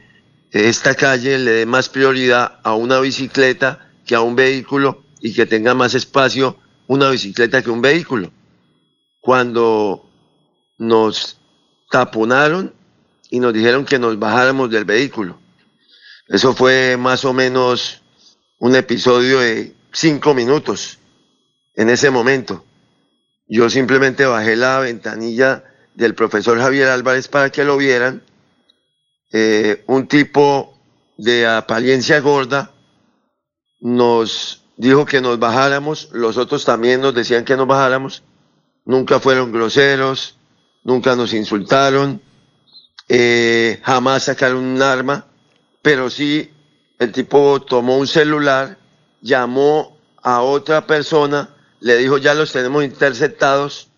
esta calle le dé más prioridad a una bicicleta que a un vehículo y que tenga más espacio una bicicleta que un vehículo. Cuando nos taponaron y nos dijeron que nos bajáramos del vehículo. Eso fue más o menos un episodio de cinco minutos en ese momento. Yo simplemente bajé la ventanilla del profesor Javier Álvarez para que lo vieran. Eh, un tipo de apariencia gorda nos dijo que nos bajáramos, los otros también nos decían que nos bajáramos, nunca fueron groseros, nunca nos insultaron, eh, jamás sacaron un arma, pero sí el tipo tomó un celular, llamó a otra persona, le dijo ya los tenemos interceptados,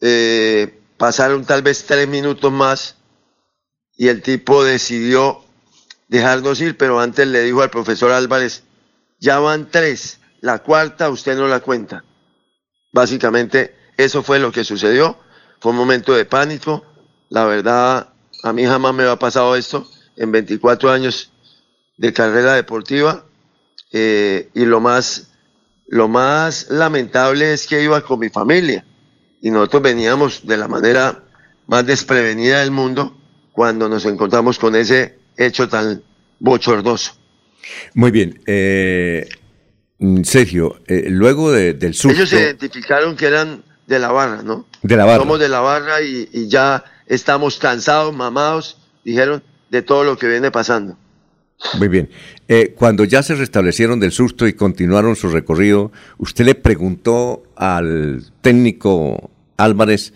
eh, pasaron tal vez tres minutos más y el tipo decidió dejarnos ir, pero antes le dijo al profesor Álvarez, ya van tres, la cuarta usted no la cuenta. Básicamente eso fue lo que sucedió, fue un momento de pánico, la verdad, a mí jamás me ha pasado esto en 24 años de carrera deportiva. eh, y lo más, lo más lamentable es que iba con mi familia y nosotros veníamos de la manera más desprevenida del mundo cuando nos encontramos con ese hecho tan bochornoso. Muy bien. Eh, Sergio, eh, luego de- del susto... Ellos se identificaron que eran de la barra, ¿no? De la barra. Somos de la barra y, y ya estamos cansados, mamados, dijeron, de todo lo que viene pasando. Muy bien. Eh, cuando ya se restablecieron del susto y continuaron su recorrido, usted le preguntó al técnico Álvarez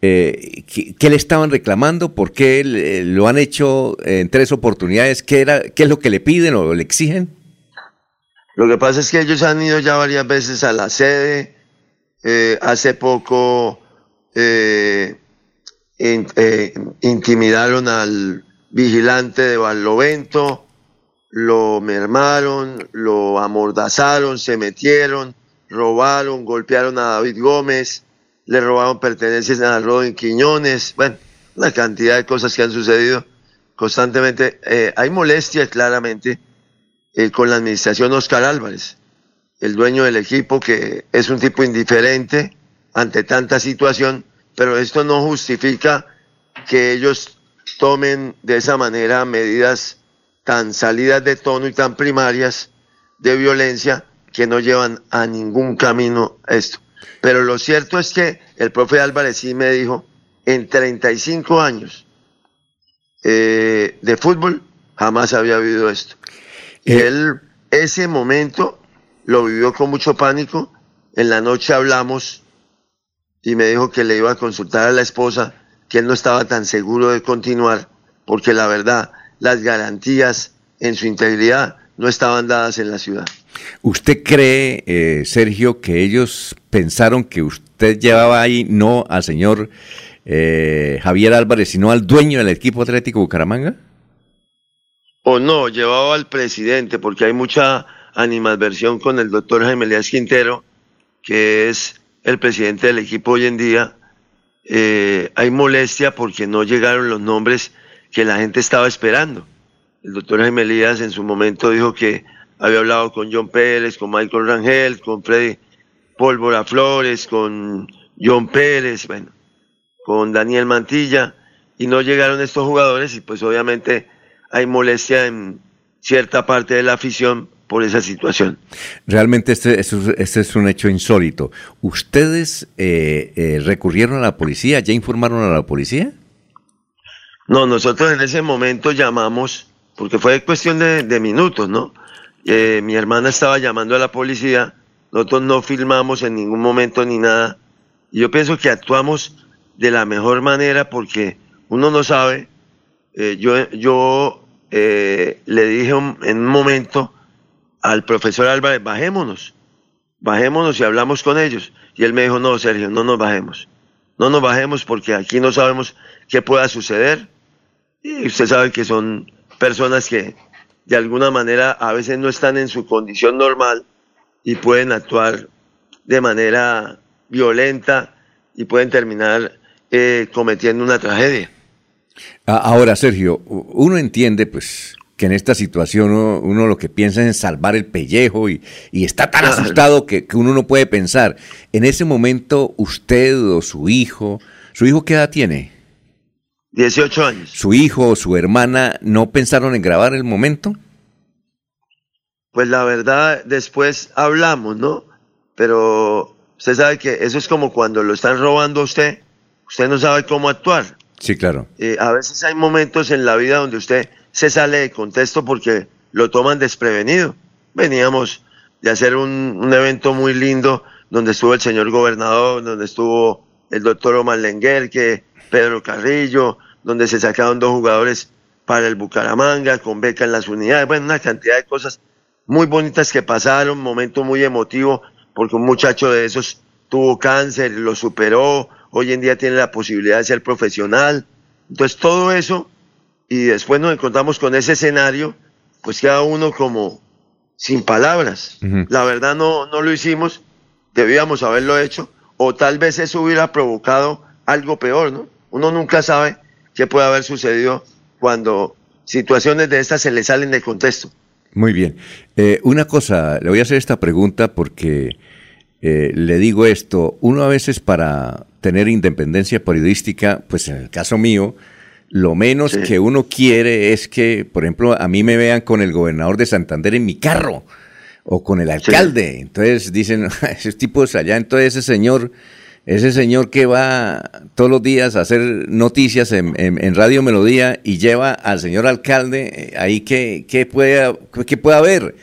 eh, ¿qué, le estaban reclamando, por qué lo han hecho en tres oportunidades, qué, era, qué es lo que le piden o le exigen. Lo que pasa es que ellos han ido ya varias veces a la sede. eh, hace poco eh, eh, intimidaron al vigilante de Barlovento, lo mermaron, lo amordazaron, se metieron, robaron, golpearon a David Gómez, le robaron pertenencias a Rodin Quiñones, bueno, una cantidad de cosas que han sucedido constantemente. Eh, hay molestia claramente eh, con la administración Oscar Álvarez, el dueño del equipo, que es un tipo indiferente ante tanta situación, pero esto no justifica que ellos tomen de esa manera medidas tan salidas de tono y tan primarias de violencia que no llevan a ningún camino esto. Pero lo cierto es que el profe Álvarez sí me dijo, en 35 años eh, de fútbol jamás había habido esto. Y él ese momento lo vivió con mucho pánico. En la noche hablamos y me dijo que le iba a consultar a la esposa que él no estaba tan seguro de continuar porque la verdad las garantías en su integridad no estaban dadas en la ciudad. ¿Usted cree, eh, Sergio, que ellos pensaron que usted llevaba ahí no al señor eh, Javier Álvarez, sino al dueño del equipo Atlético Bucaramanga? O no, llevaba al presidente, porque hay mucha animadversión con el doctor Jaime Elías Quintero, que es el presidente del equipo hoy en día. Eh, hay molestia porque no llegaron los nombres que la gente estaba esperando. El doctor Jaime Elías en su momento dijo que había hablado con John Pérez, con Michael Rangel, con Freddy Pólvora Flores, con John Pérez, bueno, con Daniel Mantilla, y no llegaron estos jugadores y pues obviamente hay molestia en cierta parte de la afición por esa situación. Realmente este, este es- este es un hecho insólito. ¿Ustedes eh, eh, recurrieron a la policía? ¿Ya informaron a la policía? No, nosotros en ese momento llamamos, porque fue cuestión de, minutos, ¿no? Eh, mi hermana estaba llamando a la policía, nosotros no filmamos en ningún momento ni nada. Y yo pienso que actuamos de la mejor manera porque uno no sabe. Eh, yo yo eh, le dije en un momento al profesor Álvarez, bajémonos, bajémonos y hablamos con ellos. Y él me dijo, no, Sergio, no nos bajemos. No nos bajemos porque aquí no sabemos qué pueda suceder. Y usted sabe que son personas que de alguna manera a veces no están en su condición normal y pueden actuar de manera violenta y pueden terminar eh, cometiendo una tragedia. Ahora, Sergio, uno entiende pues que en esta situación uno, uno lo que piensa es en salvar el pellejo y, y está tan Claro. asustado que, que uno no puede pensar. En ese momento, usted o su hijo, ¿su hijo qué edad tiene? 18 años. ¿Su hijo o su hermana no pensaron en grabar el momento? Pues la verdad, después hablamos, ¿no? Pero usted sabe que eso es como cuando lo están robando a usted, usted no sabe cómo actuar. Sí, claro. Eh, a veces hay momentos en la vida donde usted se sale de contexto porque lo toman desprevenido. Veníamos de hacer un, un evento muy lindo donde estuvo el señor gobernador, donde estuvo el doctor Omar Lenguer, que Pedro Carrillo, donde se sacaron dos jugadores para el Bucaramanga, con beca en las unidades, bueno, una cantidad de cosas muy bonitas que pasaron, momento muy emotivo, porque un muchacho de esos tuvo cáncer, lo superó, hoy en día tiene la posibilidad de ser profesional. Entonces todo eso, y después nos encontramos con ese escenario, pues queda uno como sin palabras. La verdad no, no lo hicimos, debíamos haberlo hecho, o tal vez eso hubiera provocado algo peor, ¿no? Uno nunca sabe qué puede haber sucedido cuando situaciones de estas se le salen de contexto. Muy bien. Eh, una cosa, le voy a hacer esta pregunta porque eh, le digo esto. Uno a veces para tener independencia periodística, pues en el caso mío, lo menos que uno quiere es que, por ejemplo, a mí me vean con el gobernador de Santander en mi carro o con el alcalde. Entonces dicen, esos tipos allá, entonces ese señor, ese señor que va todos los días a hacer noticias en, Radio Melodía y lleva al señor alcalde, eh, ahí que, que puede, que puede haber.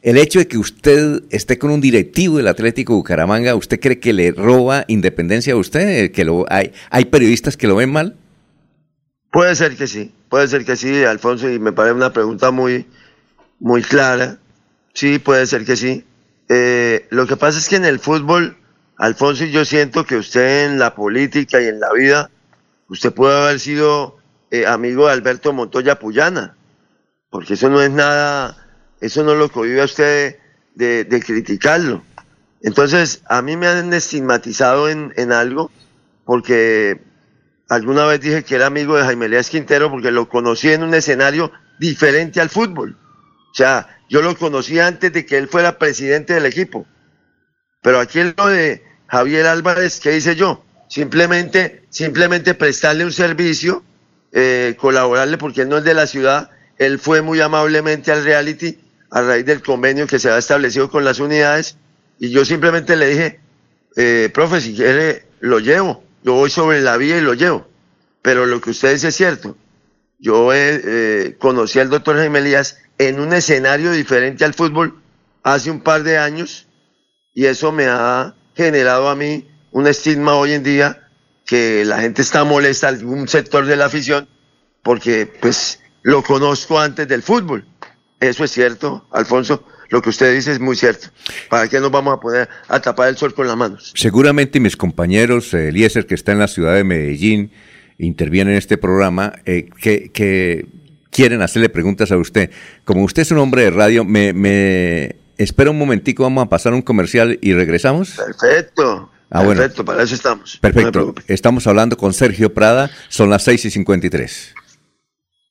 El hecho de que usted esté con un directivo del Atlético Bucaramanga, ¿usted cree que le roba independencia a usted? ¿Que lo, hay, ¿Hay periodistas que lo ven mal? Puede ser que sí, puede ser que sí, Alfonso, y me parece una pregunta muy, muy clara. Sí, puede ser que sí. Eh, lo que pasa es que en el fútbol, Alfonso, yo siento que usted en la política y en la vida, usted puede haber sido eh, amigo de Alberto Montoya Puyana, porque eso no es nada, eso no lo cohibe a usted de, criticarlo. Entonces, a mí me han estigmatizado en, en algo, porque alguna vez dije que era amigo de Jaime Elías Quintero porque lo conocí en un escenario diferente al fútbol. O sea, yo lo conocí antes de que él fuera presidente del equipo. Pero aquí en lo de Javier Álvarez, ¿qué hice yo? Simplemente, simplemente prestarle un servicio, eh, colaborarle porque él no es de la ciudad. Él fue muy amablemente al reality a raíz del convenio que se ha establecido con las unidades. Y yo simplemente le dije, eh, profe, si quiere, lo llevo. Yo voy sobre la vía y lo llevo. Pero lo que usted dice es cierto. Yo eh, eh, conocí al doctor Jaime Elías en un escenario diferente al fútbol hace un par de años y eso me ha generado a mí un estigma hoy en día que la gente está molesta, algún sector de la afición, porque pues lo conozco antes del fútbol. Eso es cierto, Alfonso. Lo que usted dice es muy cierto. ¿Para qué nos vamos a poner a tapar el sol con las manos? Seguramente mis compañeros, eh, Eliezer, que está en la ciudad de Medellín, interviene en este programa, eh, que, quieren hacerle preguntas a usted. Como usted es un hombre de radio, me, me espera un momentico, vamos a pasar un comercial y regresamos. Perfecto. Ah, bueno. Perfecto, para eso estamos. Perfecto. Estamos hablando con Sergio Prada, son las 6 y 53.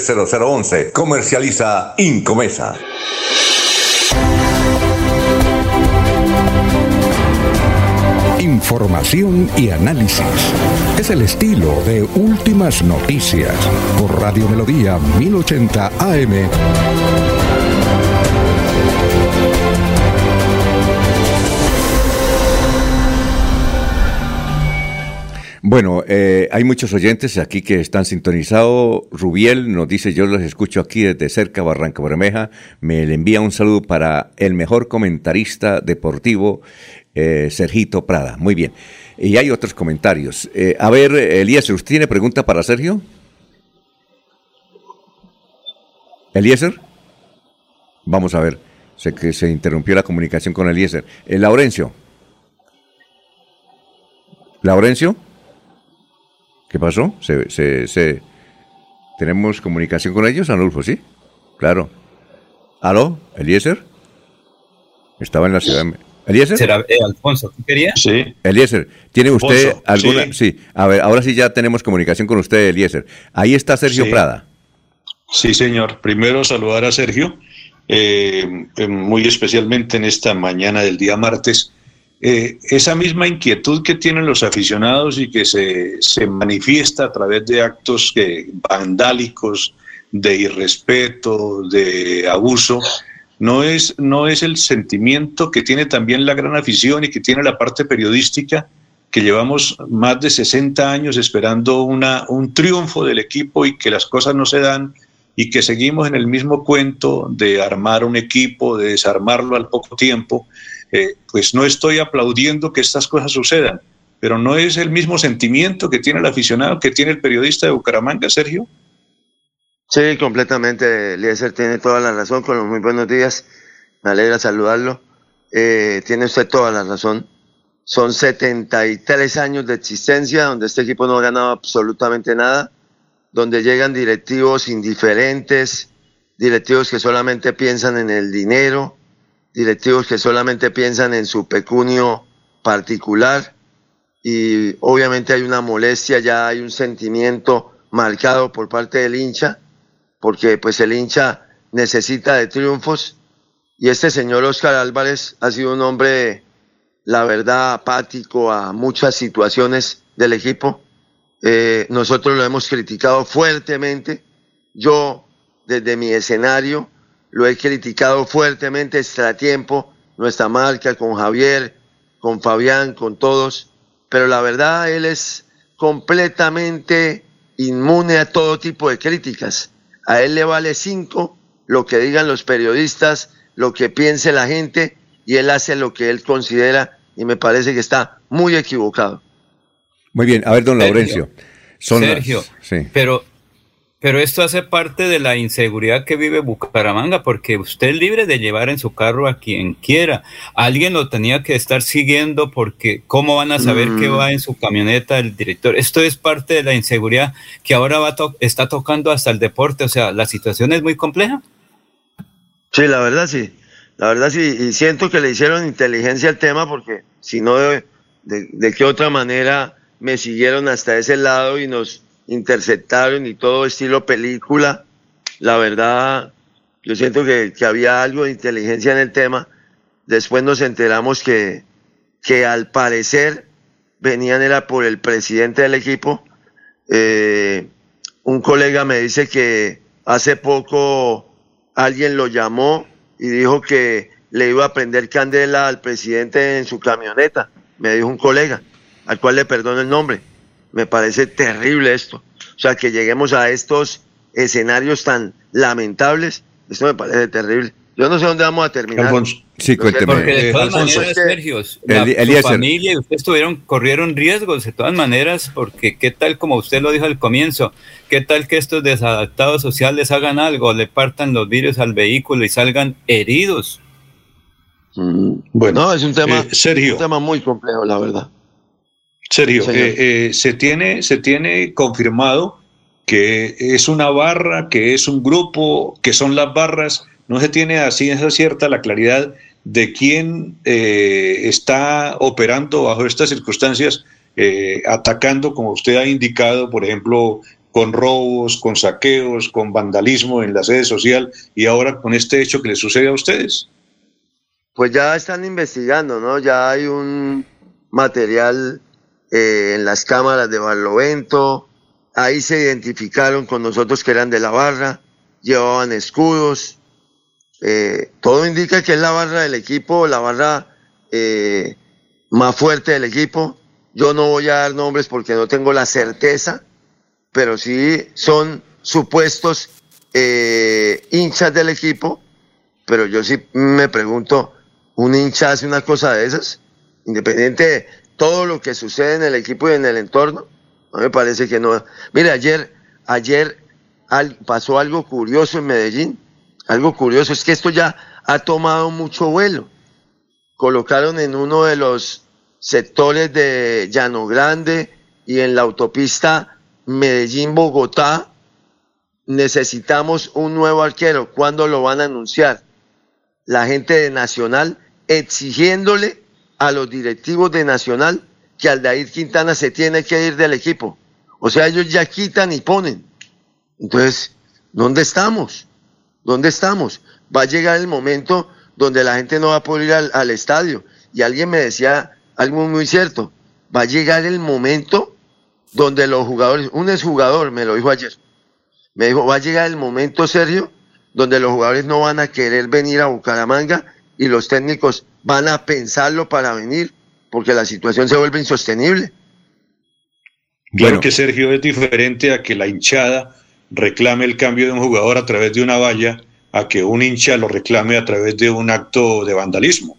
301-643-0011. Comercializa Incomesa. Información y análisis. Es el estilo de Últimas Noticias por Radio Melodía 1080 AM. Bueno, eh, hay muchos oyentes aquí que están sintonizados. Rubiel nos dice, yo los escucho aquí desde cerca, Barranca Bermeja. Me le envía un saludo para el mejor comentarista deportivo, eh, Sergito Prada. Muy bien. Y hay otros comentarios. Eh, a ver, Eliezer, ¿usted tiene pregunta para Sergio? ¿Eliezer? Vamos a ver. Sé que se interrumpió la comunicación con Eliezer. Eh, Laurencio. ¿Laurencio? ¿Qué pasó? Se, se, se- ¿Tenemos comunicación con ellos, Anulfo? ¿Sí? Claro. ¿Aló? ¿Eliezer? Estaba en la ciudad de... ¿Eliezer? ¿Será, eh, Alfonso, ¿tú querías? Sí. Eliezer, ¿tiene usted Alfonso, alguna...? sí. Sí. A ver, ahora sí ya tenemos comunicación con usted, Eliezer. Ahí está Sergio Sí. Prada. Sí, señor. Primero saludar a Sergio, eh, eh, muy especialmente en esta mañana del día martes. Eh, esa misma inquietud que tienen los aficionados y que se, se manifiesta a través de actos que, vandálicos, de irrespeto, de abuso, no es, no es el sentimiento que tiene también la gran afición y que tiene la parte periodística, que llevamos más de 60 años esperando una, un triunfo del equipo y que las cosas no se dan y que seguimos en el mismo cuento de armar un equipo, de desarmarlo al poco tiempo, eh, pues no estoy aplaudiendo que estas cosas sucedan, pero no es el mismo sentimiento que tiene el aficionado, que tiene el periodista de Bucaramanga, Sergio. Sí, completamente. Eliezer tiene toda la razón con los muy buenos días. Me alegra saludarlo. Eh, tiene usted toda la razón. Son 73 años de existencia donde este equipo no ha ganado absolutamente nada, donde llegan directivos indiferentes, directivos que solamente piensan en el dinero, directivos que solamente piensan en su pecunio particular y obviamente hay una molestia, ya hay un sentimiento marcado por parte del hincha, porque pues el hincha necesita de triunfos y este señor Oscar Álvarez ha sido un hombre, la verdad, apático a muchas situaciones del equipo. Eh, nosotros lo hemos criticado fuertemente. Yo, desde mi escenario, lo he criticado fuertemente extra tiempo, nuestra marca, con Javier, con Fabián, con todos. Pero la verdad, él es completamente inmune a todo tipo de críticas. A él le vale cinco lo que digan los periodistas, lo que piense la gente y él hace lo que él considera y me parece que está muy equivocado. Muy bien, a ver, don Laurencio. Son Sergio, las- sí. pero, pero esto hace parte de la inseguridad que vive Bucaramanga, porque usted es libre de llevar en su carro a quien quiera. Alguien lo tenía que estar siguiendo porque ¿cómo van a saber Mm. que va en su camioneta el director? Esto es parte de la inseguridad que ahora va to- está tocando hasta el deporte. O sea, la situación es muy compleja. Sí, la verdad sí. La verdad sí. Y siento que le hicieron inteligencia al tema porque si no, de, de, de qué otra manera me siguieron hasta ese lado y nos interceptaron y todo estilo película. La verdad, yo siento que, había algo de inteligencia en el tema. Después nos enteramos que, que al parecer venían era por el presidente del equipo. Eh, un colega me dice que hace poco alguien lo llamó y dijo que le iba a prender candela al presidente en su camioneta. Me dijo un colega, al cual le perdono el nombre. Me parece terrible esto. O sea, que lleguemos a estos escenarios tan lamentables, esto me parece terrible. Yo no sé dónde vamos a terminar. Alfonso. Sí, cuénteme. Porque de Eh, todas Alfonso. maneras, Sergio, la, su familia y usted estuvieron, corrieron riesgos de todas maneras, porque qué tal, como usted lo dijo al comienzo, qué tal que estos desadaptados sociales hagan algo, le partan los vidrios al vehículo y salgan heridos. Bueno, No, es un tema, eh, Sergio. un tema muy complejo, la verdad. Sergio, eh, eh, se, tiene, se tiene confirmado que es una barra, que es un grupo, que son las barras. No se tiene así esa cierta la claridad de quién eh, está operando bajo estas circunstancias, eh, atacando, como usted ha indicado, por ejemplo, con robos, con saqueos, con vandalismo en la sede social y ahora con este hecho que le sucede a ustedes. Pues ya están investigando, ¿no? Ya hay un material eh, en las cámaras de Barlovento. Ahí se identificaron con nosotros que eran de la barra, llevaban escudos. Eh, todo indica que es la barra del equipo, la barra eh, más fuerte del equipo. Yo no voy a dar nombres porque no tengo la certeza, pero sí son supuestos hinchas del equipo. Pero yo sí me pregunto, ¿un hincha hace una cosa de esas? Independiente de todo lo que sucede en el equipo y en el entorno, no me parece que no. Mire, ayer, ayer pasó algo curioso en Medellín. Algo curioso es que esto ya ha tomado mucho vuelo. Colocaron en uno de los sectores de Llano Grande y en la autopista Medellín-Bogotá, necesitamos un nuevo arquero. ¿Cuándo lo van a anunciar? La gente de Nacional exigiéndole a los directivos de Nacional que Aldair Quintana se tiene que ir del equipo. O sea, ellos ya quitan y ponen. Entonces, ¿dónde estamos? ¿Dónde estamos? Va a llegar el momento donde la gente no va a poder ir al, al estadio. Y alguien me decía algo muy cierto. Va a llegar el momento donde los jugadores, un exjugador me lo dijo ayer, me dijo, va a llegar el momento, Sergio, donde los jugadores no van a querer venir a Bucaramanga y los técnicos van a pensarlo para venir porque la situación se vuelve insostenible. Claro que Sergio es diferente a que la hinchada reclame el cambio de un jugador a través de una valla, a que un hincha lo reclame a través de un acto de vandalismo.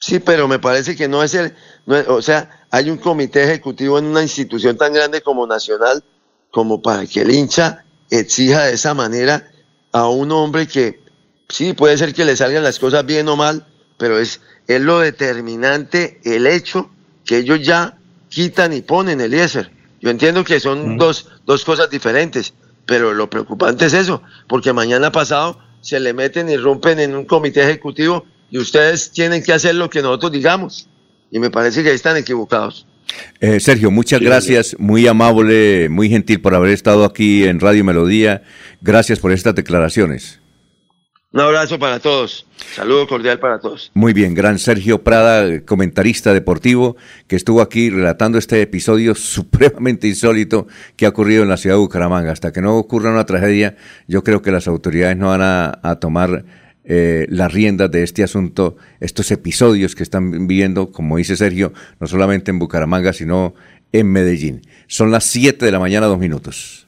Sí, pero me parece que no es el, no es- o sea, hay un comité ejecutivo en una institución tan grande como Nacional, como para que el hincha exija de esa manera a un hombre que sí puede ser que le salgan las cosas bien o mal, pero es, es lo determinante el hecho que ellos ya quitan y ponen el IESER. Yo entiendo que son dos, dos cosas diferentes, pero lo preocupante es eso, porque mañana pasado se le meten y rompen en un comité ejecutivo y ustedes tienen que hacer lo que nosotros digamos. Y me parece que ahí están equivocados. Eh, Sergio, muchas gracias, muy amable, muy gentil por haber estado aquí en Radio Melodía. Gracias por estas declaraciones. Un abrazo para todos. Saludo cordial para todos. Muy bien, gran Sergio Prada, comentarista deportivo, que estuvo aquí relatando este episodio supremamente insólito que ha ocurrido en la ciudad de Bucaramanga. Hasta que no ocurra una tragedia, yo creo que las autoridades no van a, tomar eh, las riendas de este asunto, estos episodios que están viviendo, como dice Sergio, no solamente en Bucaramanga, sino en Medellín. Son las 7 de la mañana, dos minutos.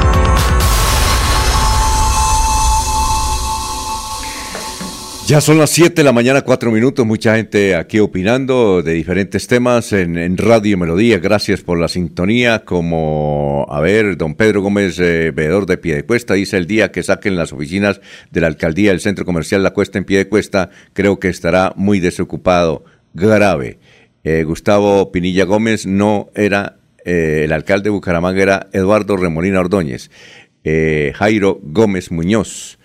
Ya son las 7 de la mañana, 4 minutos. Mucha gente aquí opinando de diferentes temas en, Radio Melodía. Gracias por la sintonía. Como, a ver, don Pedro Gómez, eh, veedor de Piedecuesta, dice el día que saquen las oficinas de la alcaldía del centro comercial La Cuesta en Piedecuesta, creo que estará muy desocupado. Grave. Eh, Gustavo Pinilla Gómez no era eh, el alcalde de Bucaramanga, era Eduardo Remolina Ordóñez. Eh, Jairo Gómez Muñoz.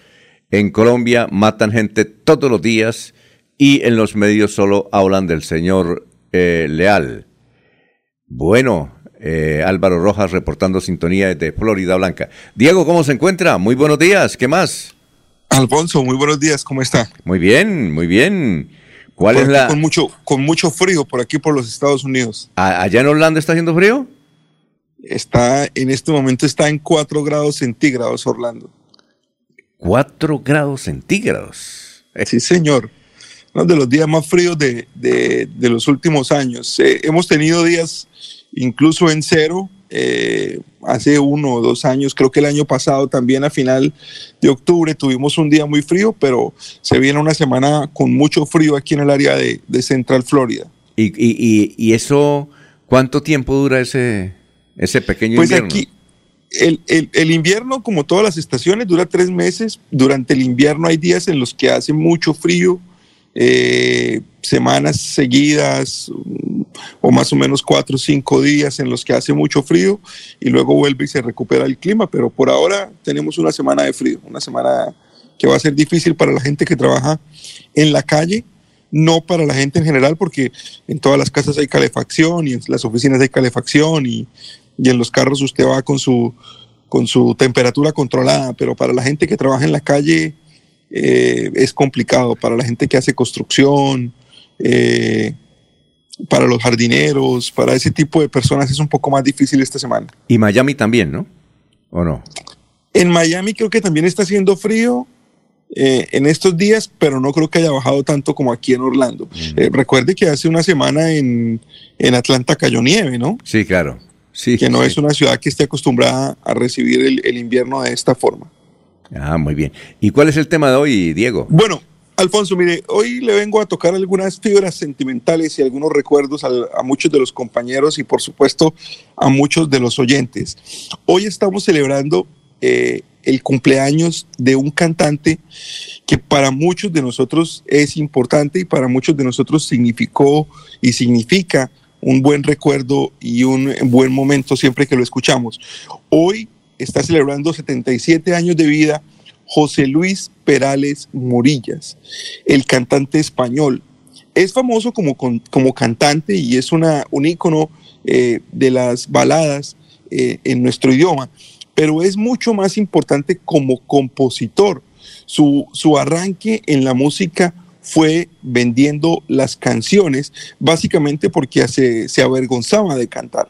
En Colombia matan gente todos los días y en los medios solo hablan del señor eh, Leal. Bueno, eh, Álvaro Rojas reportando sintonía desde Florida Blanca. Diego, ¿cómo se encuentra? Muy buenos días, ¿qué más? Alfonso, muy buenos días, ¿cómo está? Muy bien, muy bien. ¿Cuál Por es la...? Con mucho, con mucho frío por aquí por los Estados Unidos. ¿A- ¿Allá en Orlando está haciendo frío? Está, en este momento está en 4 grados centígrados Orlando. 4 grados centígrados. Sí, señor. Uno de los días más fríos de, de- de los últimos años. Eh, hemos tenido días incluso en cero. eh, hace uno o dos años, creo que el año pasado también a final de octubre tuvimos un día muy frío, pero se viene una semana con mucho frío aquí en el área de, de Central Florida. ¿Y, y, eso cuánto tiempo dura ese, ese pequeño Pues invierno? aquí, el, el- invierno, como todas las estaciones, dura tres meses. Durante el invierno hay días en los que hace mucho frío, eh, semanas seguidas, o más o menos cuatro o cinco días en los que hace mucho frío, y luego vuelve y se recupera el clima. Pero por ahora tenemos una semana de frío, una semana que va a ser difícil para la gente que trabaja en la calle, no para la gente en general, porque en todas las casas hay calefacción y en las oficinas hay calefacción y, y en los carros usted va con su, con su temperatura controlada, pero para la gente que trabaja en la calle eh, es complicado, para la gente que hace construcción, eh, para los jardineros, para ese tipo de personas es un poco más difícil esta semana. Y Miami también, ¿no? ¿O no? En Miami creo que también está haciendo frío eh, en estos días, pero no creo que haya bajado tanto como aquí en Orlando. Eh, recuerde que hace una semana en, en Atlanta cayó nieve, ¿no? Sí, claro. Sí, que no sí. es una ciudad que esté acostumbrada a recibir el, el invierno de esta forma. Ah, muy bien. ¿Y cuál es el tema de hoy, Diego? Bueno, Alfonso, mire, hoy le vengo a tocar algunas fibras sentimentales y algunos recuerdos a, muchos de los compañeros y por supuesto a muchos de los oyentes. Hoy estamos celebrando eh, el cumpleaños de un cantante que para muchos de nosotros es importante y para muchos de nosotros significó y significa un buen recuerdo y un buen momento siempre que lo escuchamos. Hoy está celebrando 77 años de vida José Luis Perales Morillas, el cantante español. Es famoso como, como cantante y es una, un ícono eh, de las baladas eh, en nuestro idioma, pero es mucho más importante como compositor. Su, su arranque en la música fue vendiendo las canciones, básicamente porque se, se avergonzaba de cantar.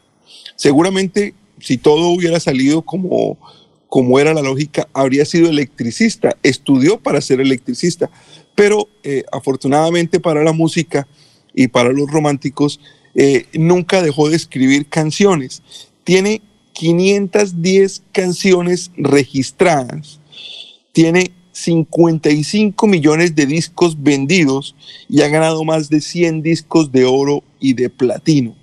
Seguramente si todo hubiera salido como, como era la lógica, habría sido electricista, estudió para ser electricista, pero eh, afortunadamente para la música y para los románticos, eh, nunca dejó de escribir canciones. Tiene 510 canciones registradas, tiene 55 millones de discos vendidos y ha ganado más de 100 discos de oro y de platino.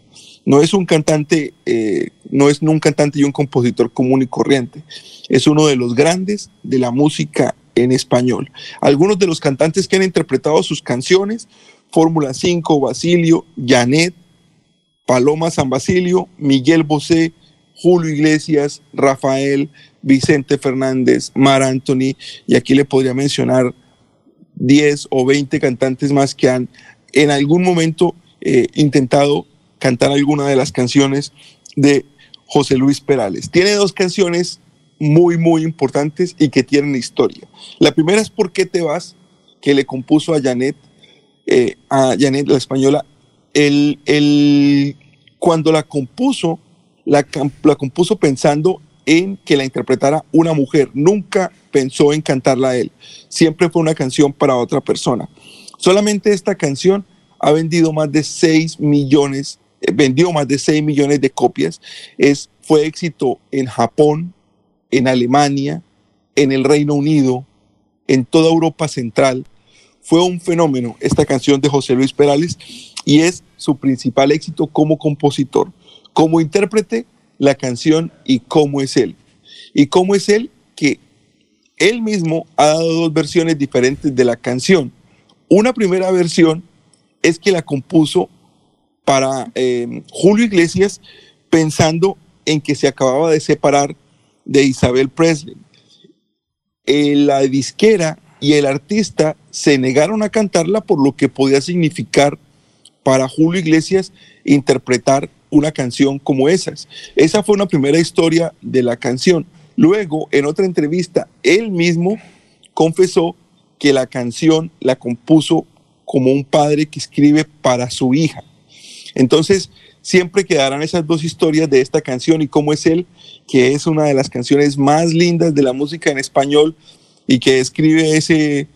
No es un cantante, eh, no es un cantante y un compositor común y corriente. Es uno de los grandes de la música en español. Algunos de los cantantes que han interpretado sus canciones, Fórmula 5, Basilio, Janet, Paloma San Basilio, Miguel Bosé, Julio Iglesias, Rafael, Vicente Fernández, Mar Anthony, y aquí le podría mencionar 10 o 20 cantantes más que han en algún momento eh, intentado cantar alguna de las canciones de José Luis Perales. Tiene dos canciones muy, muy importantes y que tienen historia. La primera es ¿Por qué te vas? que le compuso a Janet, eh, a Janet la española. El, el- cuando la compuso, la, la compuso pensando en que la interpretara una mujer. Nunca pensó en cantarla a él. Siempre fue una canción para otra persona. Solamente esta canción ha vendido más de 6 millones, eh, vendió más de 6 millones de copias. Es, fue éxito en Japón, en Alemania, en el Reino Unido, en toda Europa Central. Fue un fenómeno esta canción de José Luis Perales y es su principal éxito como compositor. Como intérprete, la canción y cómo es él. Y cómo es él que él mismo ha dado dos versiones diferentes de la canción. Una primera versión es que la compuso para eh, Julio Iglesias pensando en que se acababa de separar de Isabel Presley. Eh, la disquera y el artista se negaron a cantarla por lo que podía significar para Julio Iglesias interpretar una canción como esas. Esa fue una primera historia de la canción. Luego, en otra entrevista, él mismo confesó que la canción la compuso como un padre que escribe para su hija. Entonces, siempre quedarán esas dos historias de esta canción y cómo es él, que es una de las canciones más lindas de la música en español y que describe ese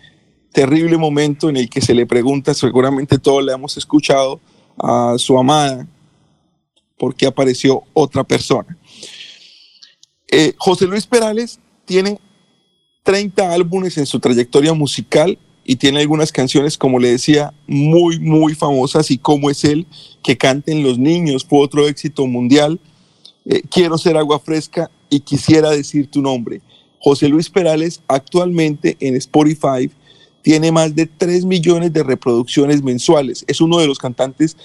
terrible momento en el que se le pregunta, seguramente todos le hemos escuchado, a su amada, por qué apareció otra persona. Eh, José Luis Perales tiene 30 álbumes en su trayectoria musical y tiene algunas canciones, como le decía, muy, muy famosas y como es él, que canten los niños, fue otro éxito mundial. Eh, Quiero ser agua fresca y quisiera decir tu nombre. José Luis Perales actualmente en Spotify tiene más de 3 millones de reproducciones mensuales. Es uno de los cantantes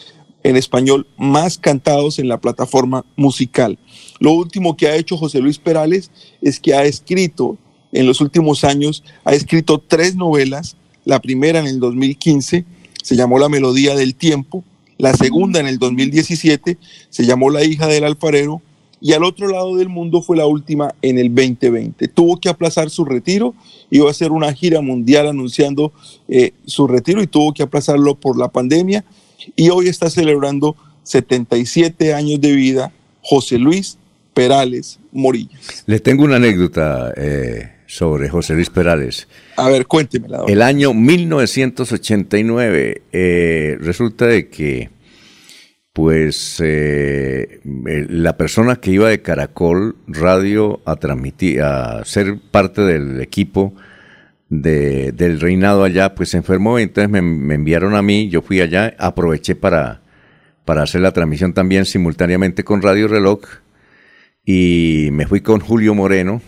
en español más cantados en la plataforma musical. Lo último que ha hecho José Luis Perales es que ha escrito en los últimos años, ha escrito tres novelas, la primera en el 2015, se llamó La Melodía del Tiempo, la segunda en el 2017 se llamó La hija del alfarero y al otro lado del mundo fue la última en el 2020. Tuvo que aplazar su retiro, iba a hacer una gira mundial anunciando eh, su retiro y tuvo que aplazarlo por la pandemia y hoy está celebrando 77 años de vida José Luis Perales Morillo. Le tengo una anécdota eh, sobre José Luis Perales. A ver, cuéntemela. El año 1989 eh, resulta de que pues eh, la persona que iba de Caracol Radio a transmitir, a ser parte del equipo de- del reinado allá, pues se enfermó, entonces me, me enviaron a mí, yo fui allá, aproveché para, para hacer la transmisión también simultáneamente con Radio Reloj y me fui con Julio Moreno.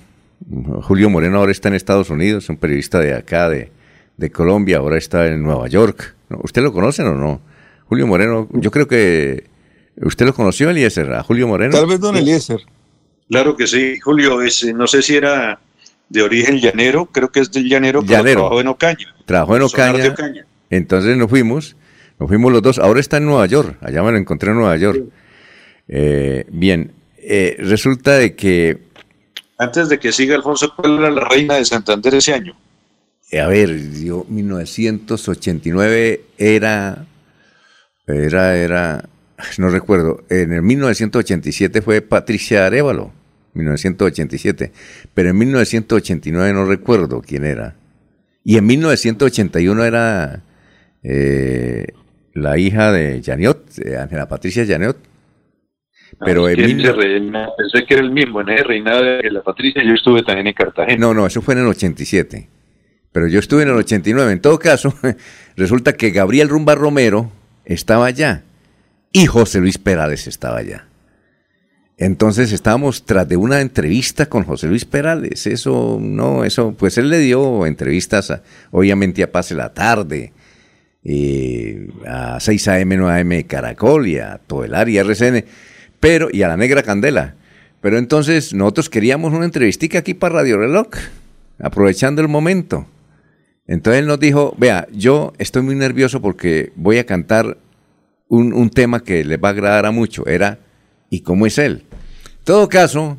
Julio Moreno ahora está en Estados Unidos, un periodista de acá, de, de Colombia, ahora está en Nueva York. ¿Usted lo conocen o no? Julio Moreno, yo creo que usted lo conoció, Eliezer, a Julio Moreno. Tal vez don Eliezer. Claro que sí, Julio, es, no sé si era de origen llanero, creo que es del llanero, pero Llanero. trabajó en Ocaña. Trabajó en. Ocaña. Entonces nos fuimos, nos fuimos los dos. Ahora está en Nueva York, allá me lo encontré en Nueva York. Eh, bien, eh, resulta de que, Antes de que siga Alfonso, ¿cuál era la reina de Santander ese año? eh, a ver, yo 1989 era, era, era, no recuerdo, en el 1987 fue Patricia Arevalo, 1987, pero en 1989 no recuerdo quién era. Y en 1981 era eh, la hija de Janiot, eh, Ángela Patricia Janiot. Pero en ¿Quién mil-? Pensé que era el mismo, en el reinado de la Patricia, yo estuve también en Cartagena. No, no, eso fue en el 87. Pero yo estuve en el 89. En todo caso, resulta que Gabriel Rumba Romero estaba allá y José Luis Perales estaba allá. Entonces estábamos tras de una entrevista con José Luis Perales. Eso, no, eso, pues él le dio entrevistas, a- obviamente a Pase la Tarde, eh, a 6 AM, 9 AM Caracol y a Todelar y RCN, pero, y a la Negra Candela. Pero entonces nosotros queríamos una entrevistica aquí para Radio Reloj, aprovechando el momento. Entonces él nos dijo, vea, yo estoy muy nervioso porque voy a cantar un, un tema que les va a agradar a mucho. Era ¿Y cómo es él? En todo caso,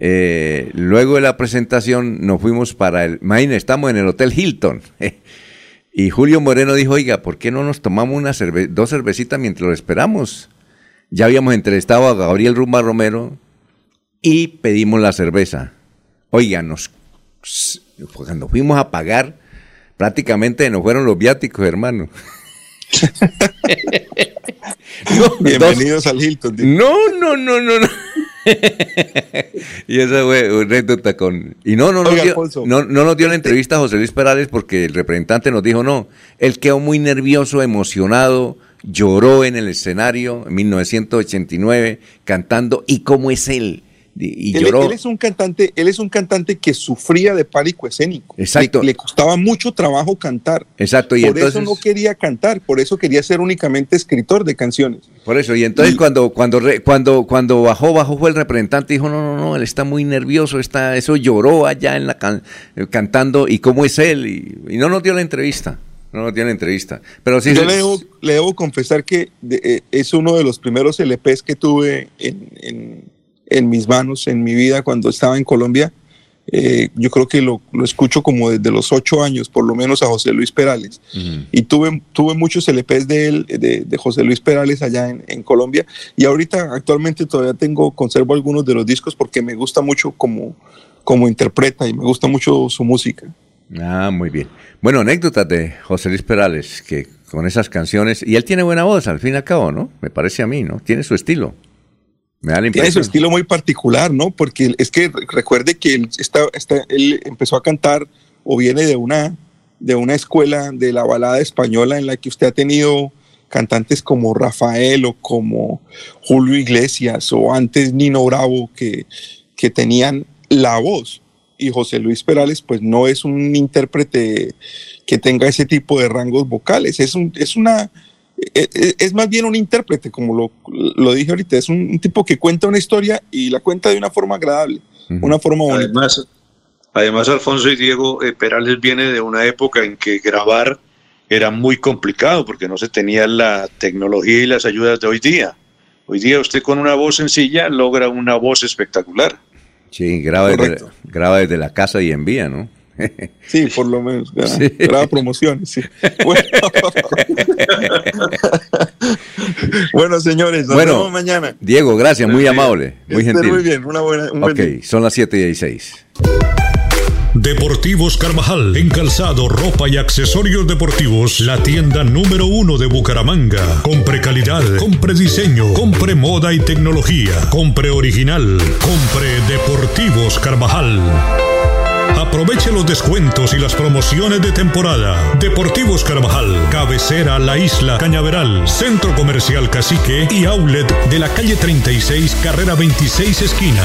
eh, luego de la presentación nos fuimos para el... Imagínense, estamos en el Hotel Hilton. y Julio Moreno dijo, oiga, ¿por qué no nos tomamos una dos cervecitas mientras lo esperamos? Ya habíamos entrevistado a Gabriel Rumba Romero y pedimos la cerveza. Oiga, nos, cuando fuimos a pagar, prácticamente nos fueron los viáticos, hermano. No, Bienvenidos al Hilton. No, no, no, no, no. y esa fue una anécdota con... Y no, no, nos Oiga, dio, Alfonso. no, no nos dio la entrevista a José Luis Perales porque el representante nos dijo no. Él quedó muy nervioso, emocionado, lloró en el escenario en 1989 cantando ¿Y cómo es él? Y, él, lloró. él es un cantante, él es un cantante que sufría de pánico escénico. Exacto. Le, le costaba mucho trabajo cantar. Exacto, y por entonces... eso no quería cantar, por eso quería ser únicamente escritor de canciones. Por eso, y entonces cuando, cuando, cuando, cuando bajó, bajó fue el representante, dijo, no, no, no, él está muy nervioso, está, eso lloró allá en la can- eh, cantando, y cómo es él, y, y no nos dio la entrevista, no dio la entrevista. Pero sí, Yo le debo, le debo confesar que de- eh, es uno de los primeros LPs que tuve en, en- en mis manos en mi vida cuando estaba en Colombia. Eh, yo creo que lo, lo escucho como desde los ocho años, por lo menos a José Luis Perales. Y tuve, tuve muchos LPs de él, de, de José Luis Perales allá en, en Colombia. Y ahorita actualmente todavía tengo, conservo algunos de los discos porque me gusta mucho como, como interpreta y me gusta mucho su música. Ah, muy bien. Bueno, anécdotas de José Luis Perales, que con esas canciones, y él tiene buena voz, al fin y al cabo, ¿no? Me parece a mí, ¿no? Tiene su estilo. Me da la Tiene su estilo muy particular, ¿no? Porque es que re- recuerde que él, está, está- él empezó a cantar o viene de una, de una escuela de la balada española en la que usted ha tenido cantantes como Rafael o como Julio Iglesias o antes Nino Bravo que, que tenían la voz. Y José Luis Perales pues no es un intérprete que tenga ese tipo de rangos vocales, es, un, es una... e- e- Es más bien un intérprete, como lo, lo dije ahorita, es un, un tipo que cuenta una historia y la cuenta de una forma agradable, una forma bonita. Además, además Alfonso y Diego eh, Perales viene de una época en que grabar era muy complicado porque no se tenía la tecnología y las ayudas de hoy día. Hoy día usted con una voz sencilla logra una voz espectacular. Sí, graba desde, graba desde la casa y envía, ¿no? Sí, por lo menos. Graba, Sí. graba promociones, sí. Bueno, Bueno, señores, nos Bueno, vemos mañana. Diego, gracias, muy Sí. amable, muy Estén gentil. Muy bien, una buena, un buen Ok, día. son las 7 y 16. Deportivos Carvajal, en calzado, ropa y accesorios deportivos, la tienda número uno de Bucaramanga. Compre calidad, compre diseño, compre moda y tecnología, compre original, compre Deportivos Carvajal. Aproveche los descuentos y las promociones de temporada. Deportivos Carvajal, cabecera La Isla, Cañaveral, Centro Comercial Cacique y Outlet de la calle 36, carrera 26 esquina.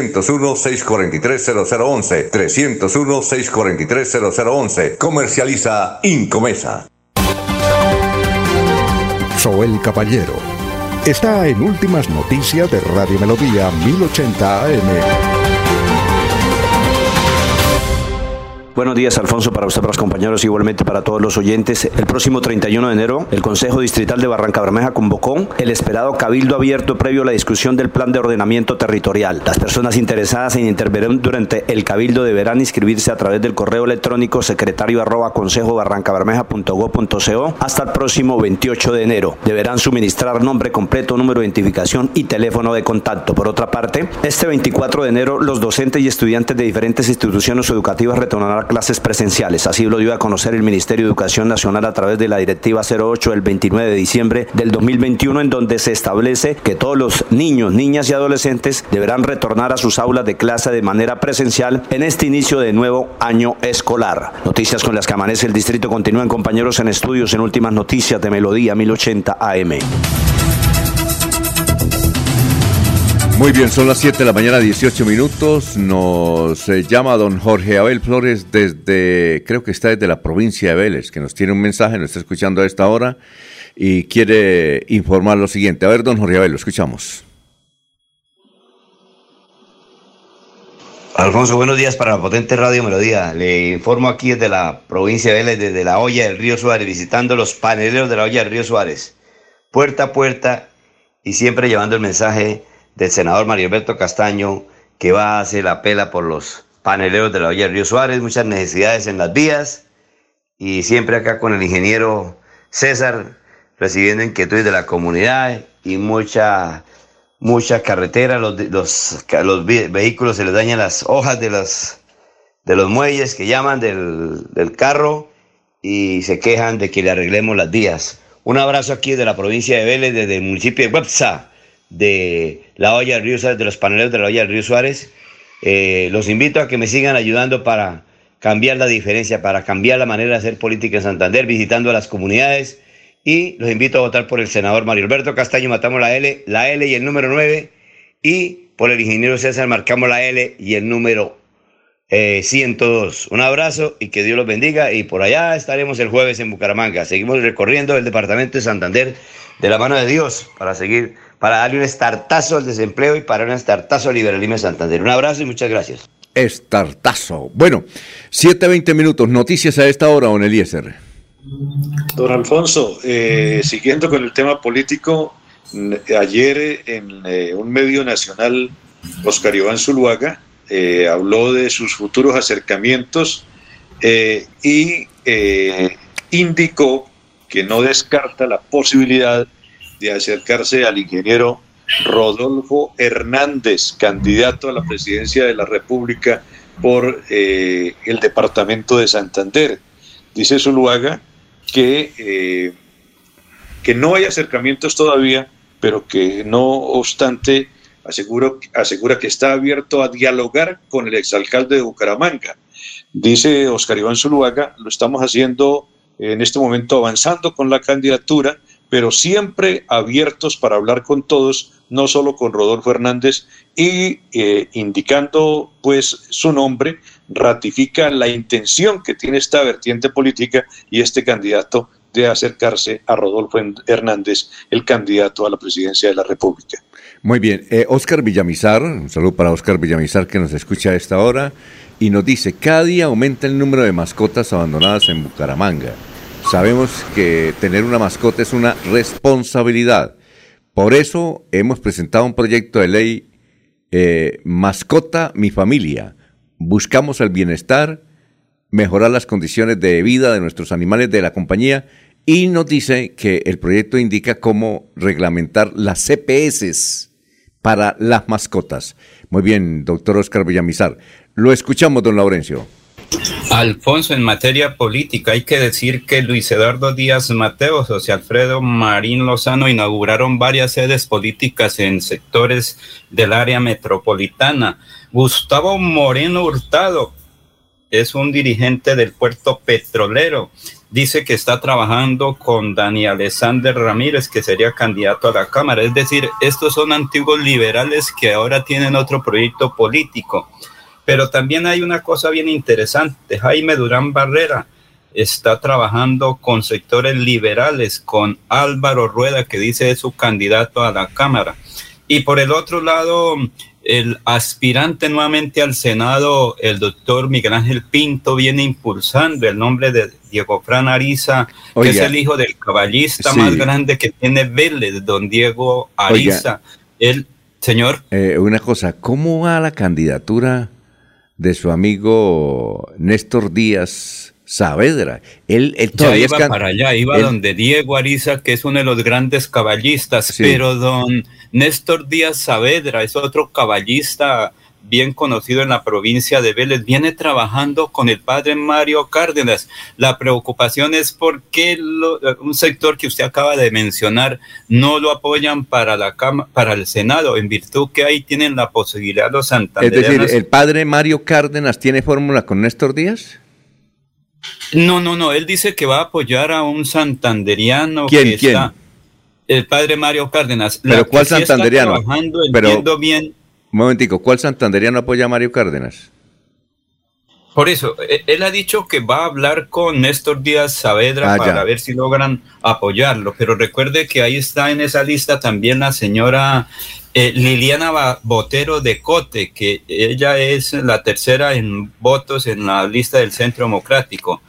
301-643-0011. 301-643-0011. Comercializa Incomesa. Soel Caballero está en Últimas Noticias de Radio Melodía 1080 AM. Buenos días, Alfonso, para usted, para los compañeros, igualmente para todos los oyentes. El próximo 31 de enero, el Consejo Distrital de Barranca Bermeja convocó el esperado cabildo abierto previo a la discusión del plan de ordenamiento territorial. Las personas interesadas en intervenir durante el cabildo deberán inscribirse a través del correo electrónico secretario arroba consejo barrancabermeja.gov.co hasta el próximo 28 de enero. Deberán suministrar nombre completo, número de identificación y teléfono de contacto. Por otra parte, este 24 de enero, los docentes y estudiantes de diferentes instituciones educativas retornarán clases presenciales. Así lo dio a conocer el Ministerio de Educación Nacional a través de la Directiva 08 del 29 de diciembre del 2021, en donde se establece que todos los niños, niñas y adolescentes deberán retornar a sus aulas de clase de manera presencial en este inicio de nuevo año escolar. Noticias con las que amanece el distrito continúan compañeros en estudios en últimas noticias de Melodía 1080 AM. Muy bien, son las 7 de la mañana, 18 minutos. Nos eh, llama don Jorge Abel Flores desde, creo que está desde la provincia de Vélez, que nos tiene un mensaje, nos está escuchando a esta hora y quiere informar lo siguiente. A ver, don Jorge Abel, lo escuchamos. Alfonso, buenos días para la potente Radio Melodía. Le informo aquí desde la provincia de Vélez, desde la olla del río Suárez, visitando los paneleros de la olla del río Suárez, puerta a puerta y siempre llevando el mensaje del senador Mario Alberto Castaño, que va a hacer la pela por los paneleros de la olla río Suárez, muchas necesidades en las vías y siempre acá con el ingeniero César recibiendo inquietudes de la comunidad y mucha muchas carreteras, los, los, los ve- vehículos se les dañan las hojas de los, de los muelles que llaman del, del carro y se quejan de que le arreglemos las vías. Un abrazo aquí de la provincia de Vélez, desde el municipio de Websa, de la olla del río Suárez, de los paneles de la olla del río Suárez. Eh, los invito a que me sigan ayudando para cambiar la diferencia, para cambiar la manera de hacer política en Santander, visitando a las comunidades. Y los invito a votar por el senador Mario Alberto Castaño, matamos la L, la L y el número 9. Y por el ingeniero César marcamos la L y el número eh, 102. Un abrazo y que Dios los bendiga. Y por allá estaremos el jueves en Bucaramanga. Seguimos recorriendo el departamento de Santander de la mano de Dios para seguir, para darle un estartazo al desempleo y para un estartazo al liberalismo de Santander. Un abrazo y muchas gracias. Estartazo. Bueno, 7.20 minutos. Noticias a esta hora, don Eliezer. Don Alfonso, eh, siguiendo con el tema político, ayer eh, en eh, un medio nacional, Oscar Iván Zuluaga eh, habló de sus futuros acercamientos eh, y eh, indicó que no descarta la posibilidad de acercarse al ingeniero Rodolfo Hernández, candidato a la presidencia de la República por eh, el departamento de Santander. Dice Zuluaga que, eh, que no hay acercamientos todavía, pero que no obstante aseguro, asegura que está abierto a dialogar con el exalcalde de Bucaramanga. Dice Oscar Iván Zuluaga, lo estamos haciendo en este momento avanzando con la candidatura, pero siempre abiertos para hablar con todos, no solo con Rodolfo Hernández, y eh, indicando pues su nombre, ratifica la intención que tiene esta vertiente política y este candidato de acercarse a Rodolfo Hernández, el candidato a la presidencia de la República. Muy bien, eh, Oscar Villamizar, un saludo para Oscar Villamizar que nos escucha a esta hora y nos dice, cada día aumenta el número de mascotas abandonadas en Bucaramanga. Sabemos que tener una mascota es una responsabilidad. Por eso hemos presentado un proyecto de ley eh, Mascota Mi Familia. Buscamos el bienestar, mejorar las condiciones de vida de nuestros animales de la compañía y nos dice que el proyecto indica cómo reglamentar las CPS para las mascotas. Muy bien, doctor Oscar Villamizar. Lo escuchamos, don Laurencio. Alfonso, en materia política, hay que decir que Luis Eduardo Díaz Mateos, José Alfredo Marín Lozano inauguraron varias sedes políticas en sectores del área metropolitana. Gustavo Moreno Hurtado es un dirigente del puerto petrolero. Dice que está trabajando con Dani Alexander Ramírez, que sería candidato a la Cámara. Es decir, estos son antiguos liberales que ahora tienen otro proyecto político. Pero también hay una cosa bien interesante. Jaime Durán Barrera está trabajando con sectores liberales, con Álvaro Rueda, que dice es su candidato a la Cámara. Y por el otro lado, el aspirante nuevamente al Senado, el doctor Miguel Ángel Pinto, viene impulsando el nombre de Diego Fran Ariza, que es el hijo del caballista Sí. más grande que tiene Vélez, don Diego Ariza. El señor. Eh, una cosa, ¿cómo va la candidatura de su amigo Néstor Díaz Saavedra? Él, todavía iba para allá, iba él- donde Diego Ariza, que es uno de los grandes caballistas, pero don Néstor Díaz Saavedra es otro caballista bien conocido en la provincia de Vélez, viene trabajando con el padre Mario Cárdenas. La preocupación es por qué lo- un sector que usted acaba de mencionar no lo apoyan para la cama, para el Senado, en virtud que ahí tienen la posibilidad los Es santandereanos. decir, ¿el padre Mario Cárdenas tiene fórmula con Néstor Díaz? No, no, no. Él dice que va a apoyar a un santanderiano. ¿Quién, que quién? está- el padre Mario Cárdenas. La ¿Pero que cuál está santanderiano? trabajando, Pero- entiendo bien. Un momentico, ¿cuál santanderiano apoya a Mario Cárdenas? Por eso, e- él ha dicho que va a hablar con Néstor Díaz Saavedra Ah, para ya. ver si logran apoyarlo. Pero recuerde que ahí está en esa lista también la señora eh, Liliana Botero de Cote, que ella es la tercera en votos en la lista del Centro Democrático.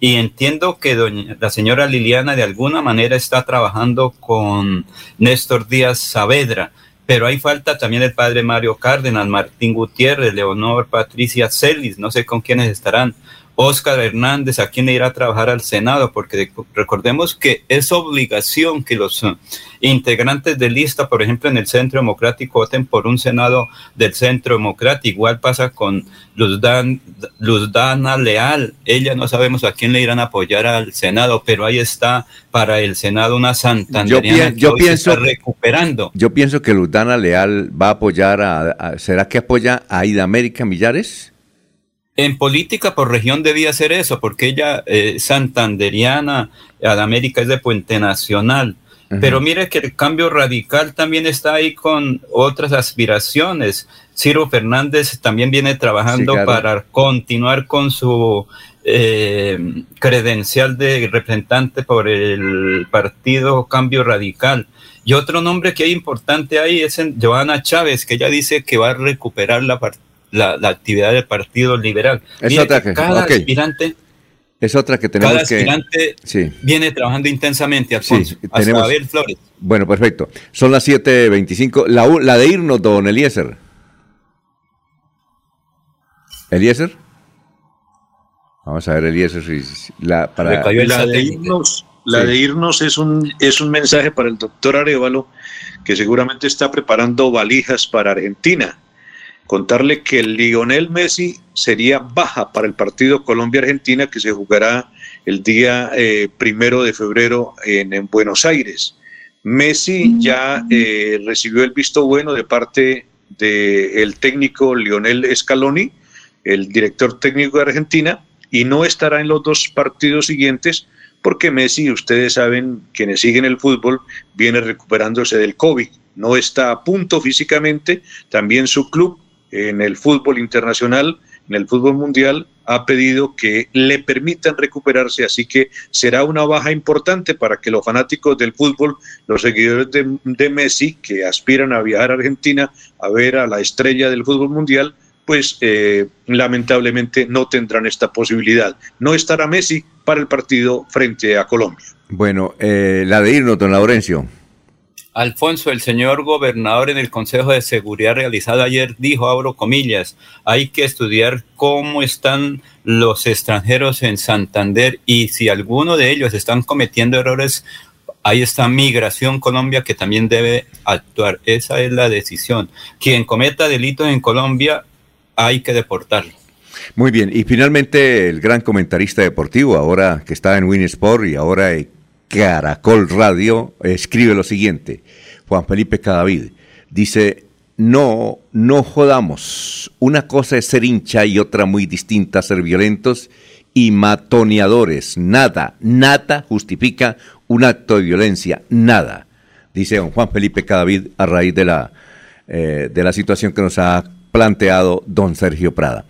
Y entiendo que doña- la señora Liliana de alguna manera está trabajando con Néstor Díaz Saavedra, pero ahí falta también el padre Mario Cárdenas, Martín Gutiérrez, Leonor Patricia Celis, no sé con quiénes estarán, Óscar Hernández, a quién le irá a trabajar al Senado, porque de- recordemos que es obligación que los eh, integrantes de lista, por ejemplo, en el Centro Democrático, voten por un Senado del Centro Democrático. Igual pasa con Luzdan, Luzdana Leal. Ella no sabemos a quién le irán a apoyar al Senado, pero ahí está para el Senado una santanderiana Yo pien- yo pienso- está recuperando. Yo pienso que Lutana Leal va a apoyar a, a- ¿Será que apoya a Ida América Millares? En política por región debía ser eso, porque ella eh, es santanderiana, Adamérica es de Puente Nacional. Pero mire que el cambio radical también está ahí con otras aspiraciones. Ciro Fernández también viene trabajando Sí, claro. para continuar con su eh, credencial de representante por el partido Cambio Radical. Y otro nombre que hay importante ahí es en Joana Chávez, que ella dice que va a recuperar la, par- la, la actividad del Partido Liberal. Es Mire otra que cada aspirante Es otra que tenemos cada que... aspirante Sí. viene trabajando intensamente, Alfonso. Sí, hasta tenemos- Abel Flores. Bueno, perfecto. Son las 7.25. La, la de irnos, don Eliezer. ¿Eliezer? Vamos a ver, Eliezer. si- si- la, para... la de irnos, la Sí. de irnos es un, es un mensaje para el doctor Arevalo, que seguramente está preparando valijas para Argentina. Contarle que Lionel Messi sería baja para el partido Colombia-Argentina que se jugará el día eh, primero de febrero en, en Buenos Aires. Messi ya eh, recibió el visto bueno de parte del técnico Lionel Scaloni, el director técnico de Argentina, y no estará en los dos partidos siguientes porque Messi, ustedes saben, quienes siguen el fútbol, viene recuperándose del COVID, no está a punto físicamente, también su club en el fútbol internacional, en el fútbol mundial, ha pedido que le permitan recuperarse, así que será una baja importante para que los fanáticos del fútbol, los seguidores de, Messi, que aspiran a viajar a Argentina a ver a la estrella del fútbol mundial, pues eh, lamentablemente no tendrán esta posibilidad. No estará Messi para el partido frente a Colombia. Bueno, eh, la de irnos, don Laurencio. Alfonso, el señor gobernador en el Consejo de Seguridad realizado ayer dijo, abro comillas, hay que estudiar cómo están los extranjeros en Santander y si alguno de ellos están cometiendo errores, ahí está Migración Colombia que también debe actuar. Esa es la decisión. Quien cometa delitos en Colombia, hay que deportarlo. Muy bien, y finalmente el gran comentarista deportivo, ahora que está en Winsport y ahora Caracol Radio, escribe lo siguiente, Juan Felipe Cadavid, dice, no, no jodamos, una cosa es ser hincha y otra muy distinta ser violentos y matoneadores, nada, nada justifica un acto de violencia, nada, dice Juan Felipe Cadavid a raíz de la, eh, de la situación que nos ha planteado don Sergio Prada.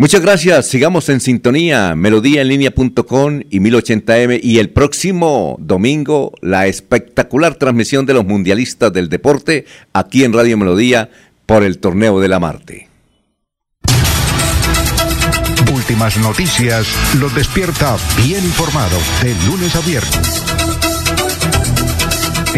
Muchas gracias, sigamos en sintonía, melodíaenlínea.com y 1080m y el próximo domingo la espectacular transmisión de los mundialistas del deporte aquí en Radio Melodía por el Torneo de la Marte. Últimas noticias los despierta bien informados de lunes a viernes.